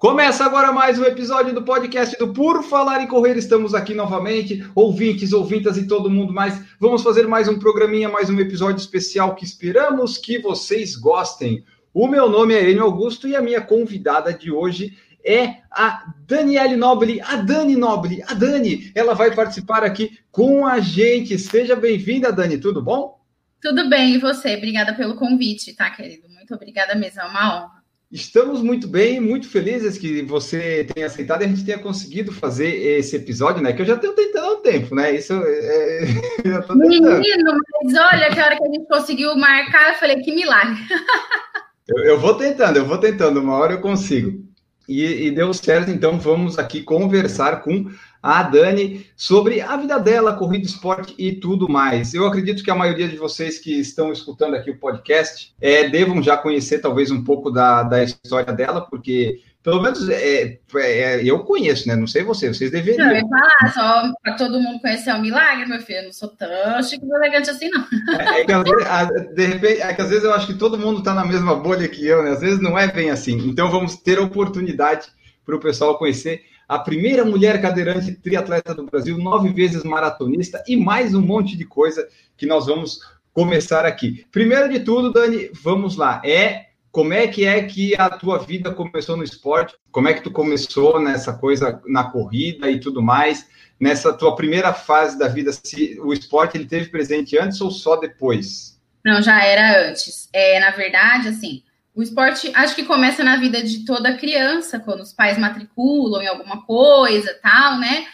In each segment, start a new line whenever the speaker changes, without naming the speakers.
Começa agora mais um episódio do podcast do Por Falar em Correr. Estamos aqui novamente, ouvintes, ouvintas e todo mundo mais. Vamos fazer mais um programinha, mais um episódio especial que esperamos que vocês gostem. O meu nome é Enio Augusto e a minha convidada de hoje é a Daniele Nobre, a Dani Nobre, a Dani. Ela vai participar aqui com a gente. Seja bem-vinda, Dani, tudo bom?
Tudo bem, e você? Obrigada pelo convite, tá, querido? Muito obrigada mesmo, é uma honra.
Estamos muito bem, muito felizes que você tenha aceitado e a gente tenha conseguido fazer esse episódio, né? Que eu já tenho tentando há um tempo, né? Isso é,
já tô Menino, mas olha, que hora que a gente conseguiu marcar, eu falei, que milagre.
eu, eu vou tentando, eu vou tentando, uma hora eu consigo. E, e, deu certo, então vamos aqui conversar com a Dani sobre a vida dela, corrida, esporte e tudo mais. Eu acredito que a maioria de vocês que estão escutando aqui o podcast é, devam já conhecer talvez um pouco da, da história dela, porque pelo menos é, é, eu conheço, né? Não sei vocês, vocês deveriam. Não,
eu falar, só para todo mundo conhecer o milagre, meu filho. Eu não sou tão chique e elegante assim, não.
É, é que, vezes, de repente, é que às vezes eu acho que todo mundo está na mesma bolha que eu, né? Às vezes não é bem assim. Então vamos ter oportunidade para o pessoal conhecer a primeira mulher cadeirante triatleta do Brasil, nove vezes maratonista e mais um monte de coisa que nós vamos começar aqui. Primeiro de tudo, Dani, vamos lá. É como é que é que a tua vida começou no esporte? Como é que tu começou nessa coisa na corrida e tudo mais? Nessa tua primeira fase da vida, se o esporte ele teve presente antes ou só depois?
Não, já era antes. É, na verdade, assim, o esporte acho que começa na vida de toda criança, quando os pais matriculam em alguma coisa, tal, né?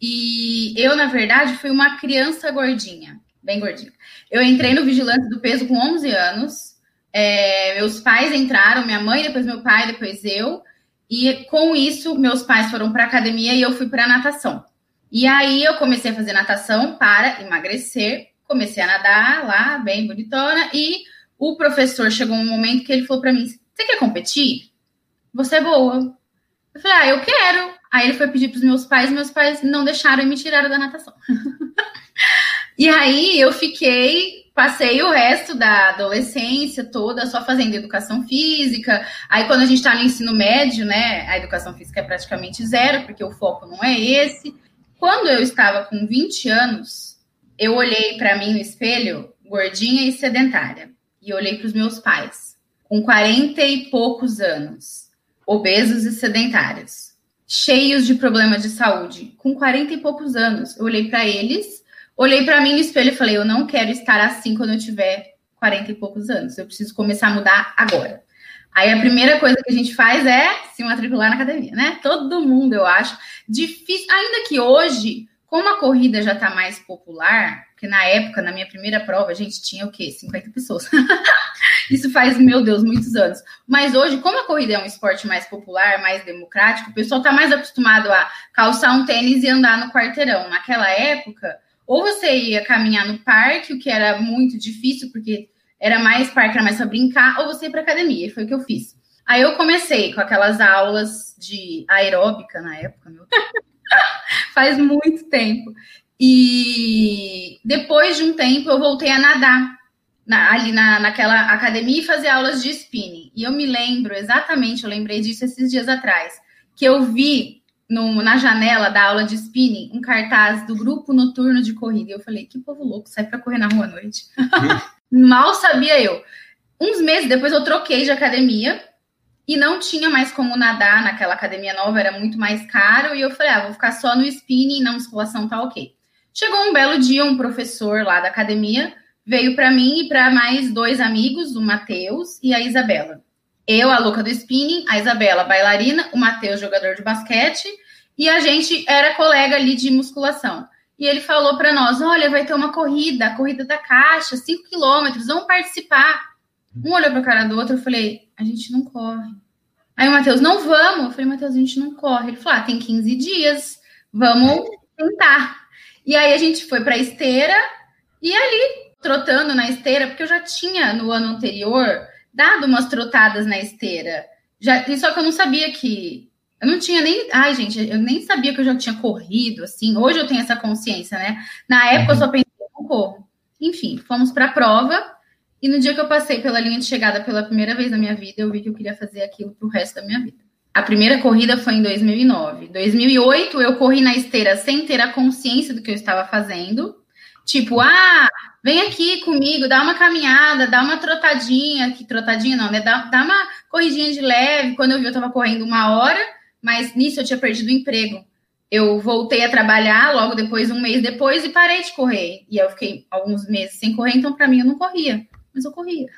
E eu, na verdade, fui uma criança gordinha, bem gordinha. Eu entrei no Vigilante do Peso com 11 anos. É, meus pais entraram, minha mãe, depois meu pai, depois eu. E com isso, meus pais foram para academia e eu fui para natação. E aí eu comecei a fazer natação para emagrecer. Comecei a nadar lá, bem bonitona, e o professor chegou um momento que ele falou para mim: Você quer competir? Você é boa. Eu falei: Ah, eu quero. Aí ele foi pedir para os meus pais, meus pais não deixaram e me tiraram da natação. e aí eu fiquei, passei o resto da adolescência toda só fazendo educação física. Aí quando a gente está no ensino médio, né, a educação física é praticamente zero, porque o foco não é esse. Quando eu estava com 20 anos, eu olhei para mim no espelho, gordinha e sedentária e olhei para os meus pais, com 40 e poucos anos, obesos e sedentários, cheios de problemas de saúde, com 40 e poucos anos. Eu olhei para eles, olhei para mim no espelho e falei: eu não quero estar assim quando eu tiver 40 e poucos anos. Eu preciso começar a mudar agora. Aí a primeira coisa que a gente faz é se matricular na academia, né? Todo mundo, eu acho. Difícil, ainda que hoje, como a corrida já está mais popular, porque na época, na minha primeira prova, a gente tinha o quê? 50 pessoas. Isso faz, meu Deus, muitos anos. Mas hoje, como a corrida é um esporte mais popular, mais democrático, o pessoal está mais acostumado a calçar um tênis e andar no quarteirão. Naquela época, ou você ia caminhar no parque, o que era muito difícil, porque era mais parque, era mais para brincar, ou você ia para academia. E foi o que eu fiz. Aí eu comecei com aquelas aulas de aeróbica na época, meu Faz muito tempo. E depois de um tempo eu voltei a nadar na, ali na, naquela academia e fazer aulas de spinning. E eu me lembro exatamente, eu lembrei disso esses dias atrás, que eu vi no, na janela da aula de spinning um cartaz do grupo noturno de corrida. E eu falei, que povo louco, sai para correr na rua à noite. Mal sabia eu. Uns meses depois eu troquei de academia e não tinha mais como nadar naquela academia nova, era muito mais caro. E eu falei, ah, vou ficar só no spinning, na musculação tá ok. Chegou um belo dia, um professor lá da academia veio para mim e para mais dois amigos, o Matheus e a Isabela. Eu, a louca do spinning, a Isabela, bailarina, o Matheus, jogador de basquete, e a gente era colega ali de musculação. E ele falou para nós: olha, vai ter uma corrida, a corrida da caixa, 5 quilômetros, vamos participar. Um olhou para a cara do outro, eu falei: a gente não corre. Aí o Matheus, não vamos. Eu falei: Matheus, a gente não corre. Ele falou: ah, tem 15 dias, vamos tentar. E aí a gente foi para a esteira e ali trotando na esteira, porque eu já tinha no ano anterior dado umas trotadas na esteira. Já, só que eu não sabia que. Eu não tinha nem. Ai, gente, eu nem sabia que eu já tinha corrido, assim. Hoje eu tenho essa consciência, né? Na época eu só pensei, não corro. Enfim, fomos para a prova. E no dia que eu passei pela linha de chegada pela primeira vez na minha vida, eu vi que eu queria fazer aquilo pro resto da minha vida. A primeira corrida foi em 2009. 2008 eu corri na esteira sem ter a consciência do que eu estava fazendo. Tipo, ah, vem aqui comigo, dá uma caminhada, dá uma trotadinha, que trotadinha não, né? Dá, dá uma corridinha de leve. Quando eu vi, eu estava correndo uma hora, mas nisso eu tinha perdido o emprego. Eu voltei a trabalhar logo depois, um mês depois, e parei de correr. E eu fiquei alguns meses sem correr, então para mim eu não corria, mas eu corria.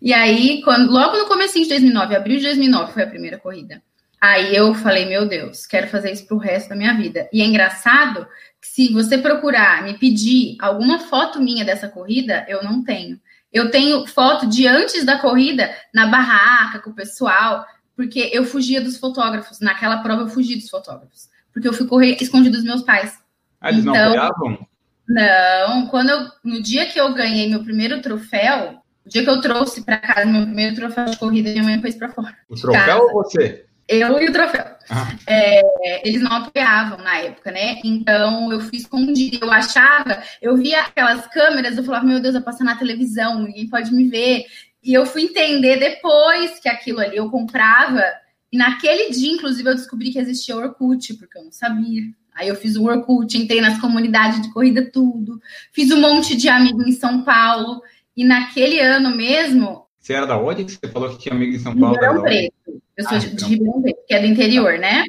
E aí, quando, logo no começo de 2009, abril de 2009 foi a primeira corrida. Aí eu falei, meu Deus, quero fazer isso pro resto da minha vida. E é engraçado que se você procurar me pedir alguma foto minha dessa corrida, eu não tenho. Eu tenho foto de antes da corrida, na barraca, com o pessoal, porque eu fugia dos fotógrafos. Naquela prova eu fugi dos fotógrafos. Porque eu fui correr escondido dos meus pais.
Ah, eles então, não apoiavam?
Não, quando eu, no dia que eu ganhei meu primeiro troféu, o dia que eu trouxe para casa meu primeiro troféu de corrida, minha mãe pôs para fora.
O troféu casa. ou você?
Eu e o troféu. Ah. É, eles não apoiavam na época, né? Então eu fui escondida. Eu achava, eu via aquelas câmeras, eu falava, meu Deus, eu passo na televisão, ninguém pode me ver. E eu fui entender depois que aquilo ali eu comprava. E naquele dia, inclusive, eu descobri que existia Orkut, porque eu não sabia. Aí eu fiz o Orkut, entrei nas comunidades de corrida, tudo. Fiz um monte de amigos em São Paulo. E naquele ano mesmo.
Você era da onde que você falou que tinha amigo em São Paulo?
Ribeirão Preto. Eu sou ah, de, então. Ribeirão Preto, que é do interior, né?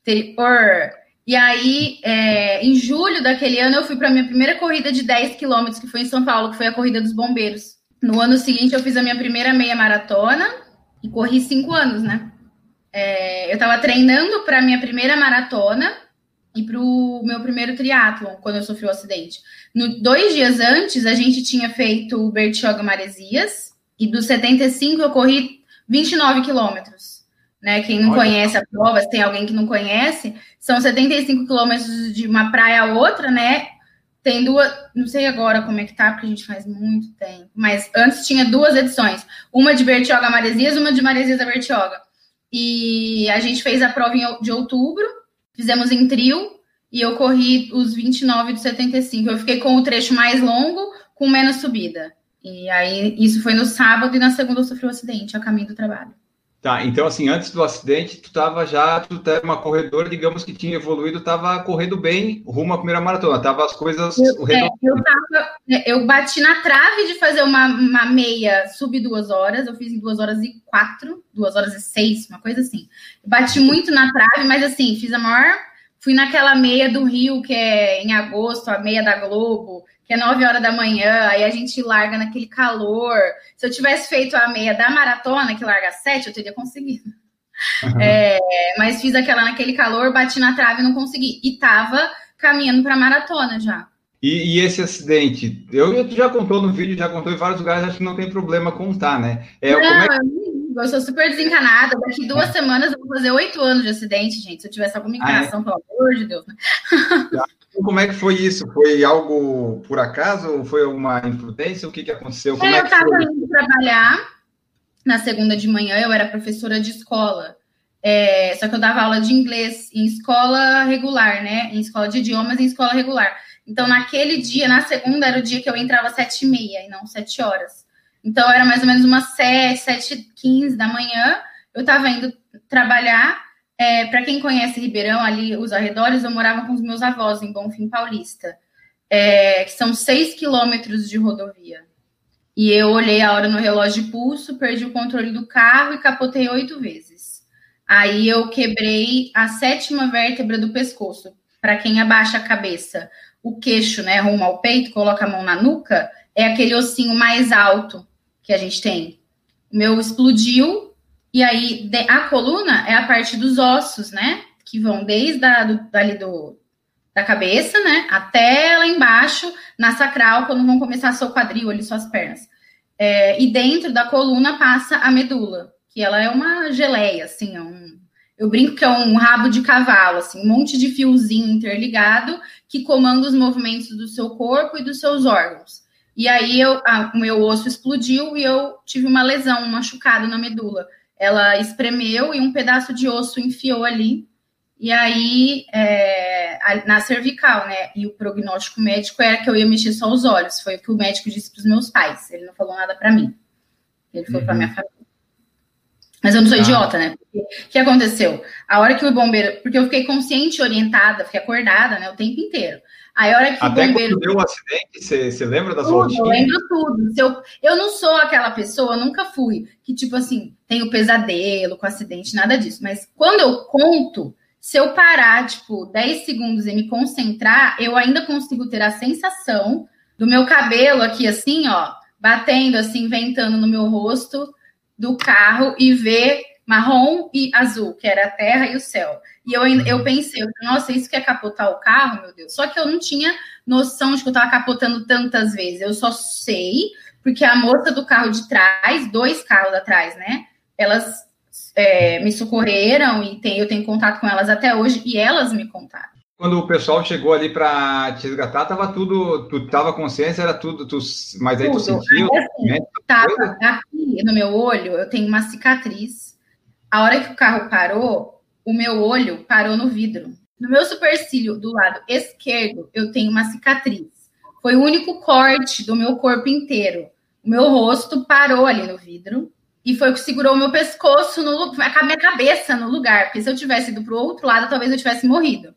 Interior. E aí, é, em julho daquele ano, eu fui para minha primeira corrida de 10 quilômetros, que foi em São Paulo, que foi a corrida dos bombeiros. No ano seguinte, eu fiz a minha primeira meia maratona e corri cinco anos, né? É, eu estava treinando para minha primeira maratona e para o meu primeiro triatlon, quando eu sofri o acidente. No, dois dias antes, a gente tinha feito o Bertioga Maresias, e dos 75 eu corri 29 quilômetros. Né? Quem não Olha. conhece a prova, se tem alguém que não conhece, são 75 quilômetros de uma praia a outra, né? Tem duas, não sei agora como é que tá, porque a gente faz muito tempo, mas antes tinha duas edições, uma de Bertioga Maresias, uma de Maresias a Bertioga. E a gente fez a prova de outubro, fizemos em trio, e eu corri os 29 de 75. Eu fiquei com o trecho mais longo, com menos subida. E aí, isso foi no sábado, e na segunda eu sofri um acidente, a caminho do trabalho.
Tá, então assim, antes do acidente, tu estava já, tu era uma corredora, digamos que tinha evoluído, estava correndo bem rumo à primeira maratona, tava as coisas...
Eu, é, eu, tava, é, eu bati na trave de fazer uma, uma meia sub duas horas, eu fiz em duas horas e quatro, duas horas e seis, uma coisa assim. bati muito na trave, mas assim, fiz a maior Fui naquela meia do Rio, que é em agosto, a meia da Globo, é 9 horas da manhã, aí a gente larga naquele calor. Se eu tivesse feito a meia da maratona, que larga às 7, eu teria conseguido. Uhum. É, mas fiz aquela naquele calor, bati na trave e não consegui. E tava caminhando para maratona já.
E, e, esse acidente? Eu, eu já contou no vídeo, já contou em vários lugares, acho que não tem problema contar, né?
É, não, é que... Eu sou super desencanada. Daqui duas é. semanas eu vou fazer oito anos de acidente, gente. Se eu tivesse alguma inclinação, ah, é? pelo amor de Deus. Né?
Como é que foi isso? Foi algo por acaso? Ou foi uma imprudência? O que, que aconteceu? Como
é, eu estava indo trabalhar na segunda de manhã, eu era professora de escola. É, só que eu dava aula de inglês em escola regular, né? Em escola de idiomas em escola regular. Então, naquele dia, na segunda, era o dia que eu entrava às sete e meia e não sete horas. Então, era mais ou menos umas 7, 7 15 da manhã. Eu estava indo trabalhar. É, Para quem conhece Ribeirão, ali, os arredores, eu morava com os meus avós em Bonfim Paulista, é, que são 6 quilômetros de rodovia. E eu olhei a hora no relógio de pulso, perdi o controle do carro e capotei oito vezes. Aí eu quebrei a sétima vértebra do pescoço. Para quem abaixa a cabeça, o queixo, né, rumo ao peito, coloca a mão na nuca, é aquele ossinho mais alto que a gente tem. O meu explodiu, e aí a coluna é a parte dos ossos, né? Que vão desde a, do, dali do, da cabeça, né? Até lá embaixo, na sacral, quando vão começar seu quadril ali, suas pernas. É, e dentro da coluna passa a medula, que ela é uma geleia, assim, é um, eu brinco que é um rabo de cavalo, assim, um monte de fiozinho interligado que comanda os movimentos do seu corpo e dos seus órgãos. E aí eu, a, o meu osso explodiu e eu tive uma lesão, um machucado na medula. Ela espremeu e um pedaço de osso enfiou ali. E aí, é, na cervical, né? E o prognóstico médico era que eu ia mexer só os olhos. Foi o que o médico disse para os meus pais. Ele não falou nada para mim. Ele falou uhum. para minha família. Mas eu não sou ah. idiota, né? O que aconteceu? A hora que o bombeiro. Porque eu fiquei consciente, orientada, fiquei acordada, né? O tempo inteiro. Aí a hora que
Até
o bombeiro.
Quando deu o acidente, você, você lembra das
tudo, Eu lembro tudo. Eu, eu não sou aquela pessoa, nunca fui, que, tipo assim, tenho pesadelo com acidente, nada disso. Mas quando eu conto, se eu parar, tipo, 10 segundos e me concentrar, eu ainda consigo ter a sensação do meu cabelo aqui, assim, ó, batendo, assim, ventando no meu rosto do carro e ver marrom e azul, que era a terra e o céu. E eu, eu uhum. pensei, nossa, isso que é capotar o carro, meu Deus. Só que eu não tinha noção de que eu estava capotando tantas vezes. Eu só sei porque a moça do carro de trás, dois carros atrás, né? Elas é, me socorreram e tem, eu tenho contato com elas até hoje e elas me contaram.
Quando o pessoal chegou ali para te resgatar, tava tudo, tu tava consciência, era tudo, tu, mas aí tudo. tu sentiu?
Assim, né? Tava aqui no meu olho, eu tenho uma cicatriz. A hora que o carro parou, o meu olho parou no vidro. No meu supercílio do lado esquerdo, eu tenho uma cicatriz. Foi o único corte do meu corpo inteiro. O meu rosto parou ali no vidro e foi o que segurou o meu pescoço, no, a minha cabeça no lugar. Porque se eu tivesse ido para o outro lado, talvez eu tivesse morrido.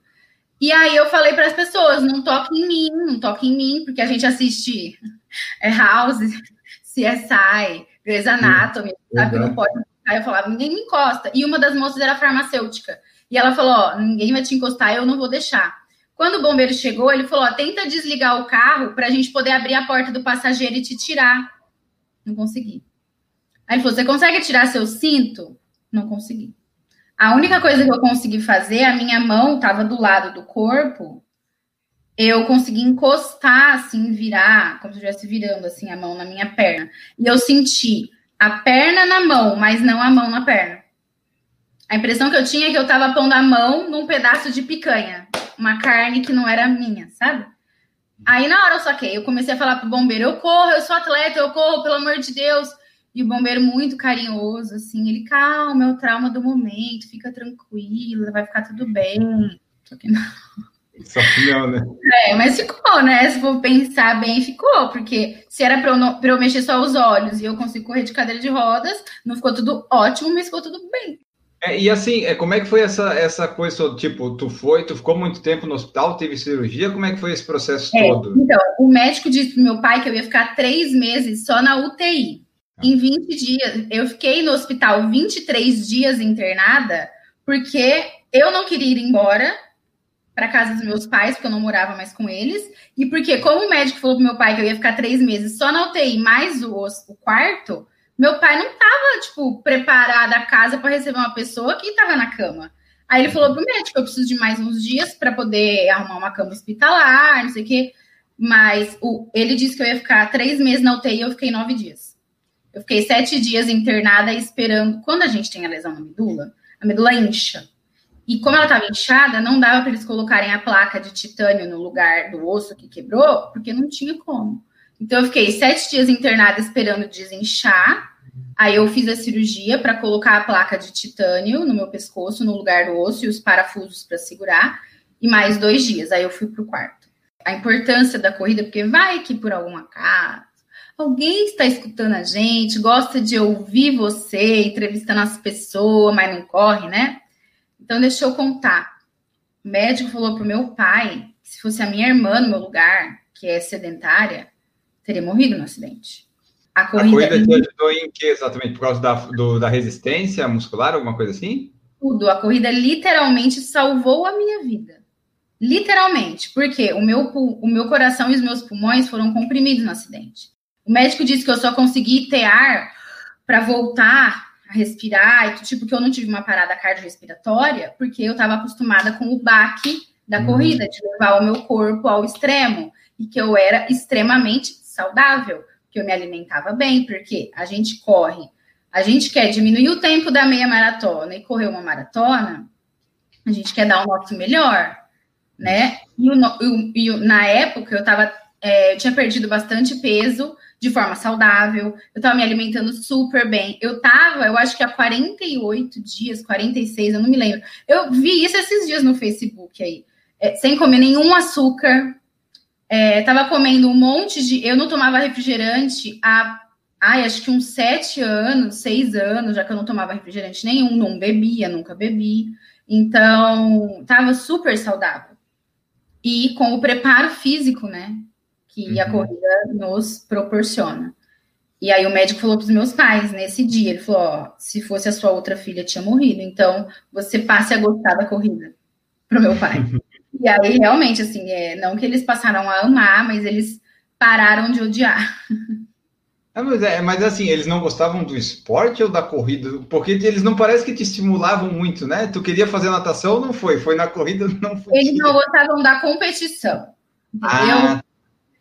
E aí eu falei para as pessoas: não toque em mim, não toque em mim, porque a gente assiste é, House, CSI, Grey's Anatomy, sabe? Não pode Aí eu falava, ninguém me encosta. E uma das moças era farmacêutica. E ela falou: Ó, ninguém vai te encostar, eu não vou deixar. Quando o bombeiro chegou, ele falou: Ó, tenta desligar o carro para a gente poder abrir a porta do passageiro e te tirar. Não consegui. Aí ele falou: Você consegue tirar seu cinto? Não consegui. A única coisa que eu consegui fazer, a minha mão estava do lado do corpo, eu consegui encostar, assim, virar, como se eu estivesse virando assim a mão na minha perna. E eu senti a perna na mão, mas não a mão na perna. A impressão que eu tinha é que eu tava pondo a mão num pedaço de picanha, uma carne que não era minha, sabe? Aí na hora eu saquei, eu comecei a falar pro bombeiro: eu corro, eu sou atleta, eu corro, pelo amor de Deus. E o bombeiro, muito carinhoso, assim, ele, calma, é o trauma do momento, fica tranquila, vai ficar tudo bem. Só que não.
Só que não, né?
É, mas ficou, né? Se for pensar bem, ficou, porque se era para eu, não, eu mexer só os olhos e eu consigo correr de cadeira de rodas, não ficou tudo ótimo, mas ficou tudo bem.
É, e assim, é, como é que foi essa, essa coisa? Tipo, tu foi, tu ficou muito tempo no hospital, teve cirurgia, como é que foi esse processo é, todo?
Então, o médico disse pro meu pai que eu ia ficar três meses só na UTI. Ah. Em 20 dias. Eu fiquei no hospital 23 dias internada, porque eu não queria ir embora para casa dos meus pais, porque eu não morava mais com eles, e porque, como o médico falou pro meu pai que eu ia ficar três meses só na UTI, mais o, o quarto, meu pai não tava, tipo, preparado a casa para receber uma pessoa que tava na cama. Aí ele falou pro médico: eu preciso de mais uns dias para poder arrumar uma cama hospitalar, não sei o quê. Mas o, ele disse que eu ia ficar três meses na UTI, eu fiquei nove dias. Eu fiquei sete dias internada esperando. Quando a gente tem a lesão na medula, a medula incha. E como ela estava inchada, não dava para eles colocarem a placa de titânio no lugar do osso que quebrou, porque não tinha como. Então eu fiquei sete dias internada esperando desinchar. Aí eu fiz a cirurgia para colocar a placa de titânio no meu pescoço, no lugar do osso e os parafusos para segurar. E mais dois dias. Aí eu fui para o quarto. A importância da corrida, porque vai que por algum acaso alguém está escutando a gente, gosta de ouvir você, entrevistando as pessoas, mas não corre, né? Então, deixa eu contar. O médico falou pro meu pai que se fosse a minha irmã no meu lugar, que é sedentária, teria morrido no acidente.
A corrida, a corrida te ajudou em que exatamente? Por causa da, do, da resistência muscular, alguma coisa assim?
Tudo. A corrida literalmente salvou a minha vida. Literalmente. Porque o meu, o meu coração e os meus pulmões foram comprimidos no acidente. O médico disse que eu só consegui ter ar para voltar respirar, e tipo, que eu não tive uma parada cardiorrespiratória, porque eu estava acostumada com o baque da uhum. corrida, de levar o meu corpo ao extremo, e que eu era extremamente saudável, que eu me alimentava bem, porque a gente corre, a gente quer diminuir o tempo da meia maratona e correr uma maratona, a gente quer dar o nosso melhor, né? E, o, e na época eu estava É, eu tinha perdido bastante peso de forma saudável, eu tava me alimentando super bem. Eu tava, eu acho que há 48 dias, 46, eu não me lembro. Eu vi isso esses dias no Facebook aí. É, sem comer nenhum açúcar. É, tava comendo um monte de. Eu não tomava refrigerante há ai, acho que uns sete anos, seis anos, já que eu não tomava refrigerante nenhum, não bebia, nunca bebi. Então, tava super saudável. E com o preparo físico, né? Que uhum. a corrida nos proporciona. E aí o médico falou para os meus pais nesse dia, ele falou, ó, se fosse a sua outra filha tinha morrido, então você passe a gostar da corrida pro meu pai. e aí realmente assim, é, não que eles passaram a amar, mas eles pararam de odiar.
É, mas, é, mas assim, eles não gostavam do esporte ou da corrida? Porque eles não parece que te estimulavam muito, né? Tu queria fazer natação, não foi? Foi na corrida, não foi.
Eles não gostavam da competição. Entendeu? Ah.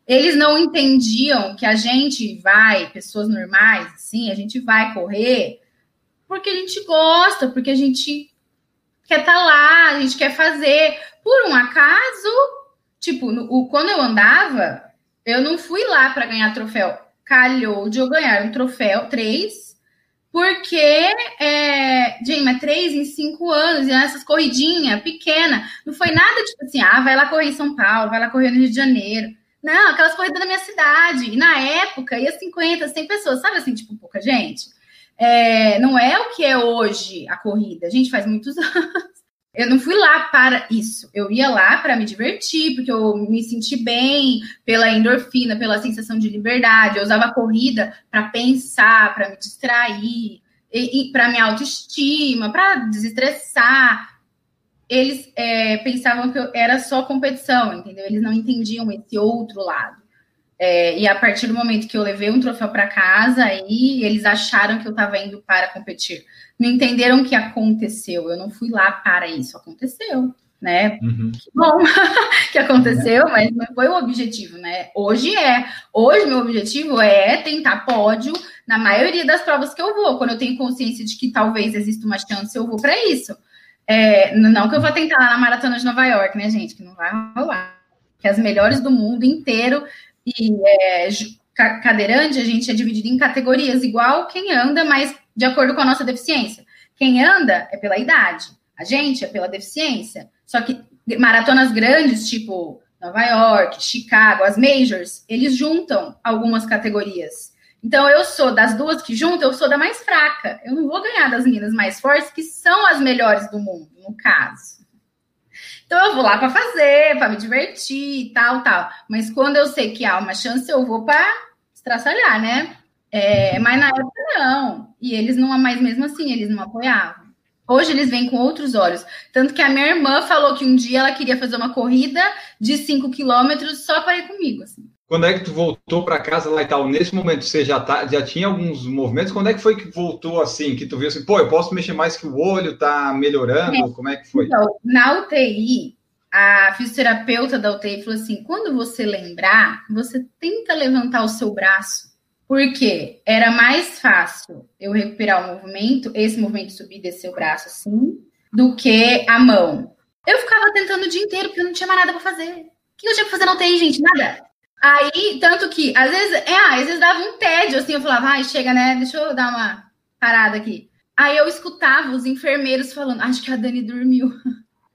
Eles não entendiam que a gente vai, pessoas normais, assim, a gente vai correr porque a gente gosta, porque a gente quer estar tá lá, a gente quer fazer. Por um acaso, tipo, no, quando eu andava, eu não fui lá para ganhar troféu calhou de eu ganhar um troféu, três, porque, é, gente, mas três em cinco anos, e essas corridinhas pequenas, não foi nada tipo assim, ah, vai lá correr em São Paulo, vai lá correr no Rio de Janeiro. Não, aquelas corridas na minha cidade. E na época ia 50, 100 pessoas, sabe assim, tipo, pouca gente. É, não é o que é hoje a corrida. A gente faz muitos anos. Eu não fui lá para isso. Eu ia lá para me divertir, porque eu me senti bem pela endorfina, pela sensação de liberdade. Eu usava a corrida para pensar, para me distrair, e, e para minha autoestima, para desestressar. Eles é, pensavam que era só competição, entendeu? Eles não entendiam esse outro lado. É, e a partir do momento que eu levei um troféu para casa, aí eles acharam que eu estava indo para competir não entenderam o que aconteceu. Eu não fui lá para isso, aconteceu, né? Uhum. Que bom que aconteceu, mas não foi o objetivo, né? Hoje é. Hoje meu objetivo é tentar pódio na maioria das provas que eu vou. Quando eu tenho consciência de que talvez exista uma chance, eu vou para isso. É, não que eu vou tentar lá na maratona de Nova York, né, gente? Que não vai rolar. Que as melhores do mundo inteiro e é, cadeirante, a gente é dividido em categorias, igual quem anda, mas de acordo com a nossa deficiência. Quem anda é pela idade, a gente é pela deficiência. Só que maratonas grandes, tipo Nova York, Chicago, as majors, eles juntam algumas categorias. Então, eu sou das duas que juntam, eu sou da mais fraca. Eu não vou ganhar das meninas mais fortes, que são as melhores do mundo, no caso. Então, eu vou lá para fazer, para me divertir e tal, tal. Mas quando eu sei que há uma chance, eu vou para estraçalhar, né? É, mas na época não. E eles não, mas mesmo assim, eles não apoiavam. Hoje eles vêm com outros olhos. Tanto que a minha irmã falou que um dia ela queria fazer uma corrida de 5 quilômetros só para ir comigo. Assim.
Quando é que tu voltou para casa lá e tal? Nesse momento você já, tá, já tinha alguns movimentos? Quando é que foi que voltou assim? Que tu viu assim, pô, eu posso mexer mais que o olho, tá melhorando? É. Como é que foi?
Então, na UTI, a fisioterapeuta da UTI falou assim: quando você lembrar, você tenta levantar o seu braço porque era mais fácil eu recuperar o movimento, esse movimento subir e descer o braço assim, do que a mão. Eu ficava tentando o dia inteiro, porque eu não tinha mais nada para fazer. O que eu tinha pra fazer não tem, gente? Nada. Aí, tanto que, às vezes, é, às vezes dava um tédio, assim, eu falava, ai, chega, né? Deixa eu dar uma parada aqui. Aí eu escutava os enfermeiros falando, acho que a Dani dormiu.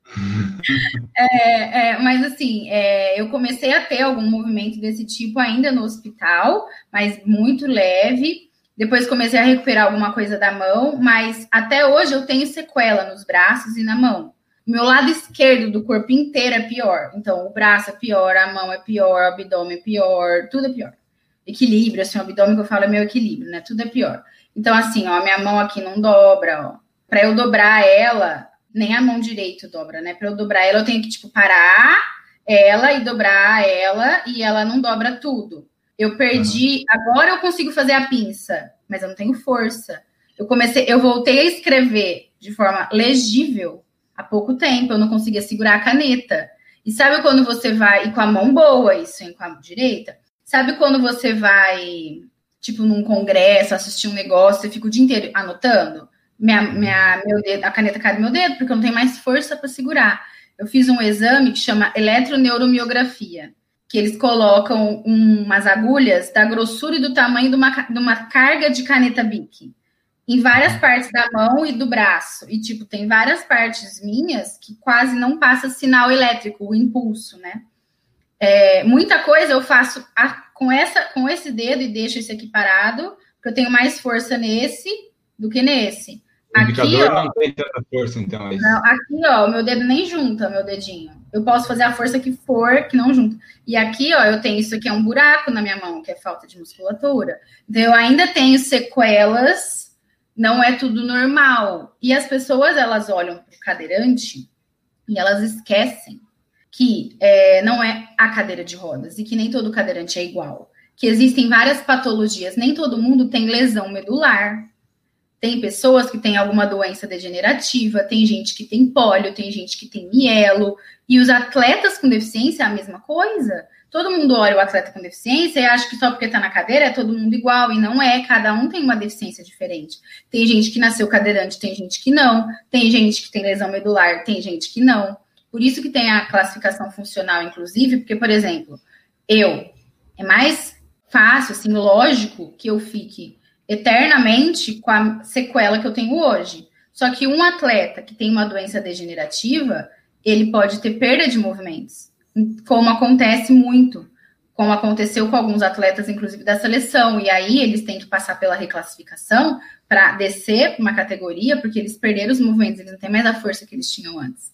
é, é, mas assim, é, eu comecei a ter algum movimento desse tipo ainda no hospital, mas muito leve. Depois comecei a recuperar alguma coisa da mão, mas até hoje eu tenho sequela nos braços e na mão. Meu lado esquerdo do corpo inteiro é pior. Então, o braço é pior, a mão é pior, o abdômen é pior, tudo é pior. Equilíbrio, assim, o abdômen que eu falo é meu equilíbrio, né? Tudo é pior. Então, assim, ó, minha mão aqui não dobra, ó. Para eu dobrar ela, nem a mão direita dobra, né? Para eu dobrar ela, eu tenho que, tipo, parar ela e dobrar ela, e ela não dobra tudo. Eu perdi, uhum. agora eu consigo fazer a pinça, mas eu não tenho força. Eu comecei, eu voltei a escrever de forma legível há pouco tempo, eu não conseguia segurar a caneta. E sabe quando você vai, e com a mão boa, isso, hein, com a direita? Sabe quando você vai, tipo, num congresso, assistir um negócio, e fica o dia inteiro anotando? minha, minha, meu dedo, a caneta cai do meu dedo, porque eu não tenho mais força para segurar. Eu fiz um exame que chama eletroneuromiografia. que eles colocam umas agulhas da grossura e do tamanho de uma, de uma carga de caneta Bic em várias partes da mão e do braço. E, tipo, tem várias partes minhas que quase não passa sinal elétrico, o impulso, né? É, muita coisa eu faço a, com, essa, com esse dedo e deixo esse aqui parado, porque eu tenho mais força nesse do que nesse.
O indicador aqui, ó, não tem tanta força, então. É
não, aqui, ó, o meu dedo nem junta, meu dedinho. Eu posso fazer a força que for, que não junta. E aqui, ó, eu tenho isso aqui, é um buraco na minha mão, que é falta de musculatura. Então, eu ainda tenho sequelas, não é tudo normal. E as pessoas, elas olham para o cadeirante e elas esquecem que é, não é a cadeira de rodas e que nem todo cadeirante é igual. Que existem várias patologias, nem todo mundo tem lesão medular tem pessoas que têm alguma doença degenerativa, tem gente que tem pólio, tem gente que tem mielo, e os atletas com deficiência é a mesma coisa. Todo mundo olha o atleta com deficiência e acha que só porque está na cadeira é todo mundo igual, e não é, cada um tem uma deficiência diferente. Tem gente que nasceu cadeirante, tem gente que não, tem gente que tem lesão medular, tem gente que não. Por isso que tem a classificação funcional, inclusive, porque, por exemplo, eu, é mais fácil, assim, lógico que eu fique eternamente com a sequela que eu tenho hoje. Só que um atleta que tem uma doença degenerativa, ele pode ter perda de movimentos, como acontece muito, como aconteceu com alguns atletas, inclusive da seleção. E aí eles têm que passar pela reclassificação para descer uma categoria, porque eles perderam os movimentos, eles não têm mais a força que eles tinham antes.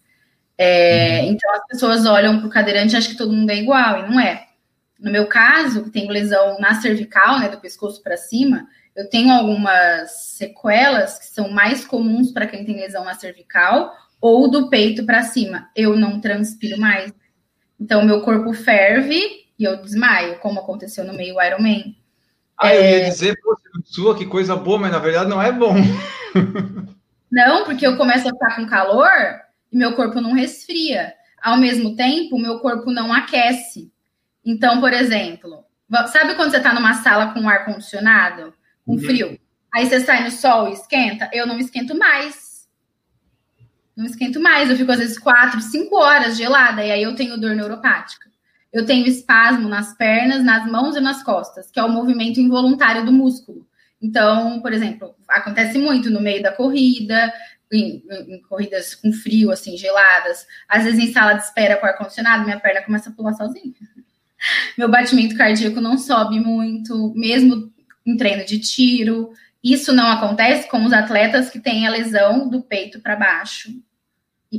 É, uhum. Então as pessoas olham para o cadeirante e acham que todo mundo é igual, e não é. No meu caso, que tenho lesão na cervical, né, do pescoço para cima, eu tenho algumas sequelas que são mais comuns para quem tem lesão na cervical ou do peito para cima. Eu não transpiro mais. Então, meu corpo ferve e eu desmaio, como aconteceu no meio Ironman.
Ah, é... eu ia é. dizer, pô, sua, que coisa boa, mas na verdade não é bom.
não, porque eu começo a ficar com calor e meu corpo não resfria. Ao mesmo tempo, meu corpo não aquece. Então, por exemplo, sabe quando você está numa sala com ar condicionado? com uhum. frio. Aí você sai no sol e esquenta, eu não esquento mais. Não esquento mais, eu fico às vezes quatro, cinco horas gelada, e aí eu tenho dor neuropática. Eu tenho espasmo nas pernas, nas mãos e nas costas, que é o movimento involuntário do músculo. Então, por exemplo, acontece muito no meio da corrida, em, em, corridas com frio, assim, geladas. Às vezes em sala de espera com ar-condicionado, minha perna começa a pular sozinha. Meu batimento cardíaco não sobe muito, mesmo em treino de tiro. Isso não acontece com os atletas que têm a lesão do peito para baixo.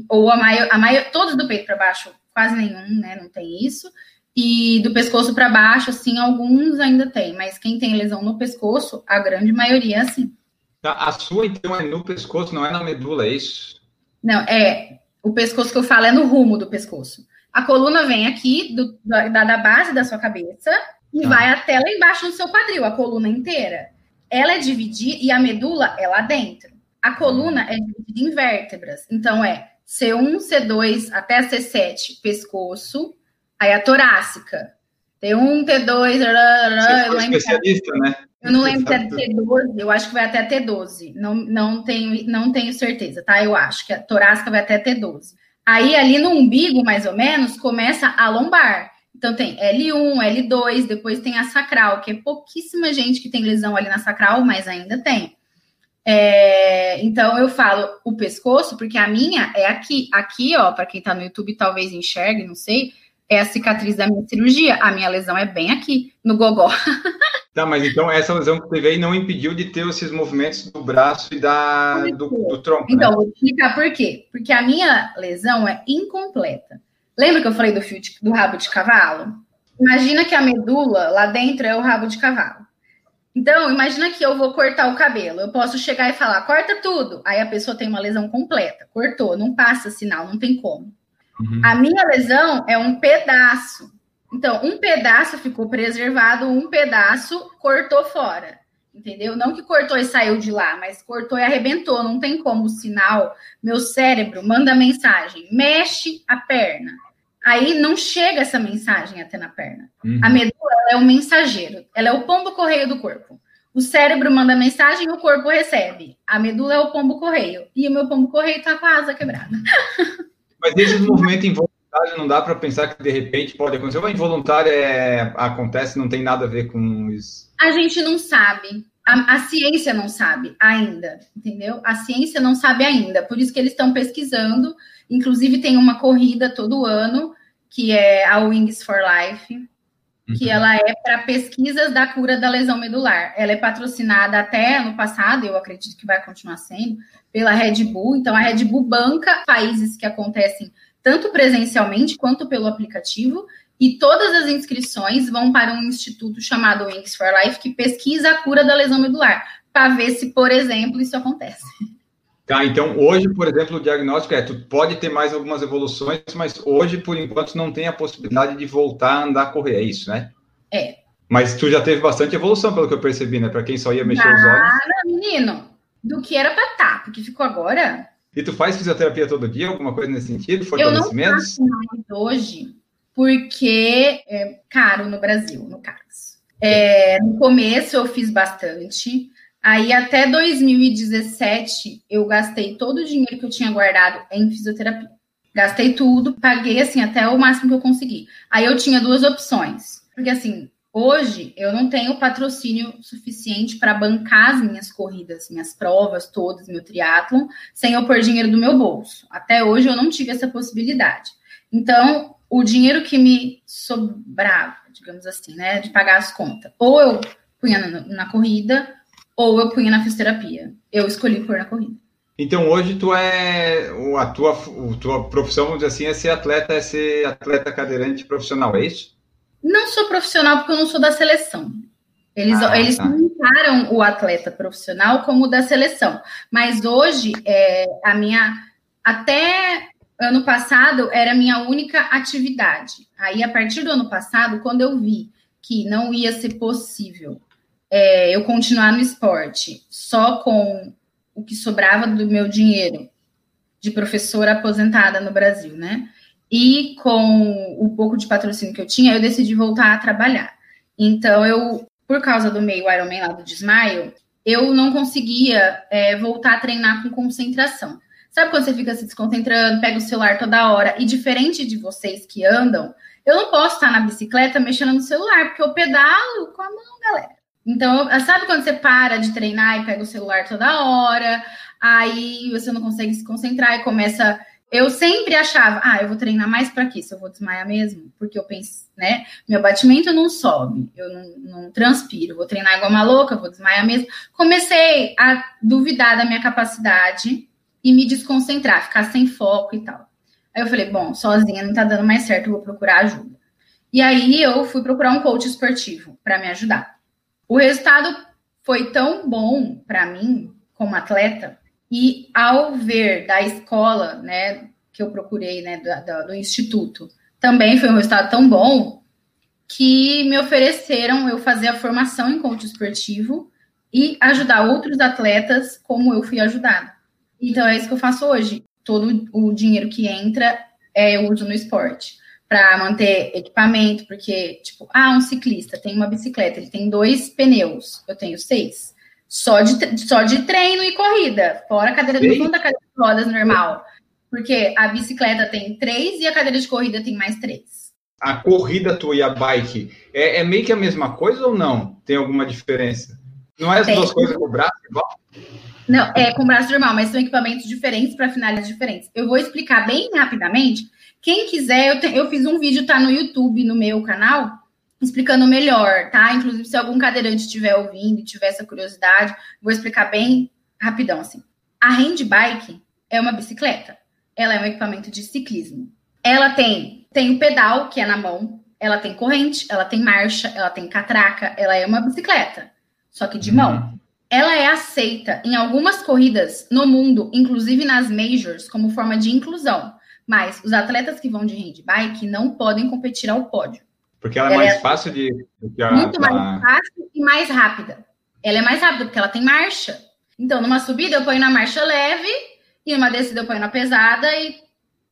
Ou a maior, a maior, todos do peito para baixo, quase nenhum, né? Não tem isso. E do pescoço para baixo, assim, alguns ainda tem, mas quem tem lesão no pescoço, a grande maioria assim.
Tá, a sua, então, é no pescoço, não é na medula, é isso?
Não, é. O pescoço que eu falo é no rumo do pescoço. A coluna vem aqui, do, da, da base da sua cabeça, e ah. vai até lá embaixo no seu quadril, a coluna inteira. Ela é dividida e a medula é lá dentro. A coluna é dividida em vértebras. Então é C1, C2 até C7, pescoço. Aí a torácica. T1, T2,
Você foi especialista, né?
Eu não lembro até T12, eu acho que vai até T12. Não, não, tenho, não tenho certeza, tá? Eu acho que a torácica vai até T12. Aí, ali no umbigo, mais ou menos, começa a lombar. Então tem L1, L2, depois tem a sacral, que é pouquíssima gente que tem lesão ali na sacral, mas ainda tem. É, então eu falo o pescoço, porque a minha é aqui, aqui, ó, para quem tá no YouTube talvez enxergue, não sei, é a cicatriz da minha cirurgia. A minha lesão é bem aqui, no gogó.
Tá, mas então essa lesão que teve aí não impediu de ter esses movimentos do braço e da, do, do tronco.
Então, né? vou explicar por quê. Porque a minha lesão é incompleta. Lembra que eu falei do fio de, do rabo de cavalo? Imagina que a medula lá dentro é o rabo de cavalo. Então, imagina que eu vou cortar o cabelo. Eu posso chegar e falar, corta tudo. Aí a pessoa tem uma lesão completa. Cortou, não passa sinal, não tem como. Uhum. A minha lesão é um pedaço. Então, um pedaço ficou preservado, um pedaço cortou fora. Entendeu? Não que cortou e saiu de lá, mas cortou e arrebentou. Não tem como o sinal. Meu cérebro manda mensagem: mexe a perna. Aí não chega essa mensagem até na perna. Uhum. A medula é o mensageiro, ela é o pombo correio do corpo. O cérebro manda mensagem, o corpo recebe. A medula é o pombo correio. E o meu pombo correio tá com a asa quebrada.
Mas esses movimentos involuntários involuntário, não dá para pensar que de repente pode acontecer. O involuntário é, acontece, não tem nada a ver com isso.
A gente não sabe. A, a, ciência não sabe ainda, entendeu? A ciência não sabe ainda. Por isso que eles estão pesquisando. Inclusive, tem uma corrida todo ano, que é a Wings for Life, que uhum. ela é para pesquisas da cura da lesão medular. Ela é patrocinada até ano passado, eu acredito que vai continuar sendo, pela Red Bull. Então, a Red Bull banca países que acontecem tanto presencialmente quanto pelo aplicativo, e todas as inscrições vão para um instituto chamado Wings for Life, que pesquisa a cura da lesão medular, para ver se, por exemplo, isso acontece.
Tá, então hoje, por exemplo, o diagnóstico é, tu pode ter mais algumas evoluções, mas hoje, por enquanto, não tem a possibilidade de voltar a andar a correr, é isso, né?
É.
Mas tu já teve bastante evolução, pelo que eu percebi, né? Para quem só ia mexer os olhos.
Ah, menino, do que era para estar, tá, porque ficou agora.
E tu faz fisioterapia todo dia, alguma coisa nesse sentido?
Fortalecimentos? Eu não faço mais hoje, porque é caro no Brasil, no caso. É, no começo eu fiz bastante, Aí até 2017 eu gastei todo o dinheiro que eu tinha guardado em fisioterapia. Gastei tudo, paguei assim até o máximo que eu consegui. Aí eu tinha duas opções. Porque assim, hoje eu não tenho patrocínio suficiente para bancar as minhas corridas, minhas provas todas, meu triatlon, sem eu pôr dinheiro do meu bolso. Até hoje eu não tive essa possibilidade. Então, o dinheiro que me sobrava, digamos assim, né, de pagar as contas, ou eu punha na, na corrida, ou eu punha na fisioterapia. Eu escolhi pôr na corrida.
Então hoje tu é a tua, a tua profissão, vamos dizer assim, é ser atleta, é ser atleta cadeirante profissional, é isso?
Não sou profissional porque eu não sou da seleção. Eles, ah, eles tá. o atleta profissional como da seleção. Mas hoje, é, a minha. Até ano passado, era a minha única atividade. Aí, a partir do ano passado, quando eu vi que não ia ser possível é, eu continuar no esporte só com o que sobrava do meu dinheiro de professora aposentada no Brasil, né? E com o pouco de patrocínio que eu tinha, eu decidi voltar a trabalhar. Então, eu, por causa do meio Ironman lá do desmaio, eu não conseguia é, voltar a treinar com concentração. Sabe quando você fica se desconcentrando, pega o celular toda hora? E diferente de vocês que andam, eu não posso estar na bicicleta mexendo no celular, porque eu pedalo com a mão, galera. Então, sabe quando você para de treinar e pega o celular toda hora, aí você não consegue se concentrar e começa. Eu sempre achava, ah, eu vou treinar mais para quê? Se eu vou desmaiar mesmo? Porque eu penso, né? Meu batimento não sobe, eu não, não transpiro, vou treinar igual uma louca, vou desmaiar mesmo. Comecei a duvidar da minha capacidade e me desconcentrar, ficar sem foco e tal. Aí eu falei, bom, sozinha não tá dando mais certo, eu vou procurar ajuda. E aí eu fui procurar um coach esportivo para me ajudar. O resultado foi tão bom para mim como atleta e ao ver da escola, né, que eu procurei, né, do, do, instituto, também foi um resultado tão bom que me ofereceram eu fazer a formação em coach esportivo e ajudar outros atletas como eu fui ajudada. Então é isso que eu faço hoje. Todo o dinheiro que entra é eu uso no esporte para manter equipamento, porque, tipo, ah, um ciclista tem uma bicicleta, ele tem dois pneus, eu tenho seis. Só de, só de treino e corrida, fora a cadeira de da cadeira de rodas normal. Porque a bicicleta tem três e a cadeira de corrida tem mais três.
A corrida tua e a bike é, é meio que a mesma coisa ou não? Tem alguma diferença? Não é as tem. duas coisas com o braço igual?
Não, é com o braço normal, mas são equipamentos diferentes para finalidades diferentes. Eu vou explicar bem rapidamente quem quiser, eu, te, eu fiz um vídeo, tá no YouTube, no meu canal, explicando melhor, tá? Inclusive, se algum cadeirante estiver ouvindo e tiver essa curiosidade, vou explicar bem rapidão, assim. A handbike é uma bicicleta. Ela é um equipamento de ciclismo. Ela tem, tem o pedal, que é na mão, ela tem corrente, ela tem marcha, ela tem catraca, ela é uma bicicleta, só que de mão. Uhum. Ela é aceita em algumas corridas no mundo, inclusive nas majors, como forma de inclusão. Mas os atletas que vão de handbike não podem competir ao pódio.
Porque ela é ela mais é fácil de.
A, muito mais fácil e mais rápida. Ela é mais rápida porque ela tem marcha. Então, numa subida eu ponho na marcha leve e numa descida eu ponho na pesada e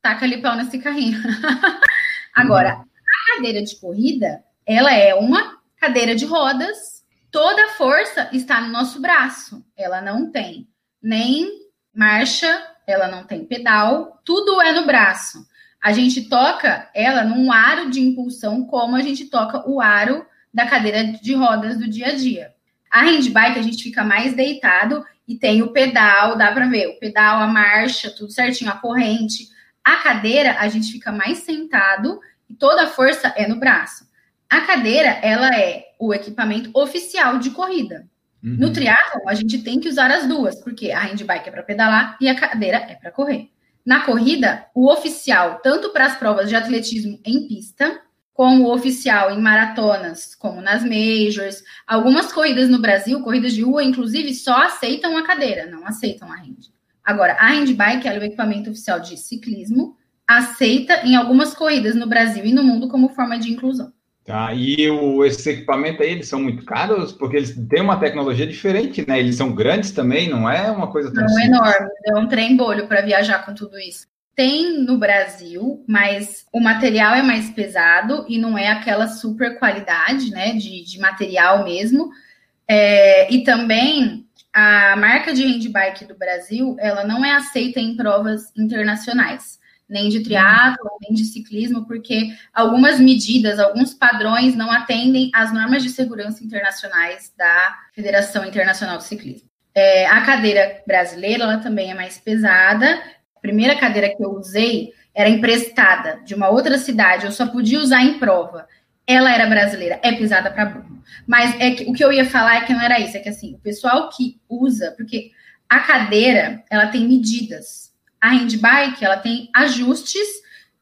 taca ali pau nesse carrinho. Agora, a cadeira de corrida, ela é uma cadeira de rodas. Toda a força está no nosso braço. Ela não tem nem marcha ela não tem pedal, tudo é no braço. A gente toca ela num aro de impulsão, como a gente toca o aro da cadeira de rodas do dia a dia. A handbike a gente fica mais deitado e tem o pedal, dá para ver, o pedal, a marcha, tudo certinho, a corrente. A cadeira a gente fica mais sentado e toda a força é no braço. A cadeira, ela é o equipamento oficial de corrida. Uhum. No triatlo, a gente tem que usar as duas, porque a handbike é para pedalar e a cadeira é para correr. Na corrida, o oficial, tanto para as provas de atletismo em pista, como oficial em maratonas, como nas majors, algumas corridas no Brasil, corridas de rua, inclusive, só aceitam a cadeira, não aceitam a hand. Agora, a handbike é o equipamento oficial de ciclismo, aceita em algumas corridas no Brasil e no mundo como forma de inclusão.
Tá, e o, esses equipamentos aí, eles são muito caros, porque eles têm uma tecnologia diferente, né? Eles são grandes também, não é uma coisa tão
Não, enorme, é um trem bolho para viajar com tudo isso. Tem no Brasil, mas o material é mais pesado e não é aquela super qualidade, né, de, de material mesmo. É, e também a marca de handbike do Brasil, ela não é aceita em provas internacionais nem de triatlo, nem de ciclismo, porque algumas medidas, alguns padrões não atendem às normas de segurança internacionais da Federação Internacional de Ciclismo. É, a cadeira brasileira, ela também é mais pesada. A primeira cadeira que eu usei era emprestada de uma outra cidade, eu só podia usar em prova. Ela era brasileira, é pesada para burro. Mas é que, o que eu ia falar é que não era isso, é que assim, o pessoal que usa, porque a cadeira, ela tem medidas a handbike, ela tem ajustes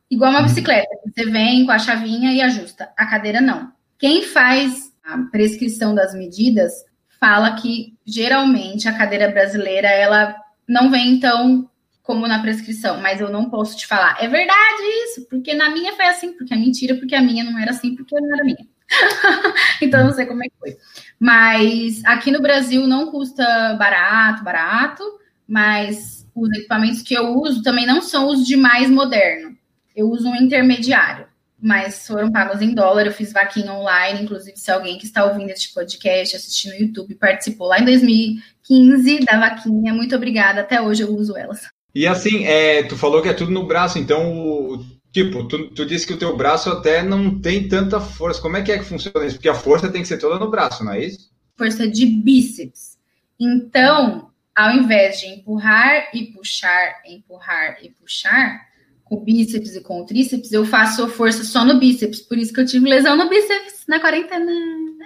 igual uma uhum. bicicleta. Você vem com a chavinha e ajusta. A cadeira não. Quem faz a prescrição das medidas fala que geralmente a cadeira brasileira ela não vem tão como na prescrição, mas eu não posso te falar. É verdade isso, porque na minha foi assim, porque é mentira, porque a minha não era assim, porque não era minha. então eu não sei como é que foi. Mas aqui no Brasil não custa barato, barato, mas os equipamentos que eu uso também não são os de mais moderno. Eu uso um intermediário, mas foram pagos em dólar. Eu fiz vaquinha online, inclusive, se alguém que está ouvindo este podcast, assistindo no YouTube, participou lá em 2015 da vaquinha, muito obrigada. Até hoje eu uso elas.
E assim, é, tu falou que é tudo no braço, então, tipo, tu, tu disse que o teu braço até não tem tanta força. Como é que é que funciona isso? Porque a força tem que ser toda no braço, não é isso?
Força de bíceps. Então, ao invés de empurrar e puxar, empurrar e puxar, com o bíceps e com o tríceps, eu faço força só no bíceps. Por isso que eu tive lesão no bíceps na quarentena.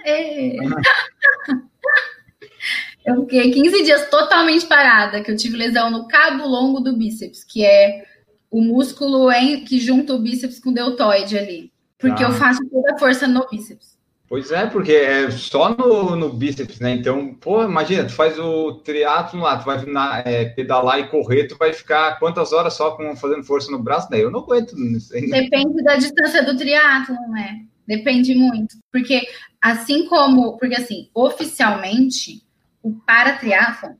É. eu fiquei 15 dias totalmente parada, que eu tive lesão no cabo longo do bíceps, que é o músculo em, que junta o bíceps com o deltoide ali. Porque ah. eu faço toda a força no bíceps.
Pois é, porque é só no, no bíceps, né? Então, pô, imagina, tu faz o triatlo lá, tu vai na, é, pedalar e correr, tu vai ficar quantas horas só com, fazendo força no braço? Daí eu não aguento.
Depende da distância do triatlo, né? Depende muito. Porque assim como, porque assim, oficialmente, o para triatlo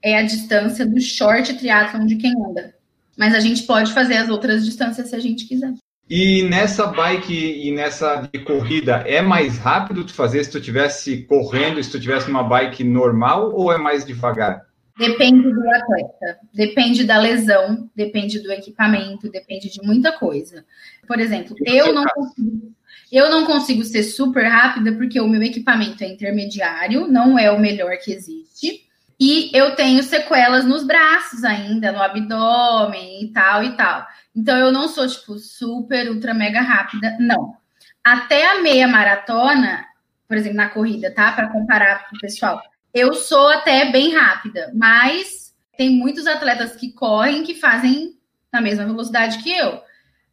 é a distância do short triatlo de quem anda. Mas a gente pode fazer as outras distâncias se a gente quiser.
E nessa bike e nessa de corrida, é mais rápido tu fazer se tu tivesse correndo, se tu tivesse uma bike normal ou é mais devagar?
Depende do atleta, depende da lesão, depende do equipamento, depende de muita coisa. Por exemplo, eu não consigo, eu não consigo ser super rápida porque o meu equipamento é intermediário, não é o melhor que existe. E eu tenho sequelas nos braços ainda, no abdômen e tal e tal. Então eu não sou tipo super ultra mega rápida, não. Até a meia maratona, por exemplo, na corrida, tá? Para comparar com o pessoal, eu sou até bem rápida, mas tem muitos atletas que correm que fazem na mesma velocidade que eu.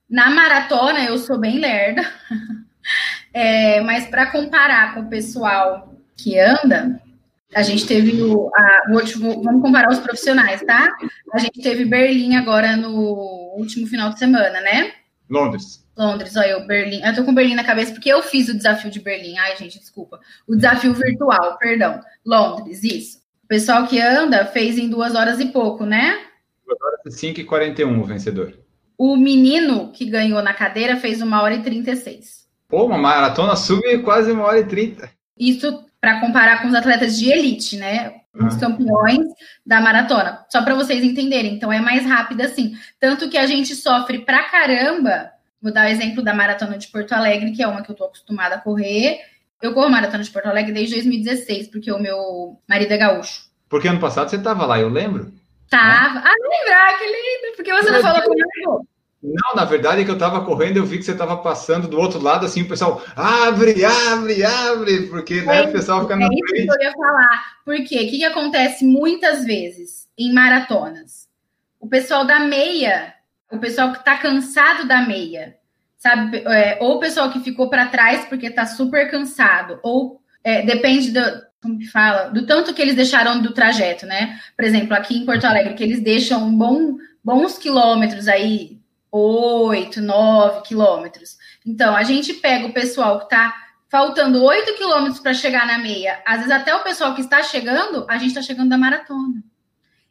Na maratona eu sou bem lerda, é, mas para comparar com o pessoal que anda, a gente teve o, a, o último, vamos comparar os profissionais, tá? A gente teve Berlim agora no último final de semana, né?
Londres.
Londres, olha, eu, Berlim. Eu tô com Berlim na cabeça porque eu fiz o desafio de Berlim. Ai, gente, desculpa. O desafio virtual, perdão. Londres, isso. O pessoal que anda fez em duas horas e pouco, né?
Duas horas e 5 e 41 o vencedor.
O menino que ganhou na cadeira fez uma hora e 36.
Pô, uma maratona sub quase uma hora e 30.
Isso para comparar com os atletas de elite, né? os campeões da maratona. Só para vocês entenderem. Então é mais rápido assim. Tanto que a gente sofre pra caramba. Vou dar o exemplo da maratona de Porto Alegre, que é uma que eu tô acostumada a correr. Eu corro maratona de Porto Alegre desde 2016, porque o meu marido é gaúcho.
Porque ano passado você estava lá, eu lembro.
Tava. Ah, lembrar, que lindo! Porque você não falou comigo.
Não, na verdade é que eu estava correndo, eu vi que você estava passando do outro lado, assim, o pessoal, abre, abre, abre, porque né, o pessoal fica na
frente. É isso que eu ia falar. Por quê? O que, que acontece muitas vezes em maratonas? O pessoal da meia, o pessoal que está cansado da meia, sabe? É, ou o pessoal que ficou para trás porque está super cansado, ou é, depende do, como que fala, do tanto que eles deixaram do trajeto, né? Por exemplo, aqui em Porto Alegre, que eles deixam bom, bons quilômetros aí, 8, 9 quilômetros. Então, a gente pega o pessoal que está faltando 8 quilômetros para chegar na meia, às vezes até o pessoal que está chegando, a gente está chegando da maratona.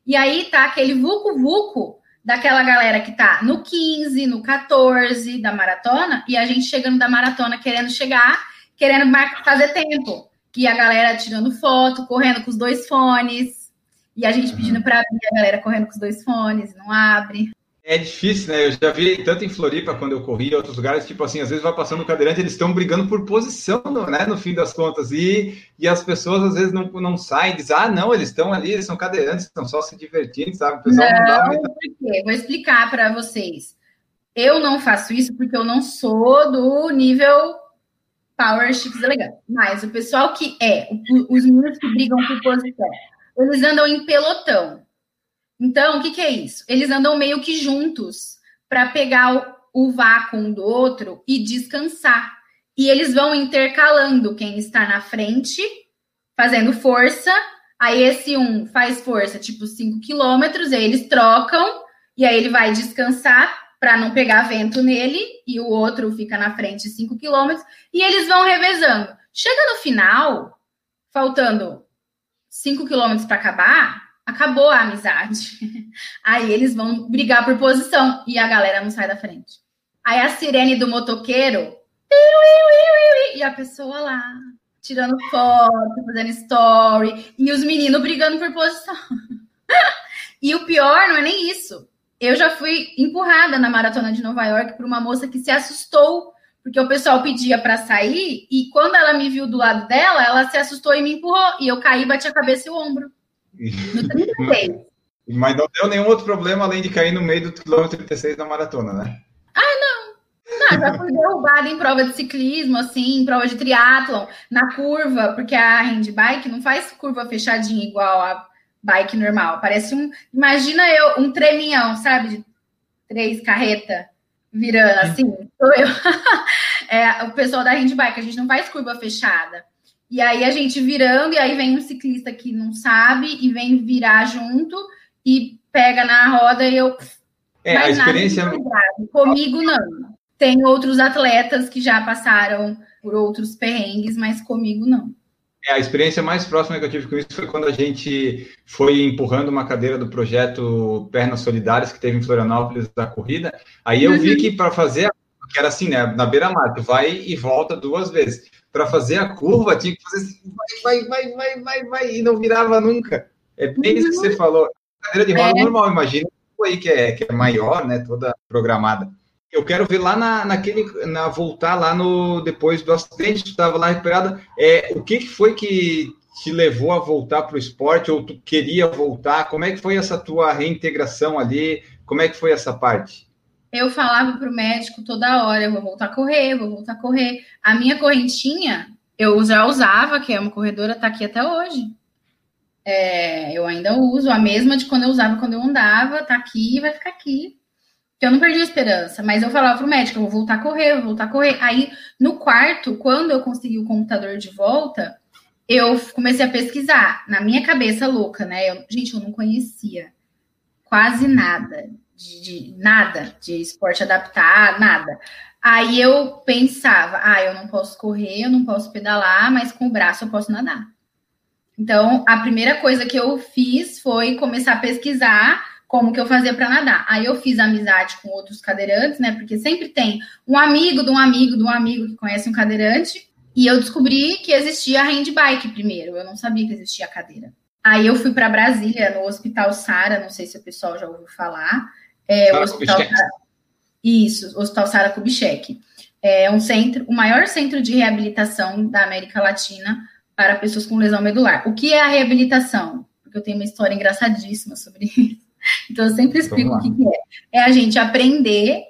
E aí tá aquele vucu-vucu daquela galera que tá no 15, no 14 da maratona, e a gente chegando da maratona querendo chegar, querendo fazer tempo. E a galera tirando foto, correndo com os dois fones, e a gente pedindo para abrir, a galera correndo com os dois fones, não abre.
É difícil, né? Eu já vi tanto em Floripa quando eu corri, em outros lugares, tipo assim, às vezes vai passando o cadeirante, eles estão brigando por posição, né? No fim das contas. E, e as pessoas às vezes não, não saem, dizem, ah, não, eles estão ali, eles são cadeirantes, estão só se divertindo, sabe? O pessoal
não, não dá muita... Vou explicar para vocês. Eu não faço isso porque eu não sou do nível Power Chips Elegante. Mas o pessoal que é, os meninos que brigam por posição, eles andam em pelotão. Então, o que, que é isso? Eles andam meio que juntos para pegar o, o vácuo do outro e descansar. E eles vão intercalando quem está na frente, fazendo força. Aí esse um faz força, tipo 5 quilômetros, aí eles trocam, e aí ele vai descansar para não pegar vento nele, e o outro fica na frente 5 quilômetros, e eles vão revezando. Chega no final, faltando 5 quilômetros para acabar, acabou a amizade. Aí eles vão brigar por posição e a galera não sai da frente. Aí a sirene do motoqueiro e a pessoa lá tirando foto, fazendo story e os meninos brigando por posição. e o pior não é nem isso. Eu já fui empurrada na maratona de Nova York por uma moça que se assustou porque o pessoal pedia para sair e quando ela me viu do lado dela, ela se assustou e me empurrou e eu caí, bati a cabeça e o ombro. No 36.
Mas não deu nenhum outro problema além de cair no meio do quilômetro 36 da maratona, né?
Ah, não. Não, já fui derrubada em prova de ciclismo, assim, em prova de triatlon, na curva, porque a handbike não faz curva fechadinha igual a bike normal. Parece um. Imagina eu, um treminhão, sabe? De três carreta virando assim. Sou eu. é, o pessoal da handbike, a gente não faz curva fechada. E aí a gente virando, e aí vem um ciclista que não sabe e vem virar junto e pega na roda e eu.
É, a experiência.
Comigo não. Tem outros atletas que já passaram por outros perrengues, mas comigo não.
É, a experiência mais próxima que eu tive com isso foi quando a gente foi empurrando uma cadeira do projeto Pernas Solidárias, que teve em Florianópolis da corrida. Aí eu vi uhum. que para fazer, que era assim, né, na beira-mar, tu vai e volta duas vezes para fazer a curva, tinha que fazer assim, vai, vai, vai, vai, vai, vai, e não virava nunca. É bem isso que você falou. Cadeira de roda é. normal, imagina aí que é, que é maior, né, toda programada. Eu quero ver lá na, naquele, na voltar lá no depois do acidente, tu estava lá recuperada. É, o que, que foi que te levou a voltar para o esporte ou tu queria voltar? Como é que foi essa tua reintegração ali? Como é que foi essa parte?
Eu falava para o médico toda hora: eu vou voltar a correr, vou voltar a correr. A minha correntinha, eu já usava, que é uma corredora, tá aqui até hoje. É, eu ainda uso a mesma de quando eu usava quando eu andava, tá aqui e vai ficar aqui. Eu não perdi a esperança, mas eu falava pro médico, eu vou voltar a correr, vou voltar a correr. Aí, no quarto, quando eu consegui o computador de volta, eu comecei a pesquisar. Na minha cabeça louca, né? Eu, gente, eu não conhecia quase nada de, de nada, de esporte adaptar, nada. Aí eu pensava, ah, eu não posso correr, eu não posso pedalar, mas com o braço eu posso nadar. Então, a primeira coisa que eu fiz foi começar a pesquisar como que eu fazia para nadar. Aí eu fiz amizade com outros cadeirantes, né? Porque sempre tem um amigo de um amigo de um amigo que conhece um cadeirante. E eu descobri que existia a handbike primeiro. Eu não sabia que existia a cadeira. Aí eu fui para Brasília, no Hospital Sara, não sei se o pessoal já ouviu falar. É, o Hospital Sara, isso, o Hospital Sara Kubitschek. É um centro, o maior centro de reabilitação da América Latina para pessoas com lesão medular. O que é a reabilitação? Porque eu tenho uma história engraçadíssima sobre isso. Então, eu sempre explico o que, que é. É a gente aprender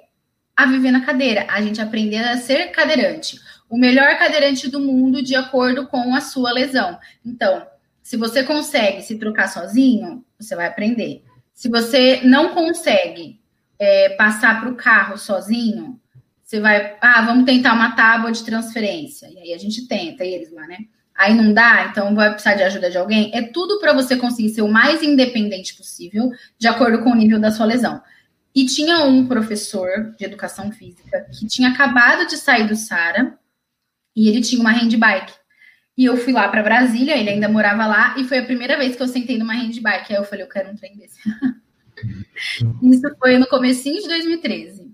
a viver na cadeira, a gente aprender a ser cadeirante. O melhor cadeirante do mundo de acordo com a sua lesão. Então, se você consegue se trocar sozinho, você vai aprender. Se você não consegue é, passar para o carro sozinho, você vai, ah, vamos tentar uma tábua de transferência. E aí a gente tenta, eles lá, né? Aí não dá, então vai precisar de ajuda de alguém. É tudo para você conseguir ser o mais independente possível, de acordo com o nível da sua lesão. E tinha um professor de educação física que tinha acabado de sair do Sara e ele tinha uma handbike. E eu fui lá para Brasília, ele ainda morava lá, e foi a primeira vez que eu sentei numa handbike. Aí eu falei, eu quero um trem desse. Isso foi no comecinho de 2013.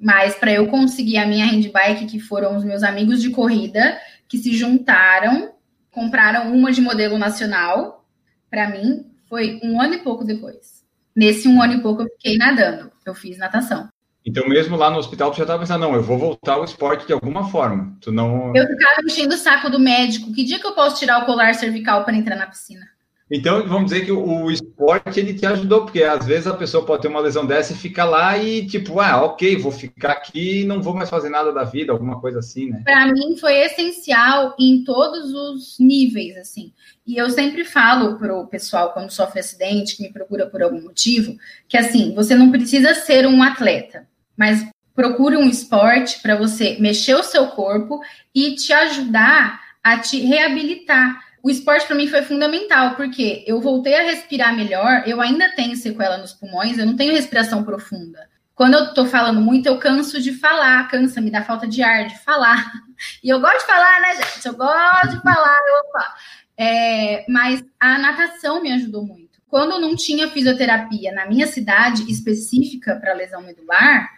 Mas para eu conseguir a minha handbike, que foram os meus amigos de corrida, que se juntaram, compraram uma de modelo nacional, para mim, foi um ano e pouco depois. Nesse um ano e pouco eu fiquei nadando, eu fiz natação.
Então, mesmo lá no hospital, você já estava pensando, não, eu vou voltar ao esporte de alguma forma. Tu não...
Eu ficava enchendo o saco do médico. Que dia que eu posso tirar o colar cervical para entrar na piscina?
Então, vamos dizer que o esporte ele te ajudou, porque às vezes a pessoa pode ter uma lesão dessa e fica lá e tipo, ah, ok, vou ficar aqui e não vou mais fazer nada da vida, alguma coisa assim, né?
Para mim foi essencial em todos os níveis, assim. E eu sempre falo pro pessoal quando sofre acidente, que me procura por algum motivo, que assim, você não precisa ser um atleta, mas procure um esporte para você mexer o seu corpo e te ajudar a te reabilitar o esporte para mim foi fundamental, porque eu voltei a respirar melhor, eu ainda tenho sequela nos pulmões, eu não tenho respiração profunda. Quando eu tô falando muito, eu canso de falar, cansa, me dá falta de ar de falar. E eu gosto de falar, né, gente? Eu gosto de falar, opa. É, mas a natação me ajudou muito. Quando não tinha fisioterapia na minha cidade específica para lesão medular,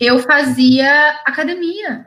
eu fazia academia.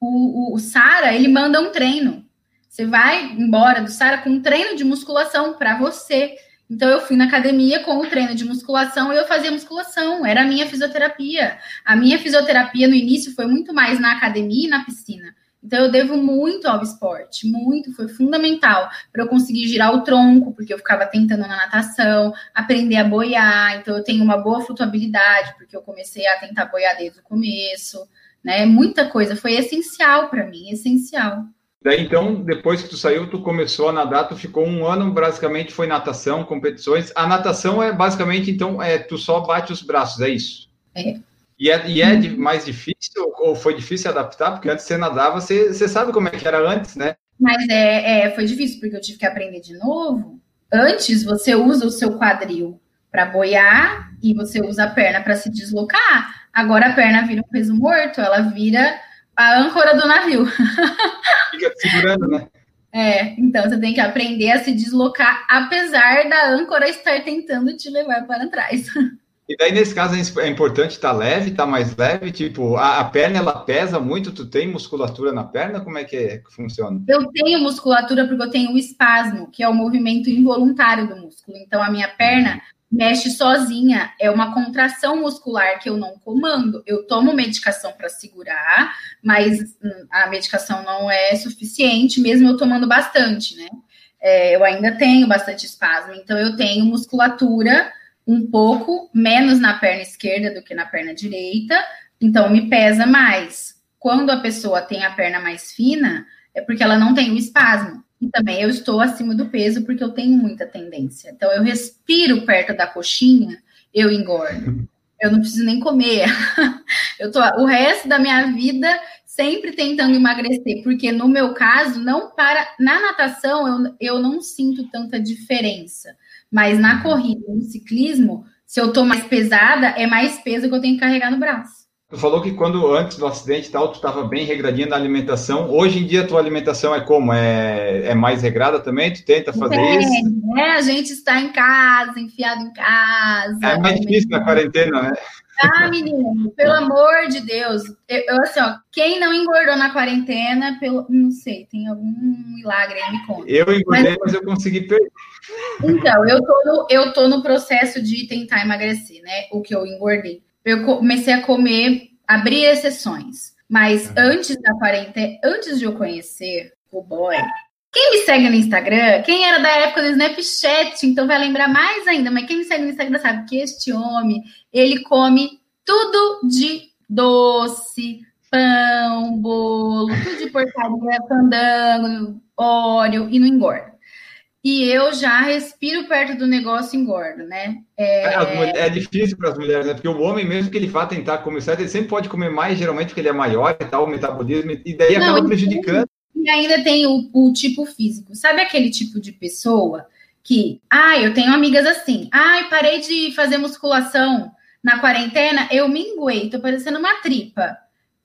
O, o, o Sara, ele manda um treino. Você vai embora do Sara com um treino de musculação para você. Então eu fui na academia com o treino de musculação e eu fazia musculação, era a minha fisioterapia. A minha fisioterapia no início foi muito mais na academia e na piscina. Então eu devo muito ao esporte, muito, foi fundamental para eu conseguir girar o tronco, porque eu ficava tentando na natação, aprender a boiar, então eu tenho uma boa flutuabilidade, porque eu comecei a tentar boiar desde o começo, né? Muita coisa, foi essencial para mim, essencial.
Daí, então, depois que tu saiu, tu começou a nadar, tu ficou um ano, basicamente, foi natação, competições. A natação é, basicamente, então, é tu só bate os braços, é isso?
É.
E é, e é mais difícil, ou foi difícil adaptar? Porque antes você nadava, você, você sabe como é que era antes, né?
Mas é, é, foi difícil, porque eu tive que aprender de novo. Antes, você usa o seu quadril para boiar e você usa a perna para se deslocar. Agora a perna vira um peso morto, ela vira a âncora do navio.
Fica segurando, né?
É, então você tem que aprender a se deslocar, apesar da âncora estar tentando te levar para trás.
E daí, nesse caso, é importante estar tá leve, estar tá mais leve? Tipo, a, a, perna, ela pesa muito? Tu tem musculatura na perna? Como é que, é, que funciona?
Eu tenho musculatura porque eu tenho o espasmo, que é o movimento involuntário do músculo. Então, a minha perna mexe sozinha. É uma contração muscular que eu não comando. Eu tomo medicação para segurar, mas hum, a medicação não é suficiente, mesmo eu tomando bastante, né? É, eu ainda tenho bastante espasmo, então eu tenho musculatura um pouco menos na perna esquerda do que na perna direita, então me pesa mais. Quando a pessoa tem a perna mais fina, é porque ela não tem o espasmo. E também eu estou acima do peso porque eu tenho muita tendência. Então eu respiro perto da coxinha, eu engordo. Eu não preciso nem comer. Eu tô o resto da minha vida sempre tentando emagrecer, porque no meu caso, não para na natação eu, eu não sinto tanta diferença, mas na corrida, no ciclismo, se eu tô mais pesada, é mais peso que eu tenho que carregar no braço.
Tu falou que quando antes do acidente e tal, tu estava bem regradinha na alimentação. Hoje em dia, a tua alimentação é como? É, é mais regrada também? Tu tenta fazer é, isso?
É, a gente está em casa, enfiado em casa.
É mais difícil na quarentena, né?
Ah, menino, pelo amor de Deus. Eu, eu, assim, ó, quem não engordou na quarentena, pelo, não sei, tem algum milagre aí, me conta.
Eu engordei, mas, mas eu consegui perder.
Então, eu tô, no, eu tô no processo de tentar emagrecer, né? O que eu engordei eu comecei a comer, abrir exceções. Mas antes da quarentena, antes de eu conhecer o boy, quem me segue no Instagram, quem era da época do Snapchat, então vai lembrar mais ainda, mas quem me segue no Instagram sabe que este homem, ele come tudo de doce, pão, bolo, tudo de porcaria, fandango, óleo e não engorda e eu já respiro perto do negócio e engordo, né?
É, é difícil para as mulheres, né? Porque o homem, mesmo que ele vá tentar começar, ele sempre pode comer mais, geralmente porque ele é maior e tal, o metabolismo, e daí Não, acaba prejudicando.
E ainda tem o, o, tipo físico. Sabe aquele tipo de pessoa que, ah, eu tenho amigas assim, ai, ah, parei de fazer musculação na quarentena, eu minguei, tô parecendo uma tripa.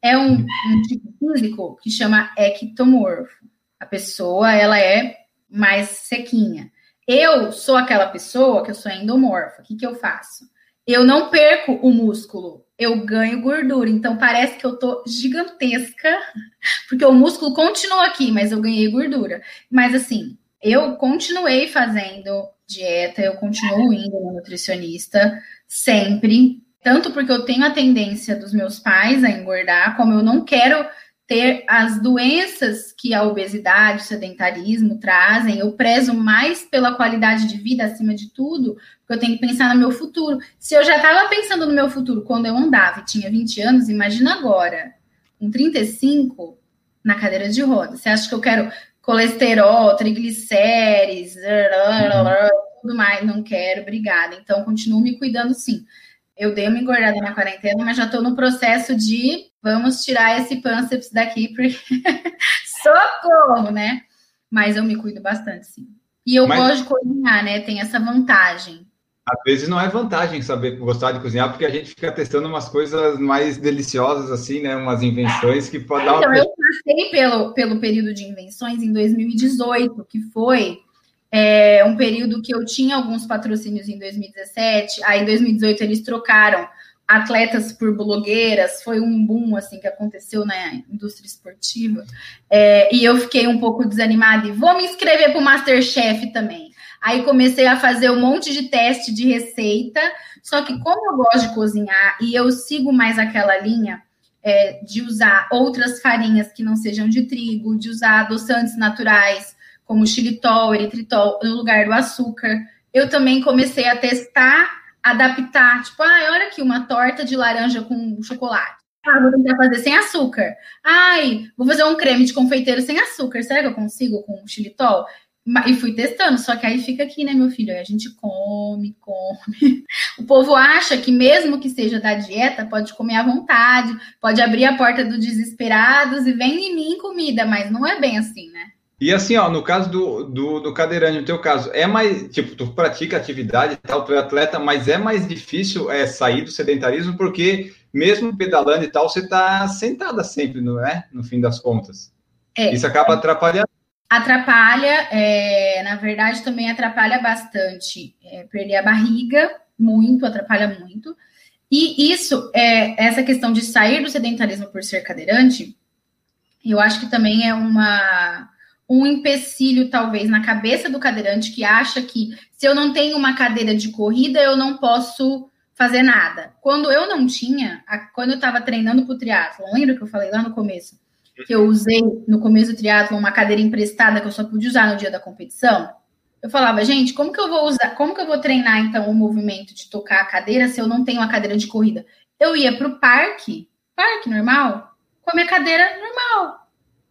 É um, um tipo físico que chama ectomorfo. A pessoa, ela é mais sequinha. Eu sou aquela pessoa que eu sou endomorfa. O que, que eu faço? Eu não perco o músculo, eu ganho gordura. Então parece que eu tô gigantesca, porque o músculo continua aqui, mas eu ganhei gordura. Mas assim, eu continuei fazendo dieta, eu continuo indo no nutricionista sempre, tanto porque eu tenho a tendência dos meus pais a engordar, como eu não quero ter as doenças que a obesidade, o sedentarismo trazem. Eu prezo mais pela qualidade de vida acima de tudo, porque eu tenho que pensar no meu futuro. Se eu já estava pensando no meu futuro quando eu andava e tinha 20 anos, imagina agora, com 35, na cadeira de rodas. Você acha que eu quero colesterol, triglicérides, tudo mais? Não quero, obrigada. Então, continuo me cuidando sim. Eu dei uma engordada na quarentena, mas já estou no processo de vamos tirar esse pânceps daqui, porque socorro, né? Mas eu me cuido bastante, sim. E eu mas... gosto de cozinhar, né? Tem essa vantagem.
Às vezes não é vantagem saber gostar de cozinhar, porque a gente fica testando umas coisas mais deliciosas, assim, né? Umas invenções que podem dar.
Então, eu passei pelo, pelo período de invenções em 2018, que foi é, um período que eu tinha alguns patrocínios em 2017, aí em 2018 eles trocaram atletas por blogueiras, foi um boom assim que aconteceu na indústria esportiva. É, e eu fiquei um pouco desanimada e vou me inscrever para o Masterchef também. Aí comecei a fazer um monte de teste de receita, só que como eu gosto de cozinhar e eu sigo mais aquela linha é, de usar outras farinhas que não sejam de trigo, de usar adoçantes naturais, como xilitol, eritritol, no lugar do açúcar. Eu também comecei a testar, adaptar, tipo, ah, olha aqui, uma torta de laranja com chocolate. Ah, vou tentar fazer sem açúcar. Ai, vou fazer um creme de confeiteiro sem açúcar. Será que eu consigo com xilitol? E fui testando, só que aí fica aqui, né, meu filho? Aí a gente come, come. O povo acha que, mesmo que seja da dieta, pode comer à vontade, pode abrir a porta do desesperados e vem em mim comida, mas não é bem assim, né?
E assim, ó, no caso do, do, do cadeirante, no teu caso, é mais, tipo, tu pratica atividade e tal, tu é atleta, mas é mais difícil é, sair do sedentarismo, porque mesmo pedalando e tal, você está sentada sempre, não é? No fim das contas. É, Isso acaba atrapalhando.
Atrapalha, é, na verdade, também atrapalha bastante. É, perder a barriga, muito, atrapalha muito. E isso, é, essa questão de sair do sedentarismo por ser cadeirante, eu acho que também é uma um empecilho, talvez, na cabeça do cadeirante que acha que se eu não tenho uma cadeira de corrida, eu não posso fazer nada. Quando eu não tinha, quando eu estava treinando para o triatlon, lembra que eu falei lá no começo? Que eu usei no começo do triatlon uma cadeira emprestada que eu só pude usar no dia da competição. Eu falava, gente, como que eu vou usar, como que eu vou treinar então o movimento de tocar a cadeira se eu não tenho uma cadeira de corrida? Eu ia para o parque, parque normal, com a minha cadeira normal,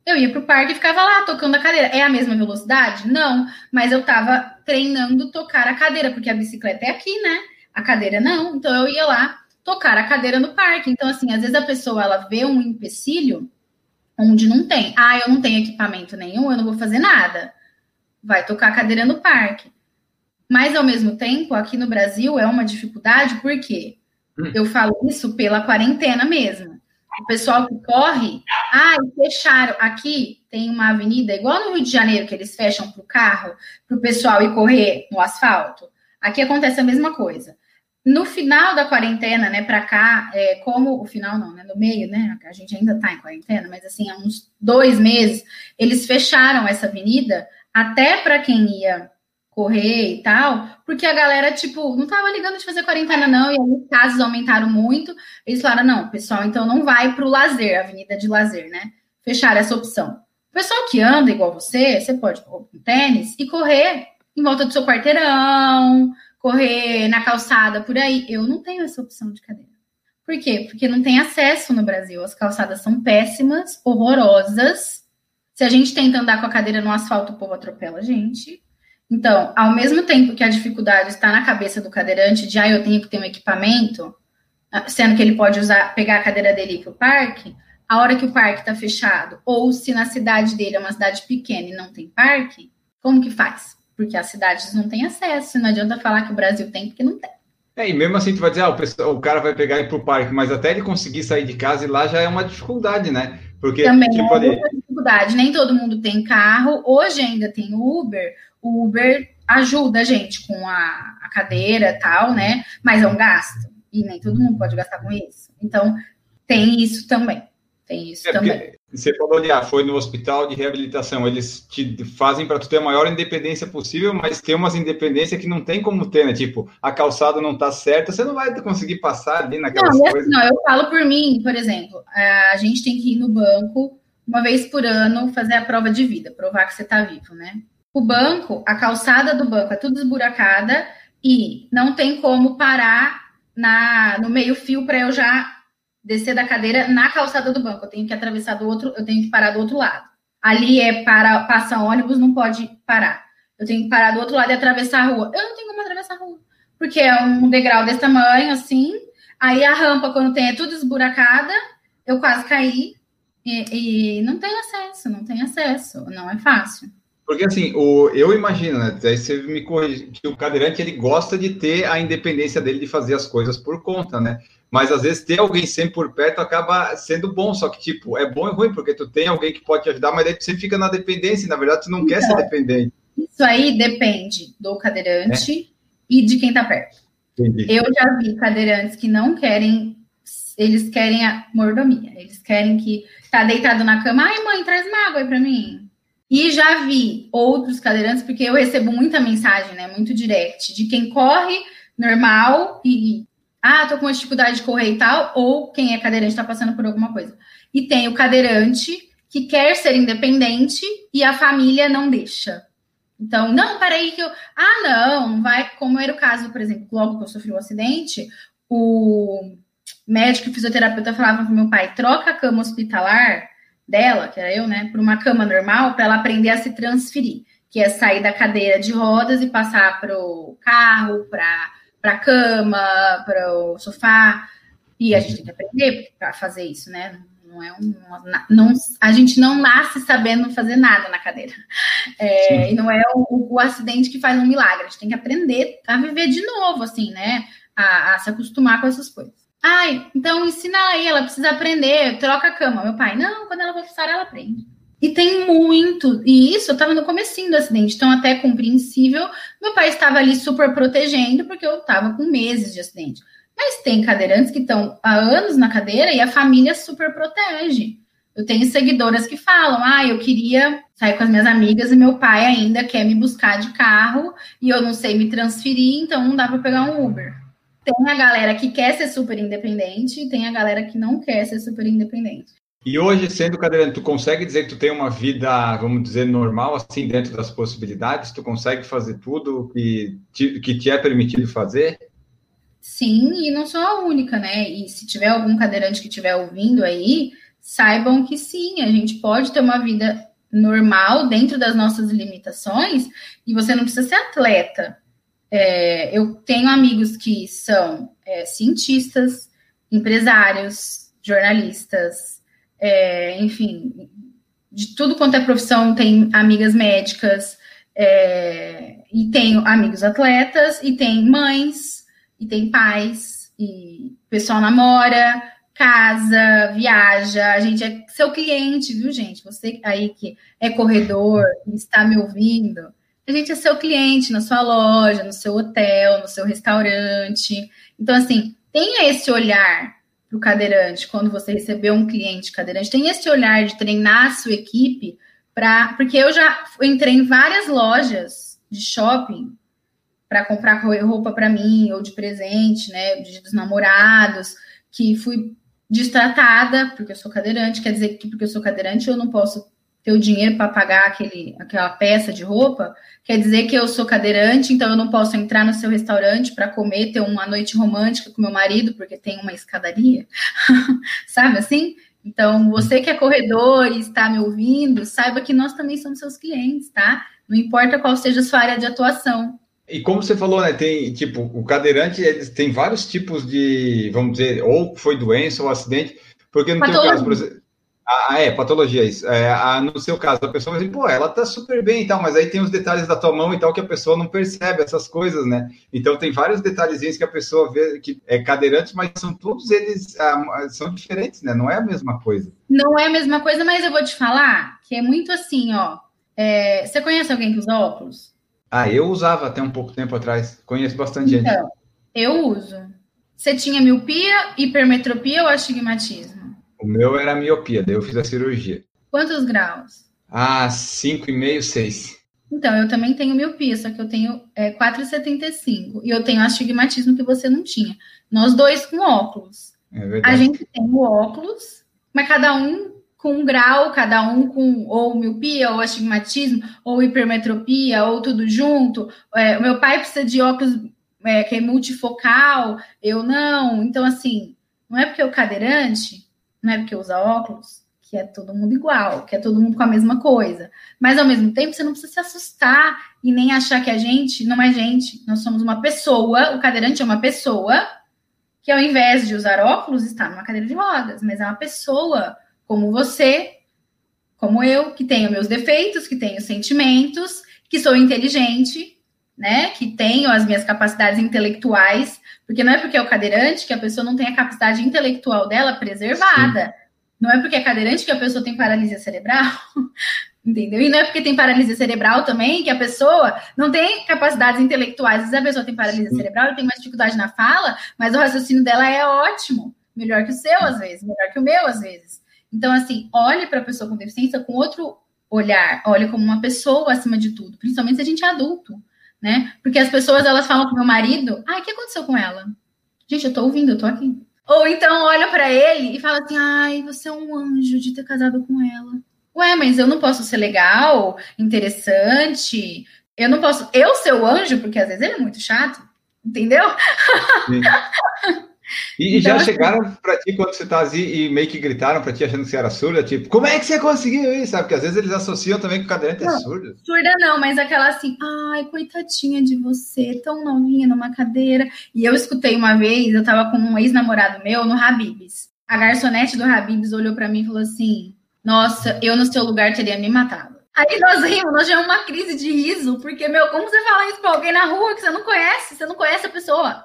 eu ia para o parque e ficava lá tocando a cadeira. É a mesma velocidade? Não, mas eu estava treinando tocar a cadeira, porque a bicicleta é aqui, né? A cadeira não. Então eu ia lá tocar a cadeira no parque. Então, assim, às vezes a pessoa ela vê um empecilho onde não tem. Ah, eu não tenho equipamento nenhum, eu não vou fazer nada. Vai tocar a cadeira no parque. Mas, ao mesmo tempo, aqui no Brasil é uma dificuldade, porque Hum. Eu falo isso pela quarentena mesmo. O pessoal que corre, ah, fecharam. Aqui tem uma avenida, igual no Rio de Janeiro, que eles fecham para o carro, para o pessoal ir correr no asfalto. Aqui acontece a mesma coisa. No final da quarentena, né, para cá, é, como o final não, né, no meio, né, a gente ainda está em quarentena, mas assim, há uns dois meses, eles fecharam essa avenida até para quem ia correr e tal, porque a galera, tipo, não tava ligando de fazer quarentena, não, e os casos aumentaram muito. Eles falaram, não, pessoal, então não vai para o lazer, avenida de lazer, né? Fecharam essa opção. O pessoal que anda igual você, você pode correr com tênis e correr em volta do seu quarteirão, correr na calçada por aí. Eu não tenho essa opção de cadeira. Por quê? Porque não tem acesso no Brasil. As calçadas são péssimas, horrorosas. Se a gente tenta andar com a cadeira no asfalto, o povo atropela a gente. Então, ao mesmo tempo que a dificuldade está na cabeça do cadeirante de ah, eu tenho que ter um equipamento, ah, sendo que ele pode usar, pegar a cadeira dele e ir para o parque, a hora que o parque está fechado, ou se na cidade dele é uma cidade pequena e não tem parque, como que faz? porque as cidades não têm acesso, não adianta falar que o Brasil tem, porque não tem.
É, e mesmo assim tu vai dizer, ah, o, pessoal, o cara vai pegar e ir pro parque, mas até ele conseguir sair de casa e lá já é uma dificuldade, né?
Porque também tipo, é ali... dificuldade, nem todo mundo tem carro, hoje ainda tem Uber, o Uber ajuda a gente com a, a cadeira tal, né? Mas é um gasto, e nem todo mundo pode gastar com isso. Então, tem isso também. Tem isso é também.
Você falou ali, ah, foi no hospital de reabilitação. Eles te fazem para tu ter a maior independência possível, mas tem umas independências que não tem como ter, né? Tipo, a calçada não tá certa, você não vai conseguir passar ali naquelas
não,
coisas.
Não, eu falo por mim, por exemplo, a gente tem que ir no banco uma vez por ano fazer a prova de vida, provar que você tá vivo, né? O banco, a calçada do banco é tudo esburacada e não tem como parar na, no meio fio para eu já descer da cadeira na calçada do banco. Eu tenho que atravessar do outro, eu tenho que parar do outro lado. Ali é para passar ônibus, não pode parar. Eu tenho que parar do outro lado e atravessar a rua. Eu não tenho como atravessar a rua, porque é um degrau desse tamanho, assim. Aí a rampa, quando tem, é tudo esburacada. Eu quase caí e, e não tem acesso, não tem acesso, não é fácil.
Porque assim, o, eu imagino, né? Aí você me corrige, que o cadeirante ele gosta de ter a independência dele de fazer as coisas por conta, né? Mas às vezes ter alguém sempre por perto acaba sendo bom, só que tipo, é bom e ruim, porque tu tem alguém que pode te ajudar, mas daí você fica na dependência, e na verdade tu não então, quer ser dependente.
Isso aí depende do cadeirante é. e de quem tá perto. Entendi. Eu já vi cadeirantes que não querem, eles querem a mordomia, eles querem que tá deitado na cama, ai mãe, traz uma água aí pra mim. E já vi outros cadeirantes, porque eu recebo muita mensagem, né, muito direct, de quem corre normal e ah, tô com uma dificuldade de correr e tal, ou quem é cadeirante está passando por alguma coisa. E tem o cadeirante que quer ser independente e a família não deixa. Então, não, peraí que eu. Ah, não, não vai. Como era o caso, por exemplo, logo que eu sofri um acidente, o médico e fisioterapeuta falava para meu pai: troca a cama hospitalar dela, que era eu, né, por uma cama normal, para ela aprender a se transferir, que é sair da cadeira de rodas e passar para o carro, para para a cama, para o sofá. E a gente tem que aprender para fazer isso, né? Não é um, não, a gente não nasce sabendo fazer nada na cadeira. É, e não é o, o, acidente que faz um milagre. A gente tem que aprender a viver de novo, assim, né? A, a se acostumar com essas coisas. Ai, então ensina aí, ela precisa aprender, troca a cama. Meu pai, não, quando ela precisar, ela aprende. E tem muito, e isso eu estava no comecinho do acidente, então até compreensível. Meu pai estava ali super protegendo, porque eu estava com meses de acidente. Mas tem cadeirantes que estão há anos na cadeira e a família super protege. Eu tenho seguidoras que falam: ah, eu queria sair com as minhas amigas e meu pai ainda quer me buscar de carro e eu não sei me transferir, então não dá para pegar um Uber. Tem a galera que quer ser super independente e tem a galera que não quer ser super independente.
E hoje, sendo cadeirante, tu consegue dizer que tu tem uma vida, vamos dizer, normal, assim, dentro das possibilidades? Tu consegue fazer tudo que te, que te é permitido fazer?
Sim, e não sou a única, né? E se tiver algum cadeirante que estiver ouvindo aí, saibam que sim, a gente pode ter uma vida normal dentro das nossas limitações e você não precisa ser atleta. É, eu tenho amigos que são é, cientistas, empresários, jornalistas, é, enfim, de tudo quanto é profissão, tem amigas médicas, é, e tenho amigos atletas, e tem mães, e tem pais, e o pessoal namora, casa, viaja, a gente é seu cliente, viu, gente? Você aí que é corredor está me ouvindo, a gente é seu cliente na sua loja, no seu hotel, no seu restaurante. Então, assim, tenha esse olhar para o cadeirante quando você recebeu um cliente cadeirante, tenha esse olhar de treinar a sua equipe para. Porque eu já entrei em várias lojas de shopping para comprar roupa para mim, ou de presente, né? De, dos namorados, que fui destratada, porque eu sou cadeirante, quer dizer que porque eu sou cadeirante eu não posso ter o dinheiro para pagar aquele, aquela peça de roupa, quer dizer que eu sou cadeirante, então eu não posso entrar no seu restaurante para comer, ter uma noite romântica com meu marido, porque tem uma escadaria, sabe assim? Então, você que é corredor e está me ouvindo, saiba que nós também somos seus clientes, tá? Não importa qual seja a sua área de atuação.
E como você falou, né? Tem tipo, o cadeirante eles tem vários tipos de, vamos dizer, ou foi doença ou acidente, porque no Patologia. teu caso, por exemplo, ah, é, patologia, isso. É, a, no seu caso, a pessoa vai dizer, pô, ela tá super bem e tal, mas aí tem os detalhes da tua mão e tal que a pessoa não percebe essas coisas, né? Então tem vários detalhezinhos que a pessoa vê que é cadeirante, mas são todos eles ah, são diferentes, né? Não é a mesma coisa.
Não é a mesma coisa, mas eu vou te falar que é muito assim, ó. É, você conhece alguém que usa óculos?
Ah, eu usava até um pouco tempo atrás. Conheço bastante então, gente.
Eu uso. Você tinha miopia, hipermetropia ou astigmatismo?
O meu era miopia, daí eu fiz a cirurgia.
Quantos graus?
Ah, 5,5, 6.
Então, eu também tenho miopia, só que eu tenho é, 4,75. E eu tenho astigmatismo que você não tinha. Nós dois com óculos. É verdade. A gente tem o óculos, mas cada um com um grau, cada um com ou miopia, ou astigmatismo, ou hipermetropia, ou tudo junto. É, o meu pai precisa de óculos é, que é multifocal, eu não. Então, assim, não é porque o cadeirante não é porque usa óculos, que é todo mundo igual, que é todo mundo com a mesma coisa. Mas ao mesmo tempo, você não precisa se assustar e nem achar que a gente não é gente. Nós somos uma pessoa, o cadeirante é uma pessoa que ao invés de usar óculos está numa cadeira de rodas, mas é uma pessoa como você, como eu, que tenho meus defeitos, que tenho sentimentos, que sou inteligente, né? Que tenho as minhas capacidades intelectuais, porque não é porque é o cadeirante que a pessoa não tem a capacidade intelectual dela preservada. Sim. Não é porque é cadeirante que a pessoa tem paralisia cerebral. Entendeu? E não é porque tem paralisia cerebral também que a pessoa não tem capacidades intelectuais. Às vezes a pessoa tem paralisia Sim. cerebral, tem mais dificuldade na fala, mas o raciocínio dela é ótimo. Melhor que o seu, às vezes, melhor que o meu, às vezes. Então, assim, olhe para a pessoa com deficiência com outro olhar, olhe como uma pessoa acima de tudo, principalmente se a gente é adulto né? Porque as pessoas elas falam com meu marido, ai, o que aconteceu com ela? Gente, eu tô ouvindo, eu tô aqui. Ou então olha para ele e fala assim, ai, você é um anjo de ter casado com ela. Ué, mas eu não posso ser legal, interessante. Eu não posso eu ser o anjo, porque às vezes ele é muito chato, entendeu?
E, então, já chegaram para ti quando você está assim e meio que gritaram para ti achando que você era surda, tipo, como é que você conseguiu isso? Sabe? Porque às vezes eles associam também que o cadeirante é surdo.
Surda não, mas aquela assim, ai, coitadinha de você, tão novinha numa cadeira. E eu escutei uma vez, eu estava com um ex-namorado meu no Habibs. A garçonete do Habibs olhou para mim e falou assim: Nossa, eu no seu lugar teria me matado. Aí nós rimos, nós tivemos uma crise de riso, porque, meu, como você fala isso pra alguém na rua que você não conhece? Você não conhece a pessoa.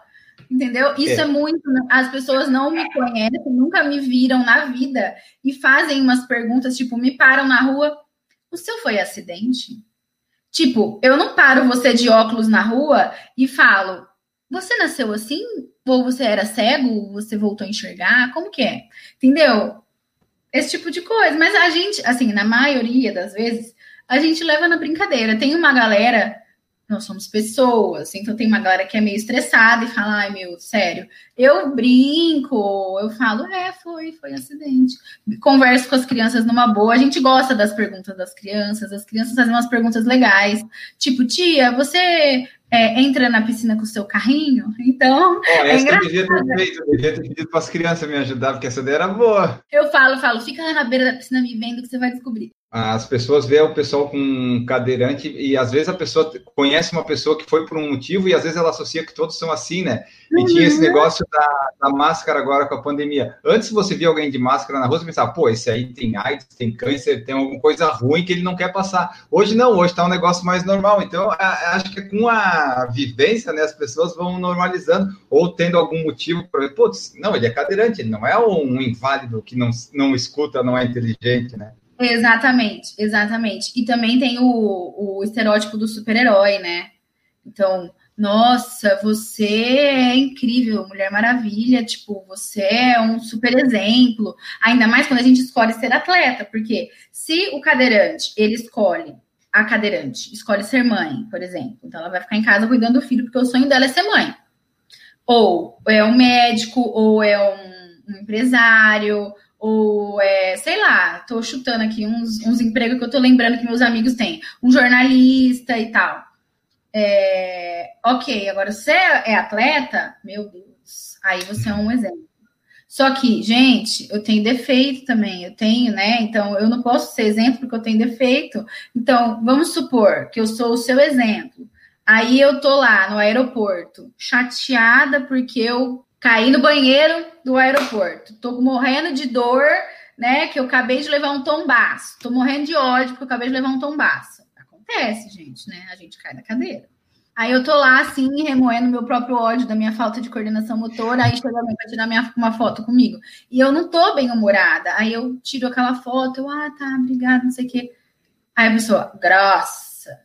Entendeu? Isso é. é. muito. As pessoas não me conhecem, nunca me viram na vida e fazem umas perguntas, tipo, me param na rua. O seu foi acidente? Tipo, eu não paro você de óculos na rua e falo: você nasceu assim? Ou você era cego? Você voltou a enxergar? Como que é? Entendeu? Esse tipo de coisa. Mas a gente, assim, na maioria das vezes, a gente leva na brincadeira. Tem uma galera nós somos pessoas, então tem uma galera que é meio estressada e fala, ai meu, sério. Eu brinco, eu falo, é, foi, foi acidente. Converso com as crianças numa boa, a gente gosta das perguntas das crianças, as crianças fazem umas perguntas legais, tipo, tia, você é, entra na piscina com o seu carrinho, então.
É essa é eu devia ter feito, eu devia ter pedido para as crianças me ajudar, porque essa ideia era boa.
Eu falo, falo, fica lá na beira da piscina me vendo que você vai descobrir.
As pessoas veem o pessoal com cadeirante e às vezes a pessoa conhece uma pessoa que foi por um motivo e às vezes ela associa que todos são assim, né? E uhum. tinha esse negócio da, da, máscara agora com a pandemia. Antes você via alguém de máscara na rua, você pensava, pô, esse aí tem AIDS, tem câncer, tem alguma coisa ruim que ele não quer passar. Hoje não, hoje tá um negócio mais normal. Então, acho que com a a vivência, né, as pessoas vão normalizando ou tendo algum motivo para, putz, não, ele é cadeirante, ele não é um inválido que não, não escuta, não é inteligente, né?
Exatamente, exatamente. E também tem o, o estereótipo do super-herói, né? Então, nossa, você é incrível, Mulher Maravilha, tipo, você é um super exemplo. Ainda mais quando a gente escolhe ser atleta, porque se o cadeirante, ele escolhe, a cadeirante, escolhe ser mãe, por exemplo, então ela vai ficar em casa cuidando do filho, porque o sonho dela é ser mãe. Ou é um médico, ou é um, um empresário, ou é, sei lá, tô chutando aqui uns, uns empregos que eu tô lembrando que meus amigos têm, um jornalista e tal. É, ok, agora você é atleta, meu Deus, aí você é um exemplo. Só que, gente, eu tenho defeito também, eu tenho, né? Então, eu não posso ser exemplo porque eu tenho defeito. Então, vamos supor que eu sou o seu exemplo. Aí eu tô lá no aeroporto, chateada porque eu caí no banheiro do aeroporto. Tô morrendo de dor, né? Que eu acabei de levar um tombaço. Tô morrendo de ódio porque eu acabei de levar um tombaço acontece, gente, né? A gente cai da cadeira. Aí eu tô lá, assim, remoendo meu próprio ódio da minha falta de coordenação motora, aí chega alguém pra tirar minha, uma foto comigo. E eu não tô bem humorada. Aí eu tiro aquela foto, eu, ah, tá, obrigada, não sei o quê. Aí a pessoa, grossa.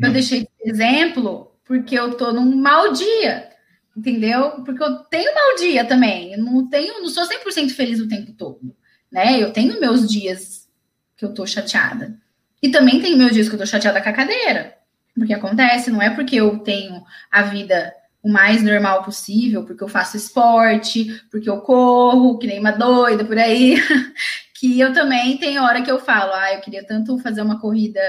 Eu hum. deixei de exemplo porque eu tô num mau dia, entendeu? Porque eu tenho mau dia também. Eu não tenho, não sou 100% feliz o tempo todo, né? Eu tenho meus dias que eu tô chateada. E também tem meus dias que eu tô chateada com a cadeira. Porque acontece, não é porque eu tenho a vida o mais normal possível, porque eu faço esporte, porque eu corro, que nem uma doida por aí, que eu também tenho hora que eu falo, ah, eu queria tanto fazer uma corrida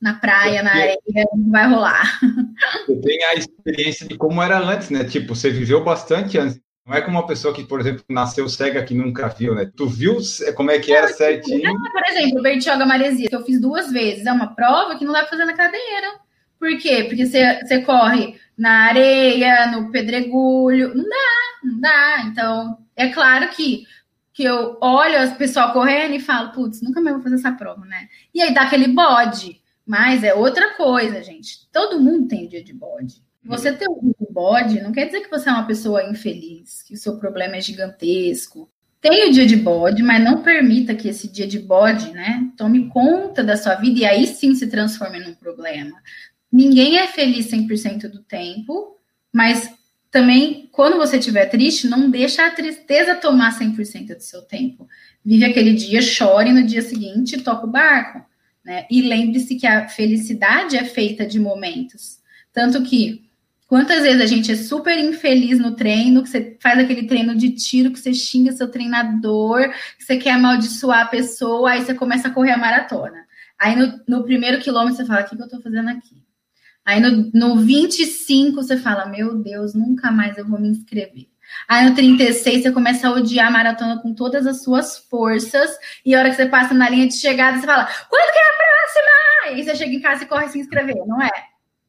na praia, na areia, não vai rolar.
Eu tenho a experiência de como era antes, né? Tipo, você viveu bastante antes. Não é como uma pessoa que, por exemplo, nasceu cega que nunca viu, né? Tu viu como é que era certinho? Não,
por exemplo, o Bertioga Maresia, que eu fiz duas vezes, é uma prova que não dá pra fazer na cadeira. Por quê? Porque você, corre na areia, no pedregulho, não dá, não dá. Então, é claro que, que eu olho o pessoal correndo e falo, putz, nunca mais vou fazer essa prova, né? E aí dá aquele bode. Mas é outra coisa, gente. Todo mundo tem dia de bode. Você ter um bode não quer dizer que você é uma pessoa infeliz, que o seu problema é gigantesco. Tem o dia de bode, mas não permita que esse dia de bode, né, tome conta da sua vida e aí sim se transforme num problema. Ninguém é feliz 100% do tempo, mas também, quando você estiver triste, não deixa a tristeza tomar 100% do seu tempo. Vive aquele dia, chore no dia seguinte, toca o barco. Né? E lembre-se que a felicidade é feita de momentos. Tanto que Quantas vezes a gente é super infeliz no treino, que você faz aquele treino de tiro, que você xinga seu treinador, que você quer amaldiçoar a pessoa, aí você começa a correr a maratona. Aí no, no primeiro quilômetro você fala, o que, que eu tô fazendo aqui? Aí no, no 25 você fala, meu Deus, nunca mais eu vou me inscrever. Aí no 36 você começa a odiar a maratona com todas as suas forças, e a hora que você passa na linha de chegada, você fala, quando que é a próxima? E você chega em casa e corre se inscrever, não é?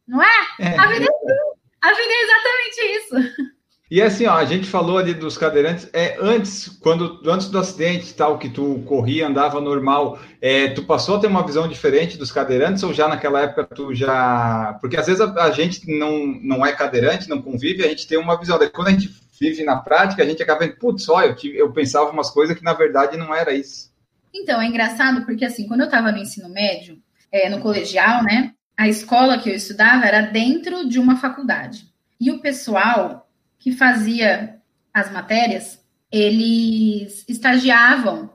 Não é? é a vida é assim. A vida é exatamente isso.
E assim, ó, a gente falou ali dos cadeirantes, é antes, quando antes do acidente tal, que tu corria, andava normal, é, tu passou a ter uma visão diferente dos cadeirantes ou já naquela época tu já. Porque às vezes a, a gente não, não é cadeirante, não convive, a gente tem uma visão. Daí, quando a gente vive na prática, a gente acaba vendo, putz, olha, eu, eu pensava umas coisas que na verdade não era isso.
Então, é engraçado porque assim, quando eu estava no ensino médio, é, no colegial, né? a escola que eu estudava era dentro de uma faculdade. E o pessoal que fazia as matérias, eles estagiavam.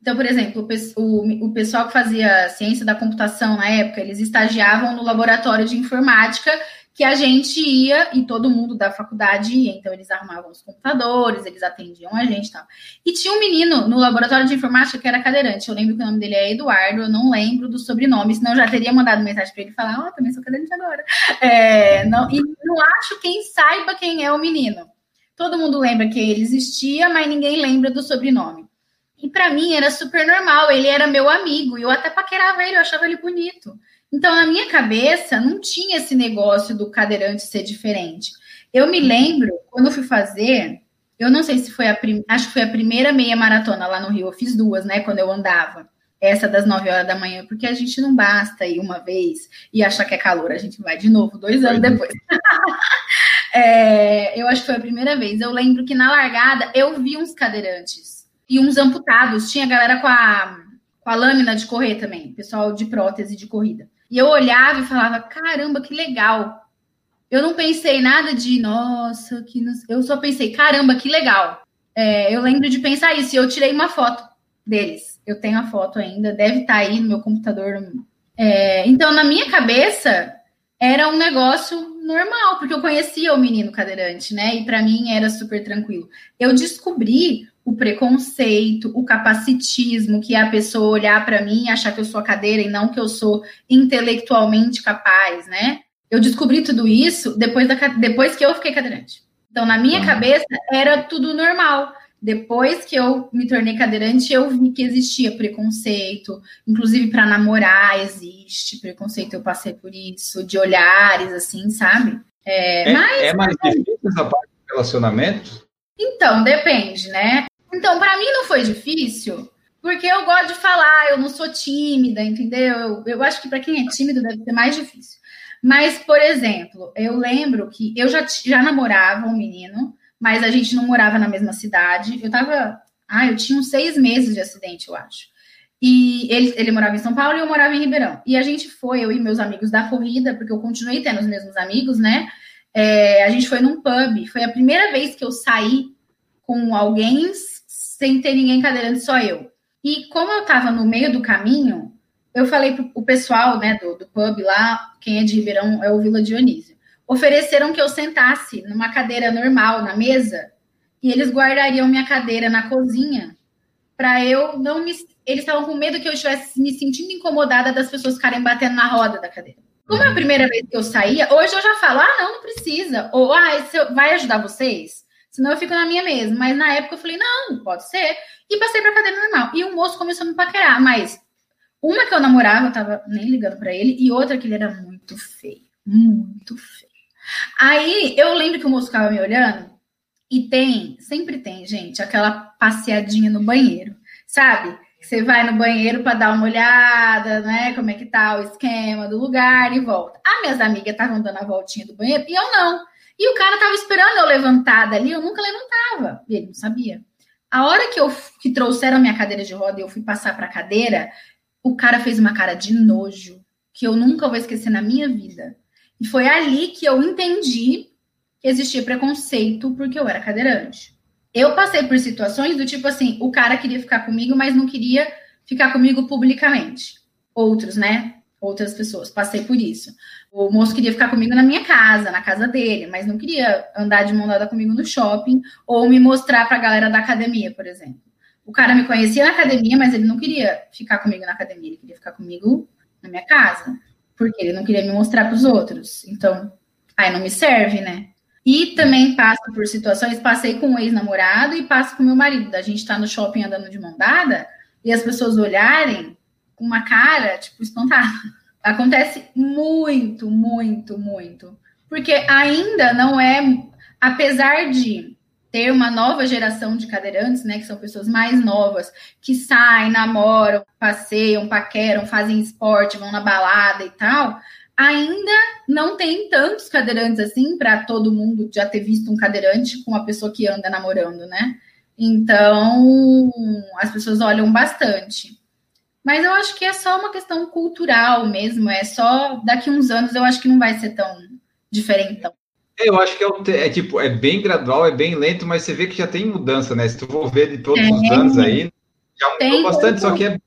Então, por exemplo, o, o pessoal que fazia ciência da computação na época, eles estagiavam no laboratório de informática que a gente ia e todo mundo da faculdade ia. Então, eles arrumavam os computadores, eles atendiam a gente e tal. E tinha um menino no laboratório de informática que era cadeirante. Eu lembro que o nome dele é Eduardo, eu não lembro do sobrenome, senão eu já teria mandado mensagem para ele falar: Ó, oh, também sou cadeirante agora. É, não, e não acho quem saiba quem é o menino. Todo mundo lembra que ele existia, mas ninguém lembra do sobrenome. E para mim era super normal, ele era meu amigo, e eu até paquerava ele, eu achava ele bonito. Então, na minha cabeça, não tinha esse negócio do cadeirante ser diferente. Eu me lembro, quando eu fui fazer, eu não sei se foi a primeira, acho que foi a primeira meia maratona lá no Rio, eu fiz duas, né, quando eu andava. essa das 9 horas da manhã, porque a gente não basta ir uma vez e achar que é calor, a gente vai de novo dois anos depois. é, eu acho que foi a primeira vez. Eu lembro que na largada eu vi uns cadeirantes e uns amputados. Tinha galera com a, com a lâmina de correr também, pessoal de prótese de corrida. E eu olhava e falava: caramba, que legal. Eu não pensei nada de, nossa, que. Eu só pensei, caramba, que legal. É, eu lembro de pensar isso e eu tirei uma foto deles. Eu tenho a foto ainda, deve estar tá aí no meu computador. É, então, na minha cabeça, era um negócio normal, porque eu conhecia o menino cadeirante, né? E para mim era super tranquilo. Eu descobri o preconceito, o capacitismo, que é a pessoa olhar para mim e achar que eu sou a cadeira e não que eu sou intelectualmente capaz, né? Eu descobri tudo isso depois, da, depois que eu fiquei cadeirante. Então, na minha cabeça, era tudo normal. Depois que eu me tornei cadeirante, eu vi que existia preconceito, inclusive para namorar existe preconceito, eu passei por isso, de olhares, assim, sabe?
É, é, mas, é mais difícil essa parte do relacionamento?
Então, depende, né? Então, para mim não foi difícil, porque eu gosto de falar, eu não sou tímida, entendeu? Eu, eu acho que para quem é tímido deve ser mais difícil. Mas, por exemplo, eu lembro que eu já, já namorava um menino, mas a gente não morava na mesma cidade. Eu tava. Ah, eu tinha uns seis meses de acidente, eu acho. E ele, ele morava em São Paulo e eu morava em Ribeirão. E a gente foi, eu e meus amigos da corrida, porque eu continuei tendo os mesmos amigos, né? É, a gente foi num pub. Foi a primeira vez que eu saí com alguém sem ter ninguém cadeirante, só eu. E como eu tava no meio do caminho, eu falei pro o pessoal, né, do, do pub lá, quem é de Ribeirão é o Vila Dionísio. Ofereceram que eu sentasse numa cadeira normal, na mesa, e eles guardariam minha cadeira na cozinha para eu não me. Eles estavam com medo que eu estivesse me sentindo incomodada das pessoas ficarem batendo na roda da cadeira. Como é a primeira vez que eu saía, hoje eu já falo, ah, não, não precisa. Ou, ah, vai ajudar vocês? Senão eu fico na minha mesma. Mas na época eu falei, não, pode ser. E passei para cadeira normal. E o moço começou a me paquerar, mas uma que eu namorava, eu tava nem ligando para ele, e outra que ele era muito feio. Muito feio. Aí eu lembro que o moço ficava me olhando, e tem, sempre tem, gente, aquela passeadinha no banheiro, sabe? Você vai no banheiro para dar uma olhada, né? Como é que tá o esquema do lugar e volta. As minhas amigas estavam dando a voltinha do banheiro e eu não. E o cara tava esperando eu levantar dali, eu nunca levantava. E ele não sabia. A hora que eu que trouxeram a minha cadeira de roda e eu fui passar para a cadeira, o cara fez uma cara de nojo que eu nunca vou esquecer na minha vida. E foi ali que eu entendi que existia preconceito porque eu era cadeirante. Eu passei por situações do tipo assim, o cara queria ficar comigo, mas não queria ficar comigo publicamente. Outros, né? Outras pessoas. Passei por isso. O moço queria ficar comigo na minha casa, na casa dele, mas não queria andar de mão dada comigo no shopping ou me mostrar para a galera da academia, por exemplo. O cara me conhecia na academia, mas ele não queria ficar comigo na academia, ele queria ficar comigo na minha casa, porque ele não queria me mostrar para os outros. Então, aí não me serve, né? E também passo por situações, passei com um ex-namorado e passo com meu marido. A gente tá no shopping andando de mão dada e as pessoas olharem com uma cara, tipo, espantada. Acontece muito, muito, muito. Porque ainda não é, apesar de ter uma nova geração de cadeirantes, né, que são pessoas mais novas, que saem, namoram, passeiam, paqueram, fazem esporte, vão na balada e tal, ainda não tem tantos cadeirantes assim para todo mundo já ter visto um cadeirante com uma pessoa que anda namorando, né? Então, as pessoas olham bastante. Mas eu acho que é só uma questão cultural mesmo, é só daqui uns anos eu acho que não vai ser tão diferentão.
Eu acho que é, é, tipo, é bem gradual, é bem lento, mas você vê que já tem mudança, né? Se tu for ver de todos é, os anos aí, já mudou bastante, só que é bem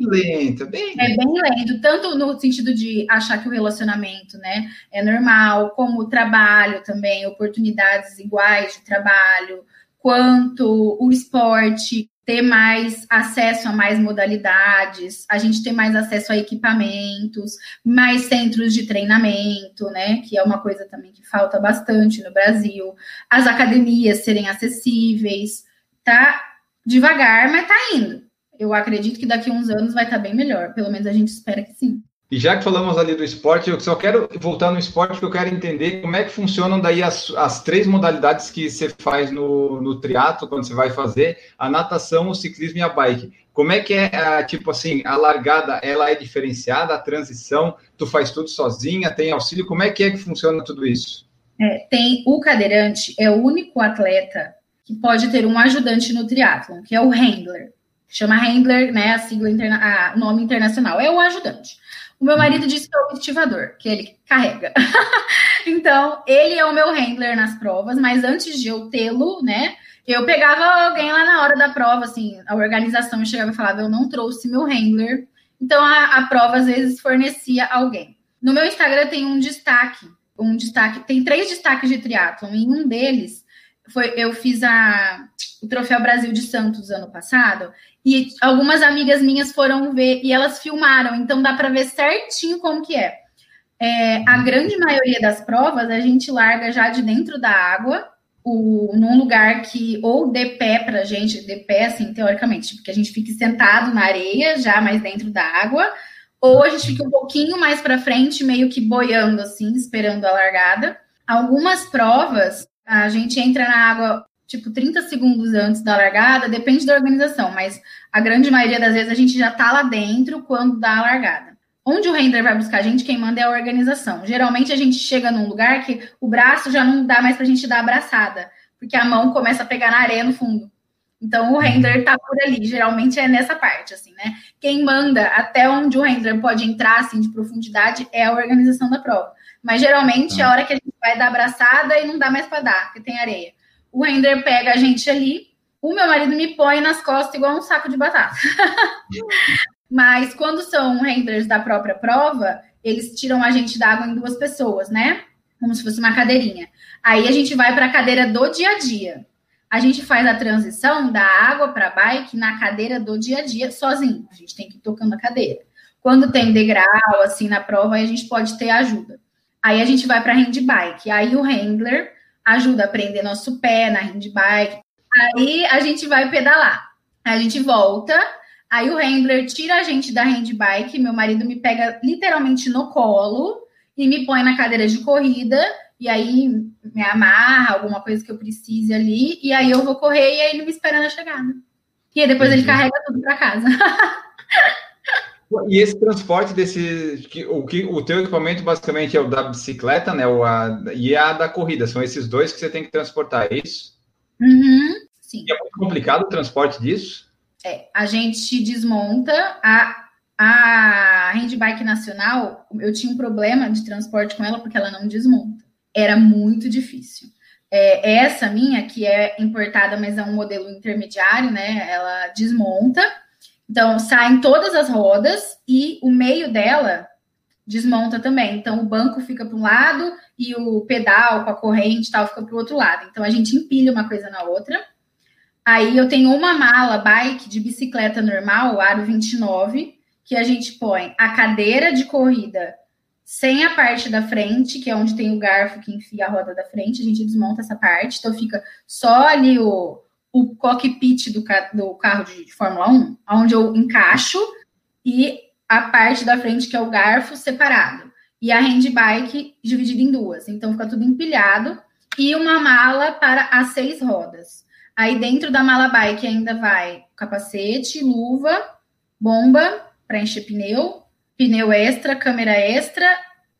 lento, bem
É bem lento, tanto no sentido de achar que o relacionamento, né, é normal, como o trabalho também, oportunidades iguais de trabalho, quanto o esporte, ter mais acesso a mais modalidades, a gente ter mais acesso a equipamentos, mais centros de treinamento, né? Que é uma coisa também que falta bastante no Brasil. As academias serem acessíveis, tá devagar, mas tá indo. Eu acredito que daqui a uns anos vai estar tá bem melhor. Pelo menos a gente espera que sim.
E já que falamos ali do esporte, eu só quero voltar no esporte porque eu quero entender como é que funcionam daí as, as três modalidades que você faz no, no triatlo quando você vai fazer, a natação, o ciclismo e a bike. Como é que é, tipo assim, a largada, ela é diferenciada, a transição, tu faz tudo sozinha, tem auxílio, como é que é que funciona tudo isso?
É, tem o cadeirante, é o único atleta que pode ter um ajudante no triatlon, que é o handler. Chama handler, né, a sigla, interna a nome internacional, é o ajudante. O meu marido disse que é o motivador, que ele carrega. então, ele é o meu handler nas provas, mas antes de eu tê-lo, né, eu pegava alguém lá na hora da prova, assim, a organização chegava e falava, eu não trouxe meu handler. Então, a, a prova, às vezes, fornecia alguém. No meu Instagram tem um destaque, um destaque, tem três destaques de triatlon, e um deles foi, eu fiz a, o Troféu Brasil de Santos ano passado, e algumas amigas minhas foram ver e elas filmaram, então dá para ver certinho como que é. é. A grande maioria das provas a gente larga já de dentro da água, o, num lugar que ou de pé para gente, de pé assim, teoricamente, porque a gente fique sentado na areia, já mais dentro da água, ou a gente fica um pouquinho mais para frente, meio que boiando assim, esperando a largada. Algumas provas a gente entra na água tipo 30 segundos antes da largada, depende da organização, mas a grande maioria das vezes a gente já tá lá dentro quando dá a largada. Onde o render vai buscar a gente, quem manda é a organização. Geralmente a gente chega num lugar que o braço já não dá mais pra gente dar abraçada, porque a mão começa a pegar na areia no fundo. Então o render tá por ali, geralmente é nessa parte, assim, né? Quem manda até onde o render pode entrar, assim, de profundidade é a organização da prova. Mas geralmente é a hora que a gente vai dar abraçada e não dá mais para dar, porque tem areia o render pega a gente ali, o meu marido me põe nas costas igual um saco de batata. Mas quando são renders da própria prova, eles tiram a gente da água em duas pessoas, né? Como se fosse uma cadeirinha. Aí a gente vai para a cadeira do dia a dia. A gente faz a transição da água para bike na cadeira do dia a dia sozinho. A gente tem que ir tocando a cadeira. Quando tem degrau assim na prova, aí a gente pode ter ajuda. Aí a gente vai para hand bike. Aí o handler ajuda a prender nosso pé na handbike. Aí a gente vai pedalar. A gente volta, aí o handler tira a gente da handbike, meu marido me pega literalmente no colo e me põe na cadeira de corrida, e aí me amarra alguma coisa que eu precise ali, e aí eu vou correr e aí ele me espera na chegada. E aí depois Entendi. ele carrega tudo para casa.
E esse transporte desse. O, que, o teu equipamento basicamente é o da bicicleta, né? O, a, e a da corrida. São esses dois que você tem que transportar, é isso?
Uhum, sim.
E é muito complicado o transporte disso?
É, a gente desmonta a. A handbike nacional, eu tinha um problema de transporte com ela porque ela não desmonta. Era muito difícil. É, essa minha, que é importada, mas é um modelo intermediário, né? Ela desmonta então, saem todas as rodas e o meio dela desmonta também. Então, o banco fica para um lado e o pedal com a corrente tal fica para o outro lado. Então, a gente empilha uma coisa na outra. Aí, eu tenho uma mala bike de bicicleta normal, aro 29, que a gente põe a cadeira de corrida sem a parte da frente, que é onde tem o garfo que enfia a roda da frente, a gente desmonta essa parte, então fica só ali o, o cockpit do, do carro de, de Fórmula 1, onde eu encaixo, e a parte da frente, que é o garfo, separado. E a handbike dividida em duas. Então, fica tudo empilhado. E uma mala para as seis rodas. Aí, dentro da mala bike ainda vai capacete, luva, bomba para encher pneu, pneu extra, câmera extra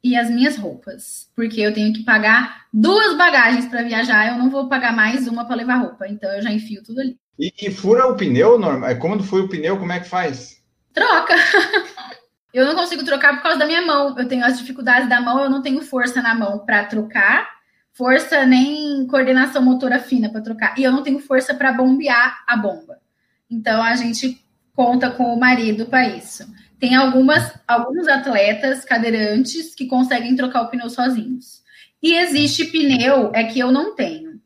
e as minhas roupas, porque eu tenho que pagar duas bagagens para viajar, eu não vou pagar mais uma para levar roupa, então eu já enfio tudo ali.
E, e fura o pneu, normal? É, quando foi o pneu, como é que faz?
Troca. eu não consigo trocar por causa da minha mão. Eu tenho as dificuldades da mão, eu não tenho força na mão para trocar, força nem coordenação motora fina para trocar. E eu não tenho força para bombear a bomba. Então a gente conta com o marido para isso. Tem algumas, alguns atletas cadeirantes que conseguem trocar o pneu sozinhos. E existe pneu, é que eu não tenho.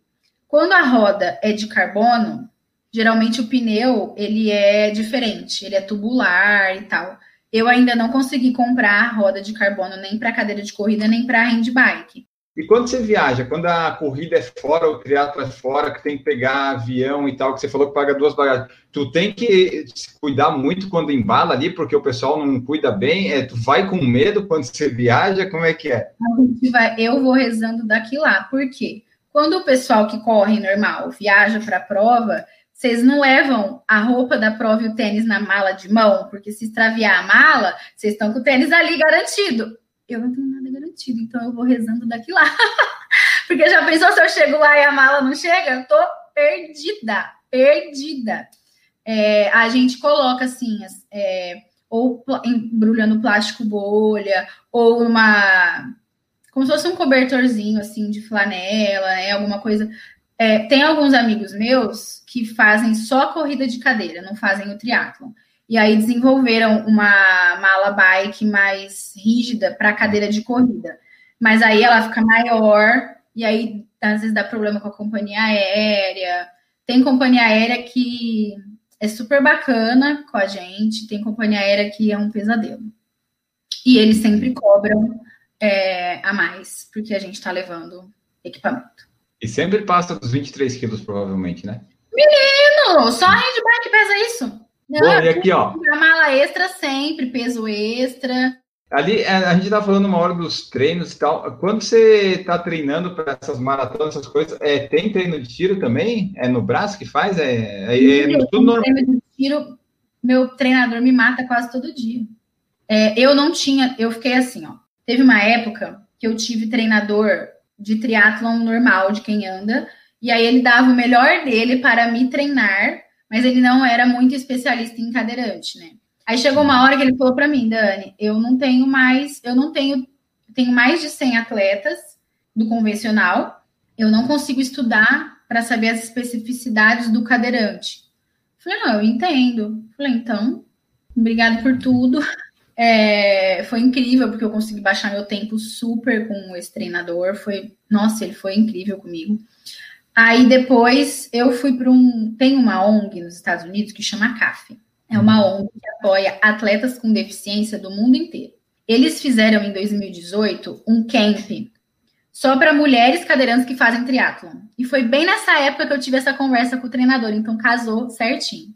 Quando a roda é de carbono, geralmente o pneu ele é diferente, ele é tubular e tal. Eu ainda não consegui comprar roda de carbono nem para cadeira de corrida nem para handbike.
E quando você viaja, quando a corrida é fora, o triatlo é fora, que tem que pegar avião e tal, que você falou que paga duas bagagens, tu tem que se cuidar muito quando embala ali, porque o pessoal não cuida bem, é, tu vai com medo quando você viaja, como é que é?
Eu vou rezando daqui lá, por quê? Quando o pessoal que corre normal viaja para a prova, vocês não levam a roupa da prova e o tênis na mala de mão, porque se extraviar a mala, vocês estão com o tênis ali garantido eu não tenho nada garantido, então eu vou rezando daqui lá. Porque já pensou se eu chego lá e a mala não chega? Eu tô perdida, perdida. É, a gente coloca assim, é, ou embrulhando plástico bolha, ou uma. Como se fosse um cobertorzinho assim de flanela, né, alguma coisa. É, tem alguns amigos meus que fazem só corrida de cadeira, não fazem o triatlon. E aí desenvolveram uma mala bike mais rígida para cadeira de corrida. Mas aí ela fica maior e aí às vezes dá problema com a companhia aérea. Tem companhia aérea que é super bacana com a gente, tem companhia aérea que é um pesadelo. E eles sempre cobram é, a mais, porque a gente está levando equipamento.
E sempre passa dos 23 quilos, provavelmente, né?
Menino, só a handbike pesa isso.
Não, Bom, e aqui, ó.
A mala extra sempre, peso extra.
Ali, é, a gente está falando uma hora dos treinos e tal. Quando você está treinando para essas maratonas, essas coisas, é, tem treino de tiro também? É no braço que faz? É, é, é tudo normal? Treino de tiro,
meu treinador me mata quase todo dia. É, eu não tinha, eu fiquei assim, ó. Teve uma época que eu tive treinador de triatlon normal, de quem anda, e aí ele dava o melhor dele para me treinar mas ele não era muito especialista em cadeirante, né? Aí chegou uma hora que ele falou para mim, Dani, eu não tenho mais, eu não tenho, tenho mais de 100 atletas do convencional, eu não consigo estudar para saber as especificidades do cadeirante. Falei, não, eu entendo. Falei, então, obrigado por tudo. É, foi incrível, porque eu consegui baixar meu tempo super com esse treinador. Foi, nossa, ele foi incrível comigo. Aí depois eu fui para um. Tem uma ONG nos Estados Unidos que chama CAF. É uma ONG que apoia atletas com deficiência do mundo inteiro. Eles fizeram em 2018 um camp só para mulheres cadeirantes que fazem triatlon. E foi bem nessa época que eu tive essa conversa com o treinador, então casou certinho.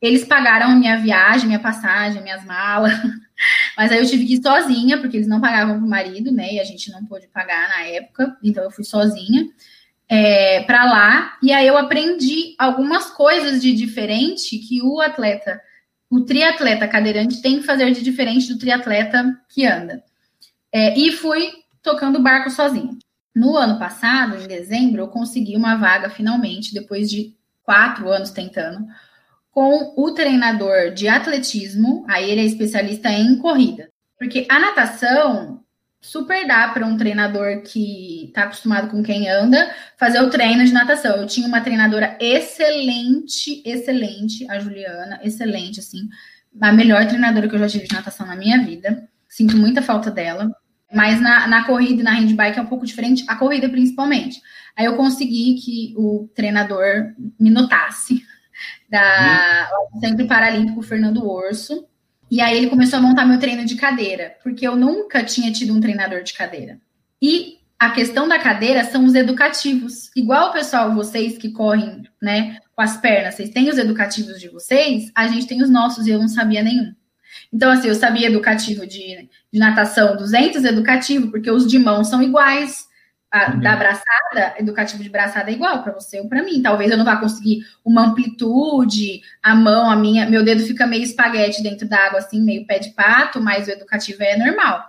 Eles pagaram a minha viagem, minha passagem, minhas malas. Mas aí eu tive que ir sozinha, porque eles não pagavam pro marido, né? E a gente não pôde pagar na época, então eu fui sozinha é, para lá, e aí eu aprendi algumas coisas de diferente que o atleta, o triatleta cadeirante tem que fazer de diferente do triatleta que anda. É, e fui tocando barco sozinho. No ano passado, em dezembro, eu consegui uma vaga finalmente, depois de quatro anos tentando, com o treinador de atletismo, aí ele é especialista em corrida. Porque a natação, super dá para um treinador que está acostumado com quem anda fazer o treino de natação. Eu tinha uma treinadora excelente, excelente, a Juliana, excelente, assim, a melhor treinadora que eu já tive de natação na minha vida. Sinto muita falta dela. Mas na, na corrida e na handbike é um pouco diferente, a corrida principalmente. Aí eu consegui que o treinador me notasse da hum. sempre paralímpico Fernando Orso e aí ele começou a montar meu treino de cadeira, porque eu nunca tinha tido um treinador de cadeira. E a questão da cadeira são os educativos. Igual pessoal, vocês que correm, né, com as pernas, vocês têm os educativos de vocês, a gente tem os nossos e eu não sabia nenhum. Então, assim, eu sabia educativo de, de natação 200 educativo, porque os de mão são iguais, a, uhum. da braçada, educativo de braçada é igual para você ou para mim. Talvez eu não vá conseguir uma amplitude, a mão, a minha, meu dedo fica meio espaguete dentro da água, assim, meio pé de pato, mas o educativo é normal.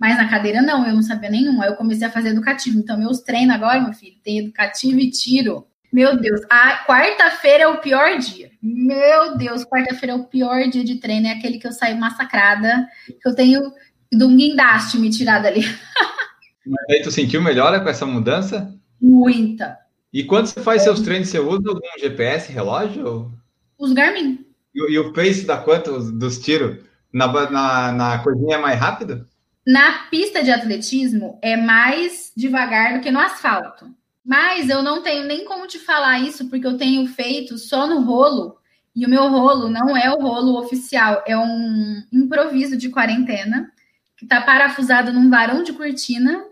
Mas na cadeira não, eu não sabia nenhum. Aí eu comecei a fazer educativo. Então, meus treinos agora, meu filho, tem educativo e tiro. Meu Deus, a quarta-feira é o pior dia. Meu Deus, quarta-feira é o pior dia de treino. É aquele que eu saio massacrada, que eu tenho de um guindaste me tirado ali.
Mas aí tu sentiu melhora com essa mudança?
Muita.
E quando você faz seus treinos, você usa algum GPS, relógio?
Os Garmin.
E, e, o pace dá quanto dos tiros? Na, na, na coisinha é mais rápido?
Na pista de atletismo é mais devagar do que no asfalto. Mas eu não tenho nem como te falar isso, porque eu tenho feito só no rolo. E o meu rolo não é o rolo oficial, é um improviso de quarentena, que está parafusado num varão de cortina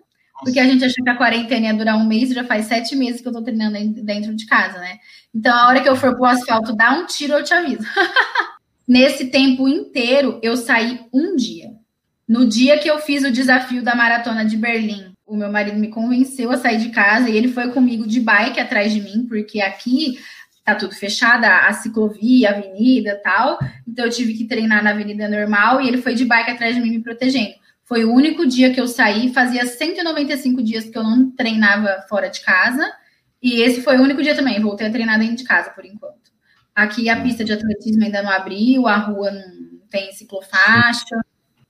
porque a gente achou que a quarentena ia durar um mês, já faz sete meses que eu tô treinando dentro de casa, né? Então, a hora que eu for pro asfalto dar um tiro, eu te aviso. Nesse tempo inteiro, eu saí um dia. No dia que eu fiz o desafio da maratona de Berlim, o meu marido me convenceu a sair de casa e ele foi comigo de bike atrás de mim, porque aqui tá tudo fechado, a ciclovia, a avenida tal. Então eu tive que treinar na avenida normal e ele foi de bike atrás de mim me protegendo. Foi o único dia que eu saí, fazia 195 dias que eu não treinava fora de casa. E esse foi o único dia também, voltei a treinar dentro de casa por enquanto. Aqui a pista de atletismo ainda não abriu, a rua não tem ciclofaixa.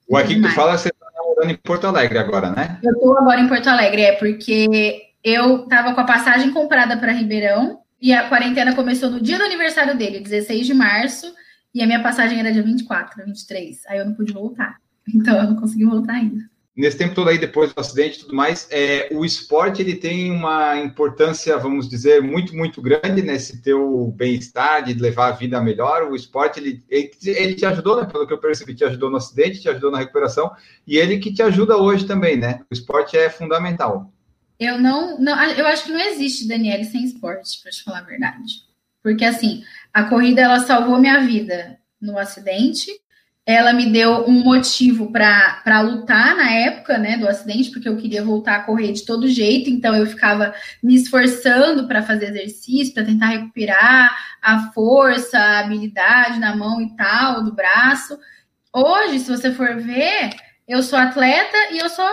O aqui que tu fala, você está morando em Porto Alegre agora, né?
Eu estou agora em Porto Alegre, é porque eu estava com a passagem comprada para Ribeirão e a quarentena começou no dia do aniversário dele, 16 de março, e a minha passagem era dia 24, 23. Aí eu não pude voltar. Então eu não consegui voltar ainda.
Nesse tempo todo aí, depois do acidente e tudo mais, é, o esporte ele tem uma importância, vamos dizer, muito, muito grande nesse teu bem-estar, de levar a vida melhor. O esporte, ele, ele, ele, te ajudou, né? Pelo que eu percebi, te ajudou no acidente, te ajudou na recuperação, e ele que te ajuda hoje também, né? O esporte é fundamental.
Eu não, não eu acho que não existe Daniele sem esporte, para te falar a verdade. Porque assim, a corrida ela salvou minha vida no acidente. Ela me deu um motivo para lutar na época, né, do acidente, porque eu queria voltar a correr de todo jeito, então eu ficava me esforçando para fazer exercício, para tentar recuperar a força, a habilidade na mão e tal, do braço. Hoje, se você for ver, eu sou atleta e eu sou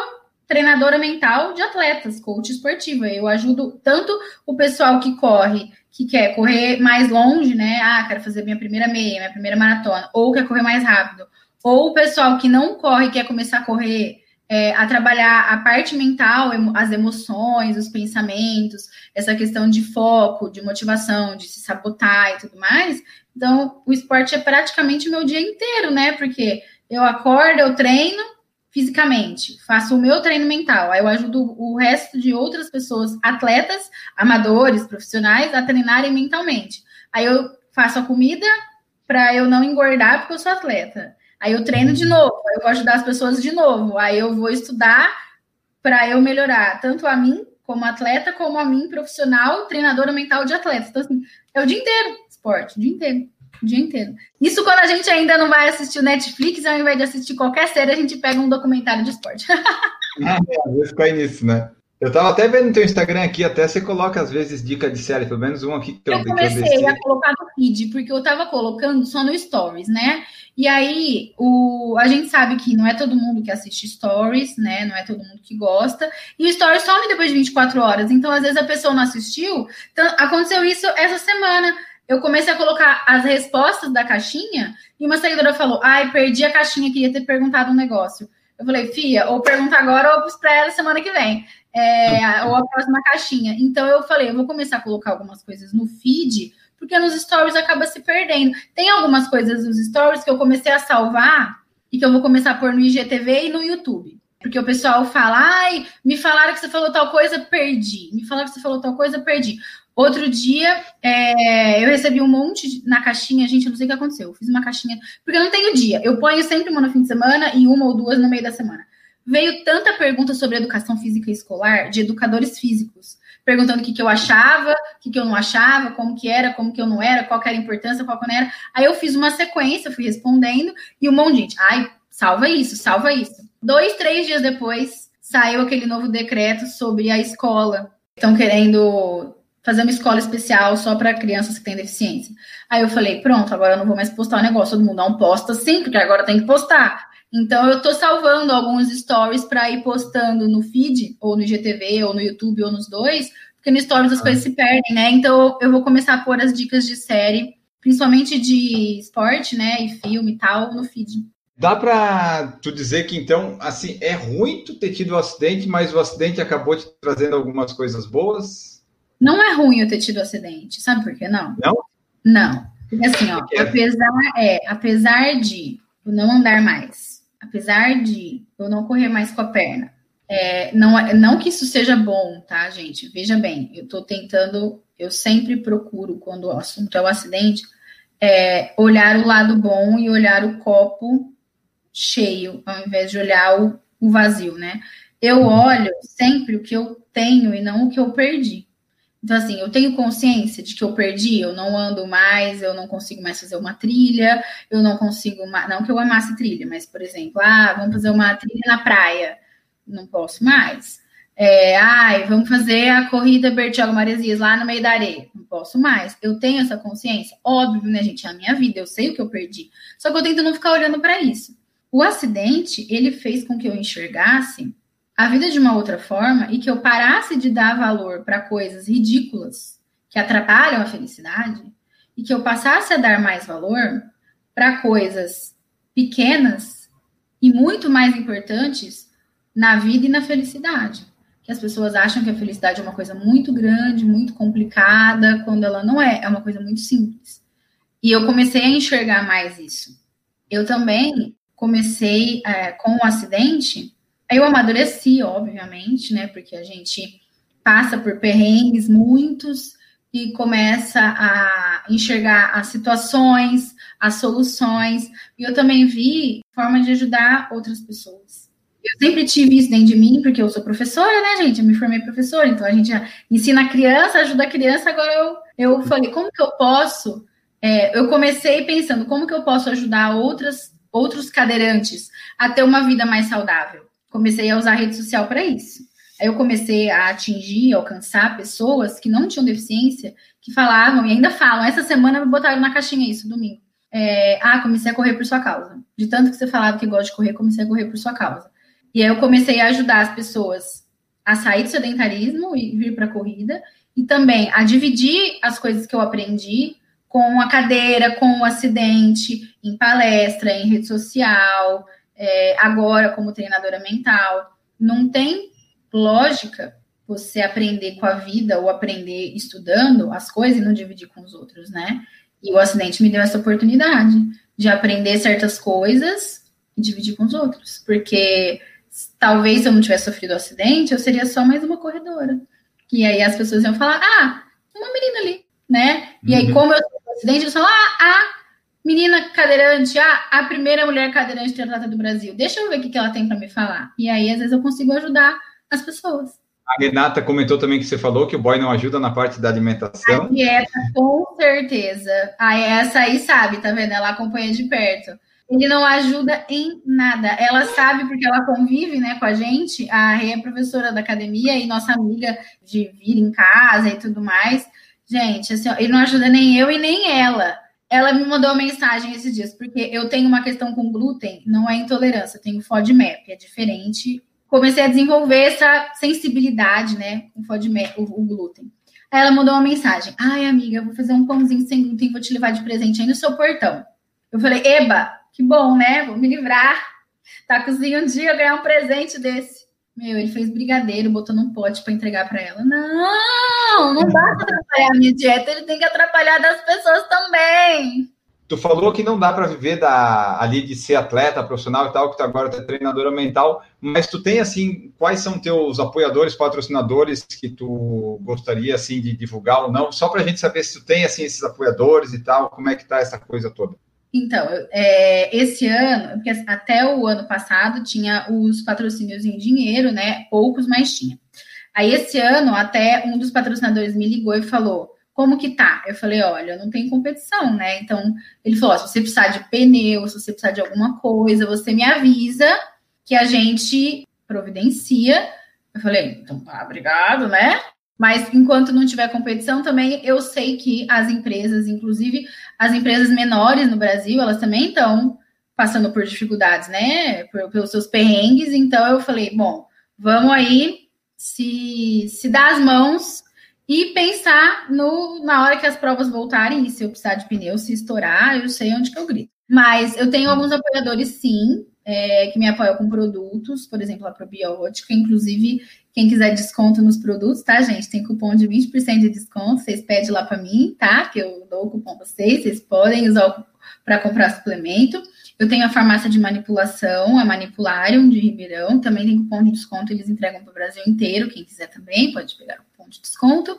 treinadora mental de atletas, coach esportiva. Eu ajudo tanto o pessoal que corre, que quer correr mais longe, né? Ah, quero fazer minha primeira meia, minha primeira maratona, ou quer correr mais rápido. Ou o pessoal que não corre, quer começar a correr, é, a trabalhar a parte mental, as emoções, os pensamentos, essa questão de foco, de motivação, de se sabotar e tudo mais. Então, o esporte é praticamente o meu dia inteiro, né? Porque eu acordo, eu treino, fisicamente, faço o meu treino mental, aí eu ajudo o resto de outras pessoas, atletas, amadores, profissionais, a treinarem mentalmente. Aí eu faço a comida para eu não engordar porque eu sou atleta. Aí eu treino de novo, aí eu vou ajudar as pessoas de novo, aí eu vou estudar para eu melhorar tanto a mim como atleta, como a mim profissional, treinadora mental de atleta. Então assim, é o dia inteiro esporte, o dia inteiro. O dia inteiro. Isso quando a gente ainda não vai assistir o Netflix, ao invés de assistir qualquer série, a gente pega um documentário de esporte.
ah, é, às vezes cai nisso, né? Eu tava até vendo no teu Instagram aqui, até você coloca às vezes dica de série, pelo menos um aqui que
eu, eu comecei a colocar no feed, porque eu tava colocando só no stories, né? E aí, o, a gente sabe que não é todo mundo que assiste stories, né? Não é todo mundo que gosta. E o stories some depois de 24 horas. Então, às vezes, a pessoa não assistiu. Então, aconteceu isso essa semana eu comecei a colocar as respostas da caixinha e uma seguidora falou: Ai, perdi a caixinha, queria ter perguntado um negócio. Eu falei, Fia, ou pergunta agora ou ela semana que vem. É, ou a próxima caixinha. Então eu falei, eu vou começar a colocar algumas coisas no feed, porque nos stories acaba se perdendo. Tem algumas coisas nos stories que eu comecei a salvar e que eu vou começar a pôr no IGTV e no YouTube. Porque o pessoal fala, ai, me falaram que você falou tal coisa, perdi. Me falaram que você falou tal coisa, perdi. Outro dia, é, eu recebi um monte na caixinha, gente, eu não sei o que aconteceu. Eu fiz uma caixinha, porque eu não tenho dia. Eu ponho sempre uma no fim de semana e uma ou duas no meio da semana. Veio tanta pergunta sobre educação física escolar de educadores físicos, perguntando o que, que eu achava, o que, que eu não achava, como que era, como que eu não era, qual era a importância, qual não era. Aí eu fiz uma sequência, fui respondendo, e um monte de gente, ai, salva isso, salva isso. Dois, três dias depois, saiu aquele novo decreto sobre a escola. Estão querendo fazer uma escola especial só para crianças que têm deficiência. Aí eu falei, pronto, agora eu não vou mais postar o negócio, todo mundo não posta sim, porque agora tem que postar. Então eu tô salvando alguns stories para ir postando no feed, ou no IGTV, ou no YouTube, ou nos dois, porque no stories as ah. coisas se perdem, né? Então eu vou começar a pôr as dicas de série, principalmente de esporte, né, e filme e tal, no feed.
Dá para tu dizer que então, assim, é ruim tu ter tido o um acidente, mas o acidente acabou te trazendo algumas coisas boas?
Não é ruim eu ter tido acidente, sabe por que não?
Não?
Não. Porque assim, ó, apesar, é, apesar de eu não andar mais, apesar de eu não correr mais com a perna, é, não, é, não que isso seja bom, tá, gente? Veja bem, eu tô tentando, eu sempre procuro, quando o assunto é o acidente, é, olhar o lado bom e olhar o copo cheio, ao invés de olhar o, o vazio, né? Eu olho sempre o que eu tenho e não o que eu perdi. Então, assim, eu tenho consciência de que eu perdi, eu não ando mais, eu não consigo mais fazer uma trilha, eu não consigo. Não que eu amasse trilha, mas, por exemplo, ah, vamos fazer uma trilha na praia. Não posso mais. É, ai, vamos fazer a corrida Bertioga Maresias lá no meio da areia. Não posso mais. Eu tenho essa consciência? Óbvio, né, gente? É a minha vida, eu sei o que eu perdi. Só que eu tento não ficar olhando para isso. O acidente, ele fez com que eu enxergasse a vida de uma outra forma e que eu parasse de dar valor para coisas ridículas que atrapalham a felicidade e que eu passasse a dar mais valor para coisas pequenas e muito mais importantes na vida e na felicidade. Que as pessoas acham que a felicidade é uma coisa muito grande, muito complicada, quando ela não é, é uma coisa muito simples. E eu comecei a enxergar mais isso. Eu também comecei é, com o acidente eu amadureci, obviamente, né? Porque a gente passa por perrengues muitos e começa a enxergar as situações, as soluções. E eu também vi forma de ajudar outras pessoas. Eu sempre tive isso dentro de mim, porque eu sou professora, né, gente? Eu me formei professora, então a gente ensina a criança, ajuda a criança. Agora eu, eu falei, como que eu posso? É, eu comecei pensando, como que eu posso ajudar outras, outros cadeirantes a ter uma vida mais saudável? Comecei a usar a rede social para isso. Aí eu comecei a atingir, alcançar pessoas que não tinham deficiência, que falavam e ainda falam. Essa semana me botaram na caixinha isso, domingo. É, ah, comecei a correr por sua causa. De tanto que você falava que gosta de correr, comecei a correr por sua causa. E aí eu comecei a ajudar as pessoas a sair do sedentarismo e vir para a corrida, e também a dividir as coisas que eu aprendi com a cadeira, com o acidente, em palestra, em rede social, é, agora como treinadora mental. Não tem lógica você aprender com a vida ou aprender estudando as coisas e não dividir com os outros, né? E o acidente me deu essa oportunidade de aprender certas coisas e dividir com os outros, porque talvez se eu não tivesse sofrido o um acidente, eu seria só mais uma corredora. E aí as pessoas iam falar: "Ah, uma menina ali", né? E aí uhum. como eu sofri o acidente, eu falo: "Ah, ah Menina cadeirante, ah, a primeira mulher cadeirante tratada do Brasil. Deixa eu ver o que, ela tem para me falar. E aí, às vezes, eu consigo ajudar as pessoas.
A Renata comentou também que você falou que o boy não ajuda na parte da alimentação.
A dieta, com certeza. Aí essa aí sabe, tá vendo? Ela acompanha de perto. Ele não ajuda em nada. Ela sabe porque ela convive, né, com a gente. A Rê é professora da academia e nossa amiga de vir em casa e tudo mais. Gente, assim, ele não ajuda nem eu e nem ela. Ela me mandou uma mensagem esses dias, porque eu tenho uma questão com glúten, não é intolerância, eu tenho FODMAP, é diferente. Comecei a desenvolver essa sensibilidade, né, com FODMAP, o, o glúten. Aí ela mandou uma mensagem: Ai, amiga, eu vou fazer um pãozinho sem glúten, vou te levar de presente aí no seu portão. Eu falei: Eba, que bom, né? Vou me livrar. Tá cozinhando um dia ganhar um presente desse. Meu, ele fez brigadeiro, botou num pote para entregar para ela. Não, não dá para atrapalhar a minha dieta, ele tem que atrapalhar das pessoas também.
Tu falou que não dá para viver da, ali de ser atleta profissional e tal, que tu agora é treinadora mental, mas tu tem assim, quais são teus apoiadores, patrocinadores que tu gostaria assim de divulgar ou não? Só para a gente saber se tu tem assim esses apoiadores e tal, como é que tá essa coisa toda.
Então, é, esse ano, porque até o ano passado tinha os patrocínios em dinheiro, né? Poucos, mas tinha. Aí esse ano, até um dos patrocinadores me ligou e falou: como que tá? Eu falei, olha, não tem competição, né? Então, ele falou: se você precisar de pneu, se você precisar de alguma coisa, você me avisa que a gente providencia. Eu falei, então tá, obrigado, né? Mas enquanto não tiver competição, também eu sei que as empresas, inclusive as empresas menores no Brasil, elas também estão passando por dificuldades, né? Pelos seus perrengues. Então eu falei, bom, vamos aí se, se dar as mãos e pensar no, na hora que as provas voltarem, e se eu precisar de pneu, se estourar, eu sei onde que eu grito. Mas eu tenho alguns apoiadores, sim, é, que me apoiam com produtos, por exemplo, a probiótica. Inclusive, quem quiser desconto nos produtos, tá, gente? Tem cupom de 20% de desconto. Vocês pedem lá para mim, tá? Que eu dou o cupom para vocês. Vocês podem usar para comprar suplemento. Eu tenho a farmácia de manipulação, a Manipularium de Ribeirão. Também tem cupom de desconto, eles entregam para o Brasil inteiro. Quem quiser também pode pegar o cupom de desconto.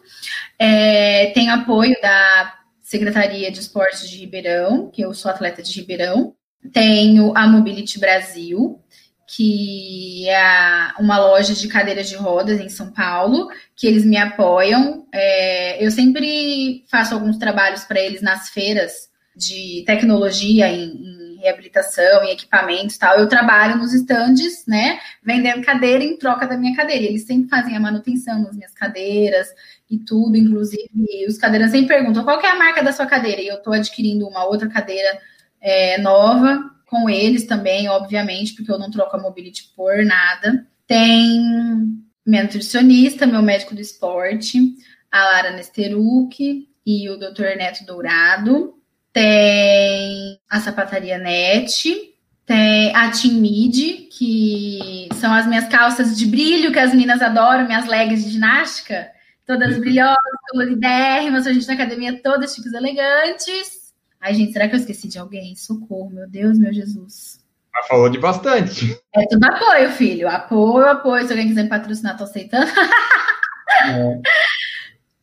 É, tem apoio da Secretaria de Esportes de Ribeirão, que eu sou atleta de Ribeirão. Tenho a Mobility Brasil, que é uma loja de cadeiras de rodas em São Paulo, que eles me apoiam. É, eu sempre faço alguns trabalhos para eles nas feiras de tecnologia em, em reabilitação, em equipamentos e tal. Eu trabalho nos estandes, né, vendendo cadeira em troca da minha cadeira. Eles sempre fazem a manutenção nas minhas cadeiras e tudo, inclusive os cadeiras sempre perguntam qual é a marca da sua cadeira, e eu estou adquirindo uma outra cadeira é, nova com eles também, obviamente, porque eu não troco a mobility por nada. Tem minha nutricionista, meu médico do esporte, a Lara Nesteruk e o Dr. Neto Dourado. Tem a Sapataria Net, tem a Team Mid, que são as minhas calças de brilho que as meninas adoram, minhas legs de ginástica, todas brilhosas, coloridérrimas, a gente na academia todas chicos elegantes. Ai, gente, será que eu esqueci de alguém? Socorro, meu Deus, meu Jesus.
Mas falou de bastante.
É tudo apoio, filho. Apoio, apoio. Se alguém quiser me patrocinar, tô aceitando. É.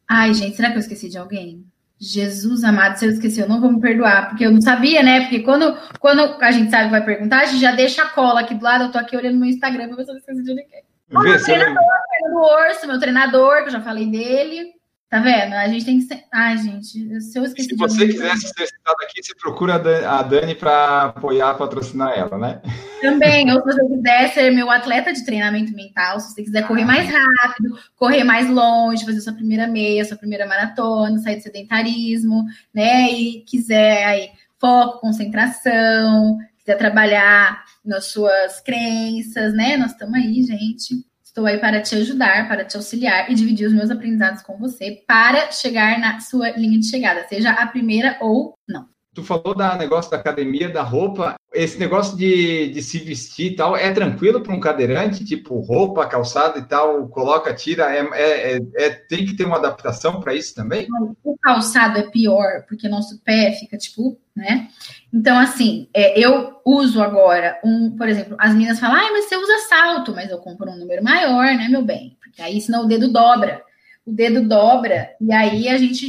Ai, gente, será que eu esqueci de alguém? Jesus amado, se eu esqueci, eu não vou me perdoar, porque eu não sabia, né? Porque quando, quando a gente sabe que vai perguntar, a gente já deixa a cola aqui do lado. Eu tô aqui olhando no meu Instagram pra ver se eu esqueci de ninguém. O meu treinador, Fernando Orso, meu treinador, que eu já falei dele. Tá vendo? A gente tem que ser. Ai, gente, se eu esqueci.
Se você quisesse ser citado aqui, você procura a Dani para apoiar, patrocinar ela, né?
Também, ou se você quiser ser meu atleta de treinamento mental, se você quiser correr mais rápido, correr mais longe, fazer sua primeira meia, sua primeira maratona, sair do sedentarismo, né? E quiser aí foco, concentração, quiser trabalhar nas suas crenças, né? Nós estamos aí, gente. Estou aí para te ajudar, para te auxiliar e dividir os meus aprendizados com você para chegar na sua linha de chegada, seja a primeira ou não.
Tu falou da negócio da academia, da roupa. Esse negócio de, de se vestir e tal, é tranquilo para um cadeirante? Tipo, roupa, calçado e tal, coloca, tira. É, é, é, é tem que ter uma adaptação para isso também?
O calçado é pior, porque nosso pé fica, tipo, né? Então, assim, é, eu uso agora um, por exemplo, as meninas falam, ai, mas você usa salto, mas eu compro um número maior, né, meu bem? Porque aí senão o dedo dobra. O dedo dobra, e aí a gente,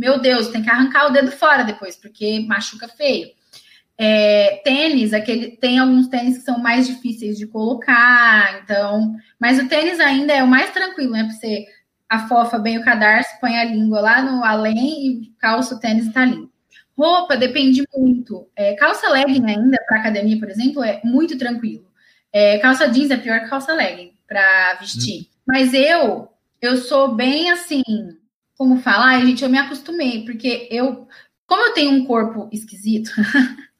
meu Deus, tem que arrancar o dedo fora depois, porque machuca feio. É, tênis, aquele, tem alguns tênis que são mais difíceis de colocar, então, mas o tênis ainda é o mais tranquilo, né? Pra você afofa bem o cadarço, põe a língua lá no além e calça o tênis e tá limpo. Roupa depende muito. É, calça legging ainda para academia, por exemplo, é muito tranquilo. É, calça jeans é pior que calça legging para vestir. Hum. Mas eu, eu sou bem assim, como falar, gente, eu me acostumei, porque eu, como eu tenho um corpo esquisito,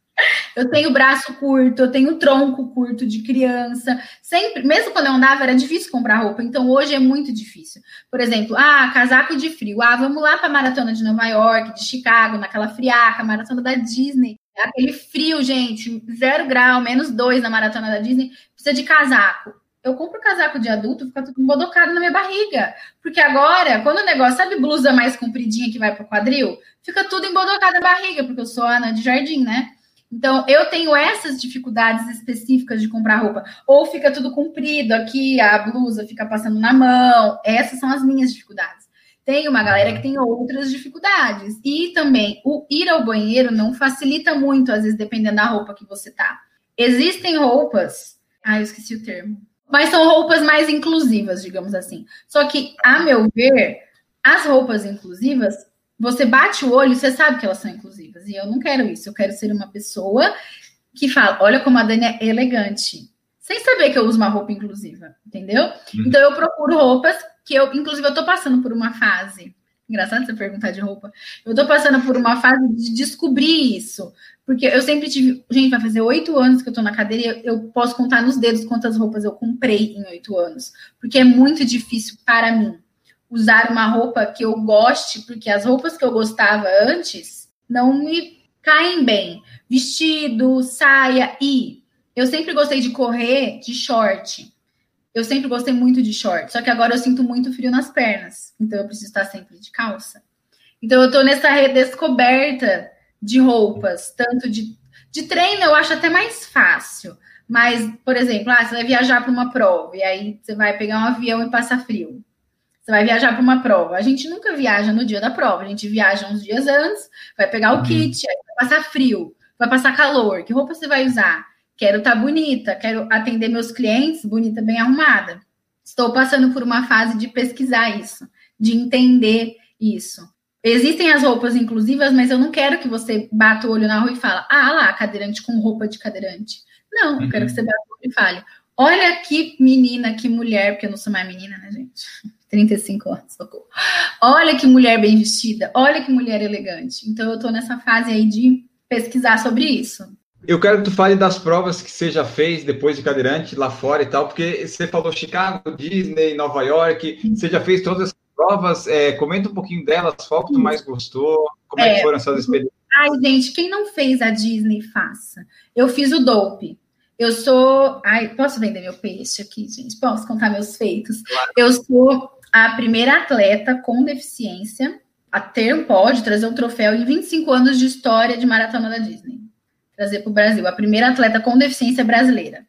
Eu tenho braço curto, eu tenho tronco curto de criança. Sempre, mesmo quando eu andava, era difícil comprar roupa. Então hoje é muito difícil. Por exemplo, ah, casaco de frio. Ah, vamos lá para a maratona de Nova York, de Chicago, naquela friaca, maratona da Disney. Aquele frio, gente, zero grau, menos dois na maratona da Disney, precisa de casaco. Eu compro casaco de adulto, fica tudo embodocado na minha barriga. Porque agora, quando o negócio, sabe, blusa mais compridinha que vai pro quadril, fica tudo embodocado na barriga, porque eu sou Ana de jardim, né? Então, eu tenho essas dificuldades específicas de comprar roupa. Ou fica tudo comprido aqui, a blusa fica passando na mão. Essas são as minhas dificuldades. Tem uma galera que tem outras dificuldades. E também, o ir ao banheiro não facilita muito, às vezes, dependendo da roupa que você tá. Existem roupas. Ah, eu esqueci o termo. Mas são roupas mais inclusivas, digamos assim. Só que, a meu ver, as roupas inclusivas você bate o olho você sabe que elas são inclusivas. E eu não quero isso. Eu quero ser uma pessoa que fala: olha como a Dani é elegante. Sem saber que eu uso uma roupa inclusiva, entendeu? Uhum. Então eu procuro roupas que eu, inclusive, eu tô passando por uma fase. Engraçado você perguntar de roupa. Eu tô passando por uma fase de descobrir isso. Porque eu sempre tive. Gente, vai fazer oito anos que eu tô na cadeira eu posso contar nos dedos quantas roupas eu comprei em oito anos. Porque é muito difícil para mim usar uma roupa que eu goste, porque as roupas que eu gostava antes não me caem bem. Vestido, saia e eu sempre gostei de correr de short. Eu sempre gostei muito de short, só que agora eu sinto muito frio nas pernas, então eu preciso estar sempre de calça. Então eu tô nessa redescoberta de roupas, tanto de, de treino eu acho até mais fácil. Mas, por exemplo, ah, você vai viajar para uma prova e aí você vai pegar um avião e passar frio. Você vai viajar para uma prova. A gente nunca viaja no dia da prova, a gente viaja uns dias antes, vai pegar o uhum. kit, vai passar frio, vai passar calor. Que roupa você vai usar? Quero estar tá bonita, quero atender meus clientes bonita, bem arrumada. Estou passando por uma fase de pesquisar isso, de entender isso. Existem as roupas inclusivas, mas eu não quero que você bata o olho na rua e fala, ah lá, cadeirante com roupa de cadeirante. Não, eu uhum. quero que você bata o olho e fale, olha que menina, que mulher, porque eu não sou mais menina, né, gente? 35 anos, socorro. Olha que mulher bem vestida, olha que mulher elegante. Então eu tô nessa fase aí de pesquisar sobre isso.
Eu quero que tu fale das provas que você já fez depois de cadeirante lá fora e tal, porque você falou Chicago, Disney, Nova York, você já fez todas as provas. É, comenta um pouquinho delas, qual que tu mais gostou, como é, é que foram essas experiências?
Ai, gente, quem não fez a Disney, faça. Eu fiz o Dope. Eu sou. Ai, posso vender meu peixe aqui, gente? Posso contar meus feitos? Claro. Eu sou a primeira atleta com deficiência a ter um pódio, trazer um troféu em 25 anos de história de maratona da Disney. Trazer para o Brasil. A primeira atleta com deficiência brasileira.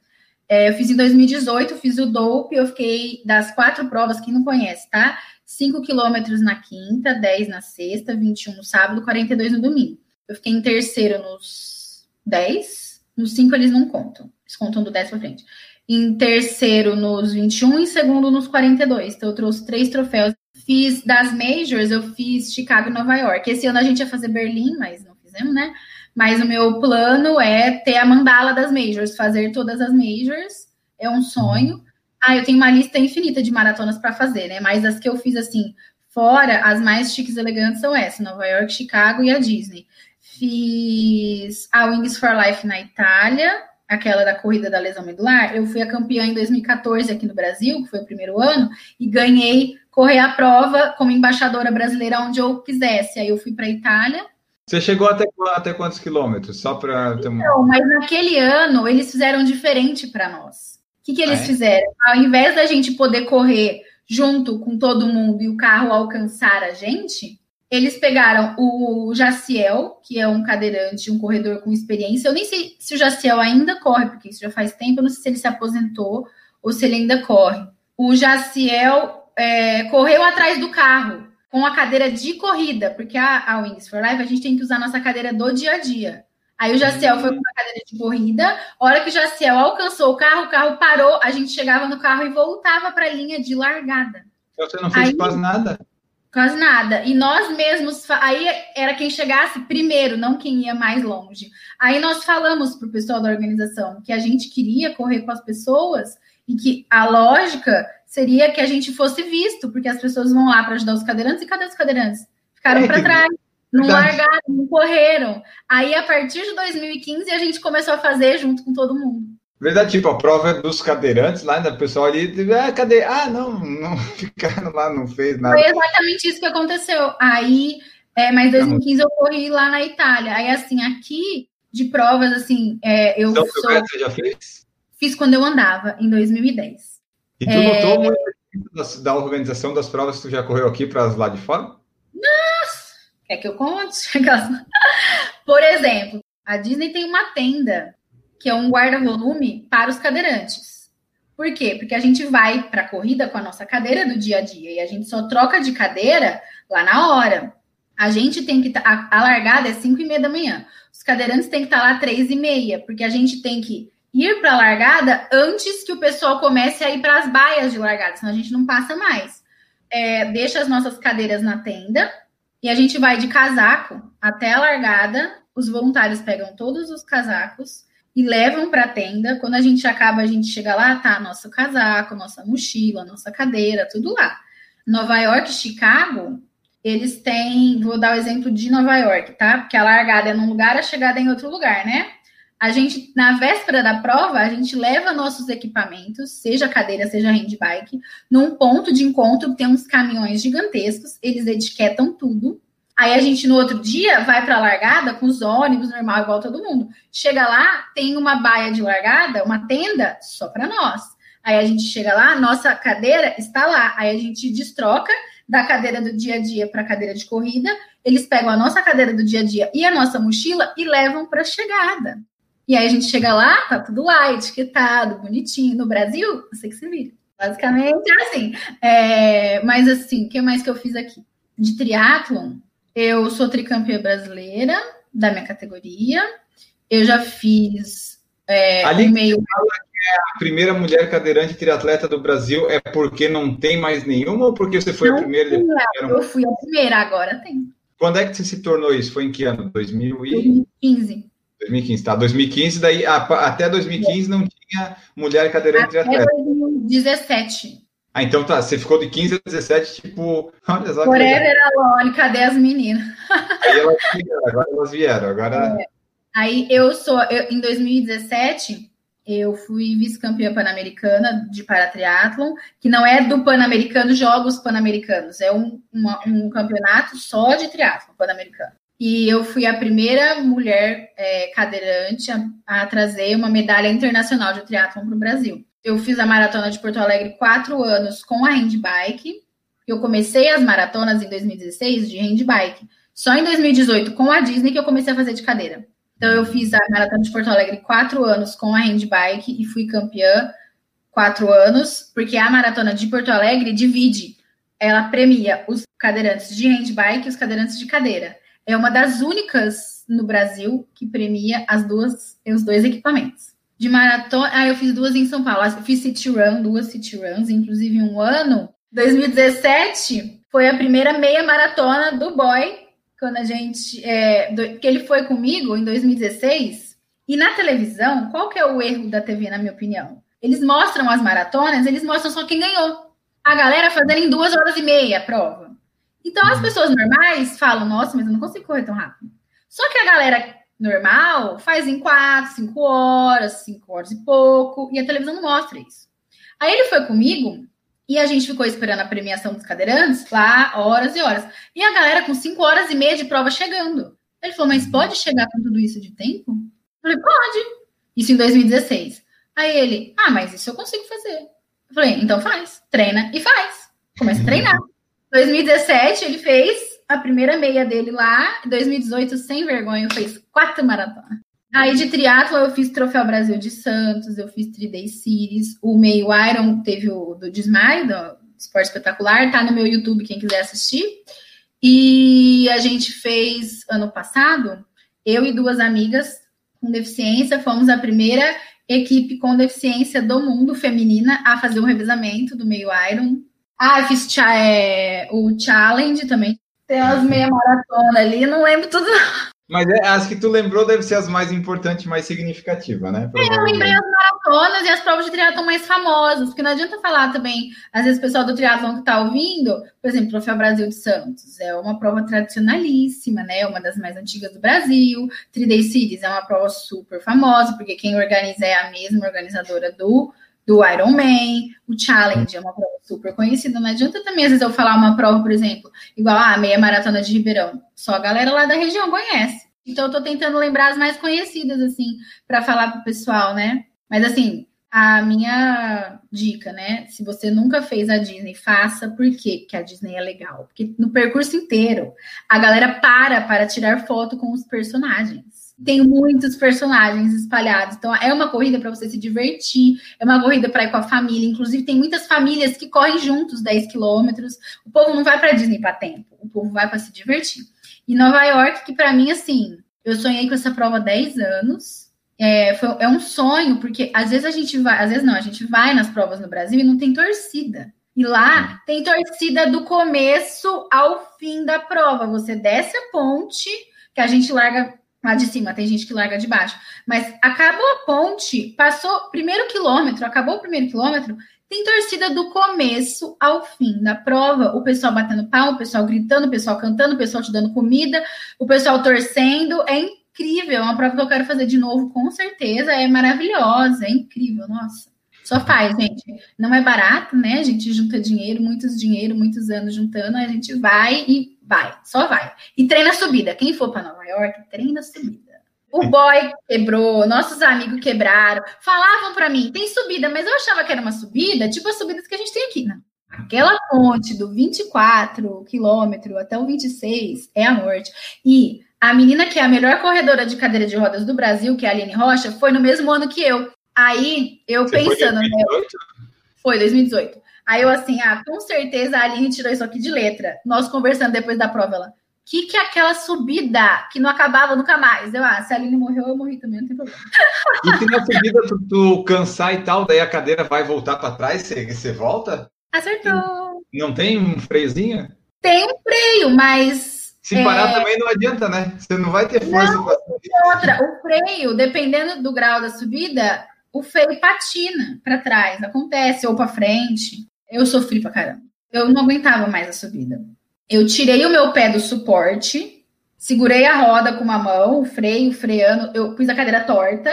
É, eu fiz em 2018, fiz o DOPE, eu fiquei das quatro provas, quem não conhece, tá? 5 quilômetros na quinta, 10 na sexta, 21 no sábado, 42 no domingo. Eu fiquei em terceiro nos 10, nos 5 eles não contam, eles contam do 10 para frente em terceiro nos 21 e segundo nos 42. Então eu trouxe três troféus. Fiz das majors, eu fiz Chicago e Nova York. Esse ano a gente ia fazer Berlim, mas não fizemos, né? Mas o meu plano é ter a mandala das majors, fazer todas as majors. É um sonho. Ah, eu tenho uma lista infinita de maratonas para fazer, né? Mas as que eu fiz assim, fora, as mais chiques e elegantes são essas: Nova York, Chicago e a Disney. Fiz a Wings for Life na Itália, aquela da corrida da lesão medular, eu fui a campeã em 2014 aqui no Brasil, que foi o primeiro ano, e ganhei correr a prova como embaixadora brasileira onde eu quisesse. Aí eu fui para a Itália.
Você chegou até, até quantos quilômetros? Só para ter uma.
Não, mas naquele ano eles fizeram diferente para nós. O que, que eles ah, é? fizeram? Ao invés da gente poder correr junto com todo mundo e o carro alcançar a gente, eles pegaram o Jaciel, que é um cadeirante, um corredor com experiência. Eu nem sei se o Jaciel ainda corre, porque isso já faz tempo. Eu não sei se ele se aposentou ou se ele ainda corre. O Jaciel é, correu atrás do carro com a cadeira de corrida, porque a, a Wings for Life a gente tem que usar a nossa cadeira do dia a dia. Aí o Jaciel foi com a cadeira de corrida. A hora que o Jaciel alcançou o carro, o carro parou, a gente chegava no carro e voltava para a linha de largada.
Você não fez Aí, quase nada.
Quase nada. E nós mesmos, aí era quem chegasse primeiro, não quem ia mais longe. Aí nós falamos para o pessoal da organização que a gente queria correr com as pessoas e que a lógica seria que a gente fosse visto, porque as pessoas vão lá para ajudar os cadeirantes e cadê os cadeirantes? Ficaram é, para trás, não largaram, não correram. Aí a partir de 2015 a gente começou a fazer junto com todo mundo.
Verdade, tipo, a prova é dos cadeirantes lá, né? O pessoal ali, ah, cadê? Ah, não, não ficaram lá, não fez nada.
Foi exatamente isso que aconteceu. Aí, é, mas 2015 eu corri lá na Itália. Aí, assim, aqui de provas, assim, é, eu então, sou...
você já fez?
Fiz quando eu andava, em 2010.
E tu é... notou muito da organização das provas que tu já correu aqui para as lá de fora?
Nossa! Quer que eu conte? Por exemplo, a Disney tem uma tenda que é um guarda-volume para os cadeirantes. Por quê? Porque a gente vai para a corrida com a nossa cadeira do dia a dia e a gente só troca de cadeira lá na hora. A gente tem que. A, a largada é 5 e meia da manhã. Os cadeirantes têm que estar lá 3 e meia, porque a gente tem que ir para a largada antes que o pessoal comece a ir para as baias de largada, senão a gente não passa mais. É, deixa as nossas cadeiras na tenda e a gente vai de casaco até a largada. Os voluntários pegam todos os casacos e levam para a tenda. Quando a gente acaba, a gente chega lá, tá nosso casaco, nossa mochila, nossa cadeira, tudo lá. Nova York, Chicago, eles têm, vou dar o exemplo de Nova York, tá? Porque a largada é num lugar, a chegada é em outro lugar, né? A gente, na véspera da prova, a gente leva nossos equipamentos, seja cadeira, seja handbike, num ponto de encontro, tem uns caminhões gigantescos, eles etiquetam tudo, Aí a gente no outro dia vai para a largada com os ônibus normal igual todo mundo. Chega lá, tem uma baia de largada, uma tenda só para nós. Aí a gente chega lá, nossa cadeira está lá. Aí a gente destroca da cadeira do dia a dia para a cadeira de corrida. Eles pegam a nossa cadeira do dia a dia e a nossa mochila e levam para a chegada. E aí a gente chega lá, tá tudo lá, etiquetado, bonitinho. No Brasil, sei que se vira. Basicamente é assim. É, mas assim, o que mais que eu fiz aqui? De triatlon, eu sou tricampeã brasileira da minha categoria. Eu já fiz
É, Ali um meio... fala que é a primeira mulher cadeirante triatleta do Brasil é porque não tem mais nenhuma ou porque você foi não, a primeira?
Eu fui a primeira, agora tem.
Quando é que você se tornou isso? Foi em que ano?
2015.
2015, tá. 2015, daí até 2015 não tinha mulher cadeirante
até triatleta. 2017.
Ah, então tá, você ficou de 15 a 17, tipo,
olha só. Forever Alone, cadê as meninas?
Aí elas vieram, agora elas vieram, agora... É.
Aí eu sou, eu, em 2017, eu fui vice-campeã pan-americana de paratriatlon, que não é do Pan-Americano Jogos Pan-Americanos, é um, uma, um campeonato só de triatlon pan-americano. E eu fui a primeira mulher é, cadeirante a, a, trazer uma medalha internacional de triatlon para o Brasil. Eu fiz a maratona de Porto Alegre quatro anos com a handbike. Eu comecei as maratonas em 2016 de handbike. Só em 2018, com a Disney, que eu comecei a fazer de cadeira. Então, eu fiz a maratona de Porto Alegre quatro anos com a handbike e fui campeã quatro anos, porque a maratona de Porto Alegre divide. Ela premia os cadeirantes de handbike e os cadeirantes de cadeira. É uma das únicas no Brasil que premia as duas, os dois equipamentos. De maratona, ah, eu fiz duas em São Paulo. Eu fiz city run, duas city runs, inclusive um ano. 2017 foi a primeira meia maratona do boy quando a gente. É, do, que ele foi comigo em 2016. E na televisão, qual que é o erro da TV, na minha opinião? Eles mostram as maratonas, eles mostram só quem ganhou. A galera fazendo em duas horas e meia a prova. Então as uhum. pessoas normais falam, nossa, mas eu não consigo correr tão rápido. Só que a galera normal faz em quatro, cinco horas, cinco horas e pouco, e a televisão não mostra isso. Aí ele foi comigo e a gente ficou esperando a premiação dos cadeirantes lá horas e horas. E a galera com cinco horas e meia de prova chegando. Ele falou, mas pode chegar com tudo isso de tempo? Eu falei, pode. Isso em 2016. Aí ele, ah, mas isso eu consigo fazer. Eu falei, então faz. Treina e faz. Começa a treinar. 2017, ele fez a primeira meia dele lá. 2018, sem vergonha, fez quatro maratonas. Aí de triatlo eu fiz Troféu Brasil de Santos, eu fiz Triday Series, o meio Iron teve o do Desmaio, do Esporte Espetacular, tá no meu YouTube, quem quiser assistir. E a gente fez ano passado, eu e duas amigas com deficiência, fomos a primeira equipe com deficiência do mundo feminina a fazer um revezamento do meio Iron. Ah, fiz é, o challenge também. Tem as meia maratona ali, não lembro tudo.
Mas é, as que tu lembrou deve ser as mais importantes, mais significativas, né?
É, eu lembrei as maratonas e as provas de triatlon mais famosas, porque não adianta falar também, às vezes o pessoal do triatlon que está ouvindo, por exemplo, o Troféu Brasil de Santos, é uma prova tradicionalíssima, né? Uma das mais antigas do Brasil. Triday Cities é uma prova super famosa, porque quem organiza é a mesma organizadora do do Iron Man, o Challenge é uma prova super conhecida. Não adianta também, às vezes, eu falar uma prova, por exemplo, igual a meia maratona de Ribeirão. Só a galera lá da região conhece. Então, eu tô tentando lembrar as mais conhecidas, assim, para falar pro pessoal, né? Mas, assim, a minha dica, né? Se você nunca fez a Disney, faça. Por quê? Porque a Disney é legal. Porque no percurso inteiro, a galera para para tirar foto com os personagens tem muitos personagens espalhados. Então, é uma corrida para você se divertir, é uma corrida para ir com a família. Inclusive, tem muitas famílias que correm juntos 10 quilômetros. O povo não vai para Disney para tempo, o povo vai para se divertir. E Nova York, que para mim, assim, eu sonhei com essa prova há 10 anos. É, foi, é um sonho, porque às vezes a gente vai, às vezes não, a gente vai nas provas no Brasil e não tem torcida. E lá tem torcida do começo ao fim da prova. Você desce a ponte, que a gente larga lá de cima, tem gente que larga de baixo. Mas acabou a ponte, passou primeiro quilômetro, acabou o primeiro quilômetro, tem torcida do começo ao fim da prova, o pessoal batendo pau, o pessoal gritando, o pessoal cantando, o pessoal te dando comida, o pessoal torcendo, é incrível, é uma prova que eu quero fazer de novo, com certeza, é maravilhosa, é incrível, nossa. Só faz, gente. Não é barato, né? A gente junta dinheiro, muitos dinheiro, muitos anos juntando, a gente vai e vai, só vai. E treina subida. Quem for para Nova York, treina subida. O boy quebrou, nossos amigos quebraram. Falavam para mim, tem subida, mas eu achava que era uma subida, tipo as subidas que a gente tem aqui, né? Aquela ponte do 24 quilômetro até o 26 é a morte. E a menina que é a melhor corredora de cadeira de rodas do Brasil, que é a Aline Rocha, foi no mesmo ano que eu. Aí eu Você pensando, foi 2018? né? Foi 2018. Aí eu assim, ah, com certeza a Aline tirou isso aqui de letra. Nós conversando depois da prova, ela, que, que é aquela subida que não acabava nunca mais? Eu, ah, se a Aline morreu, eu morri também, não tem problema.
E se na subida tu, tu cansar e tal, daí a cadeira vai voltar para trás, você, você volta?
Acertou.
Não tem um freiozinho?
Tem um freio, mas.
Se parar é... também não adianta, né? Você não vai ter força
para outra. O freio, dependendo do grau da subida, o freio patina para trás, acontece, ou para frente. Eu sofri pra caramba. Eu não aguentava mais a subida. Eu tirei o meu pé do suporte, segurei a roda com uma mão, o freio, freando, eu pus a cadeira torta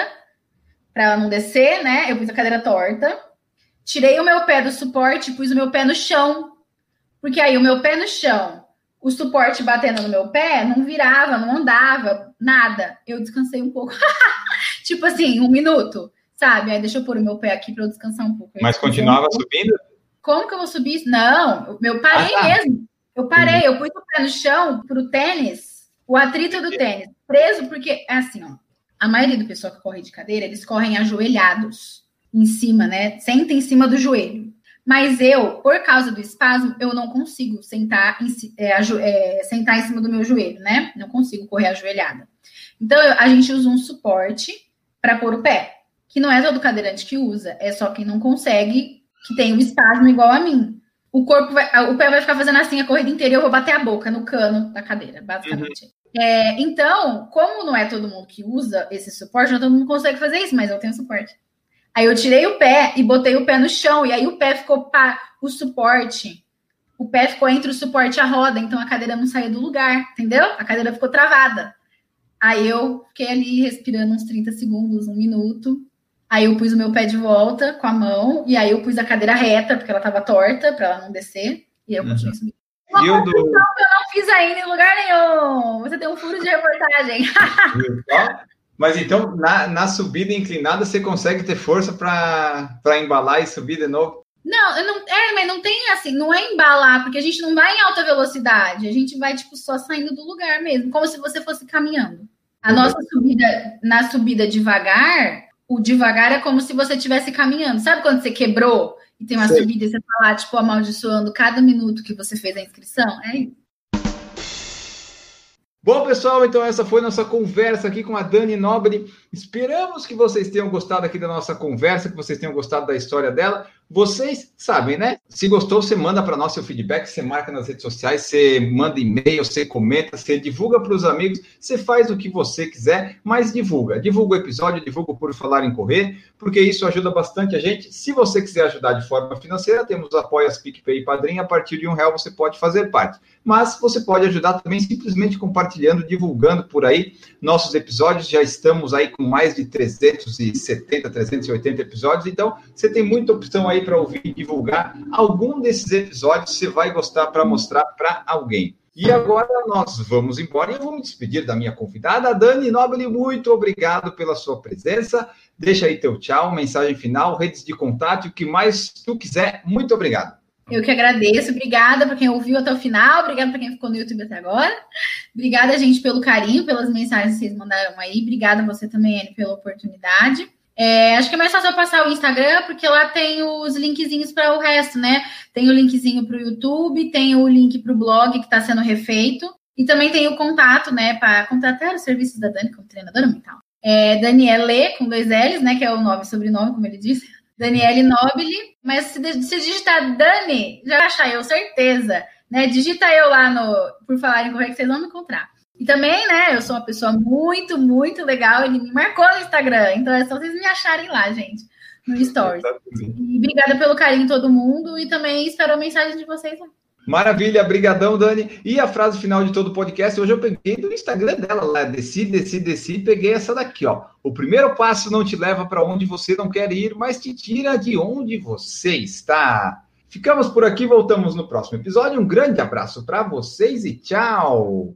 para ela não descer, né? Eu pus a cadeira torta. Tirei o meu pé do suporte, pus o meu pé no chão. Porque aí o meu pé no chão, o suporte batendo no meu pé, não virava, não andava, nada. Eu descansei um pouco. tipo assim, um minuto, sabe? Aí deixa eu pôr o meu pé aqui para eu descansar um pouco.
Mas continuava um subindo?
Como que eu vou subir? Não, eu parei ah, tá. mesmo. Eu parei, eu pus o pé no chão pro tênis, o atrito do tênis, preso, porque é assim, ó. A maioria do pessoal que corre de cadeira, eles correm ajoelhados em cima, né? Senta em cima do joelho. Mas eu, por causa do espasmo, eu não consigo sentar em, é, é, sentar em cima do meu joelho, né? Não consigo correr ajoelhada. Então, eu, a gente usa um suporte para pôr o pé, que não é todo cadeirante que usa, é só quem não consegue, que tem o espasmo igual a mim o corpo vai, o pé vai ficar fazendo assim a corrida inteira e eu vou bater a boca no cano da cadeira, basicamente. Uhum. É, então, como não é todo mundo que usa esse suporte, não todo mundo consegue fazer isso, mas eu tenho suporte. Aí eu tirei o pé e botei o pé no chão, e aí o pé ficou para o suporte. O pé ficou entre o suporte e a roda, então a cadeira não saía do lugar, entendeu? A cadeira ficou travada. Aí eu fiquei ali respirando uns 30 segundos, um minuto, Aí eu pus o meu pé de volta com a mão, e aí eu pus a cadeira reta, porque ela estava torta, para ela não descer, e eu continuei uhum. subindo. Uma eu que eu não fiz ainda em lugar nenhum. Você tem um furo de reportagem.
Mas então, na, na subida inclinada, você consegue ter força para embalar e subir de novo?
Não, não, é, mas não tem assim, não é embalar, porque a gente não vai em alta velocidade, a gente vai, tipo, só saindo do lugar mesmo, como se você fosse caminhando. A nossa subida, na subida devagar, o devagar é como se você estivesse caminhando. Sabe quando você quebrou e tem uma Sei. subida e você tá lá, tipo, amaldiçoando cada minuto que você fez a inscrição? É isso.
Bom, pessoal, então essa foi nossa conversa aqui com a Dani Nobre. Esperamos que vocês tenham gostado aqui da nossa conversa, que vocês tenham gostado da história dela. Vocês sabem, né? Se gostou, você manda para nós seu feedback, você marca nas redes sociais, você manda e-mail, você comenta, você divulga para os amigos, você faz o que você quiser, mas divulga. Divulga o episódio, divulga por falar em correr, porque isso ajuda bastante a gente. Se você quiser ajudar de forma financeira, temos apoias PicPay e Padrinho. A partir de um real você pode fazer parte. Mas você pode ajudar também simplesmente compartilhando, divulgando por aí nossos episódios. Já estamos aí com mais de 370, 380 episódios, então você tem muita opção aí aí para ouvir e divulgar. Algum desses episódios você vai gostar para mostrar para alguém. E agora nós vamos embora eu vou me despedir da minha convidada, Dani Noble. Muito obrigado pela sua presença. Deixa aí teu tchau, mensagem final, redes de contato, o que mais tu quiser. Muito obrigado.
Eu que agradeço. Obrigada para quem ouviu até o final. Obrigada para quem ficou no YouTube até agora. Obrigada, gente, pelo carinho, pelas mensagens que vocês mandaram aí. Obrigada a você também, Anne, pela oportunidade. É, acho que é mais fácil eu passar o Instagram, porque lá tem os linkzinhos para o resto, né? Tem o linkzinho para o YouTube, tem o link para o blog que está sendo refeito, e também tem o contato, né, para contratar os serviços da Dani como treinadora mental. É Daniele, com dois L's, né, que é o nome sobrenome, como ele disse. Daniele Nobile, mas se, se digitar Dani, já achar eu, certeza. Né? Digita eu lá no Por Falar em Correr, que vocês vão me encontrar. E também, né, eu sou uma pessoa muito, muito legal. Ele me marcou no Instagram. Então é só vocês me acharem lá, gente, no Stories. E obrigada pelo carinho todo mundo. E também espero a mensagem de vocês lá.
Maravilha, brigadão, Dani. E a frase final de todo o podcast, hoje eu peguei do Instagram dela lá, desci, desci, desci, peguei essa daqui, ó. O primeiro passo não te leva para onde você não quer ir, mas te tira de onde você está. Ficamos por aqui, voltamos no próximo episódio. Um grande abraço para vocês e tchau.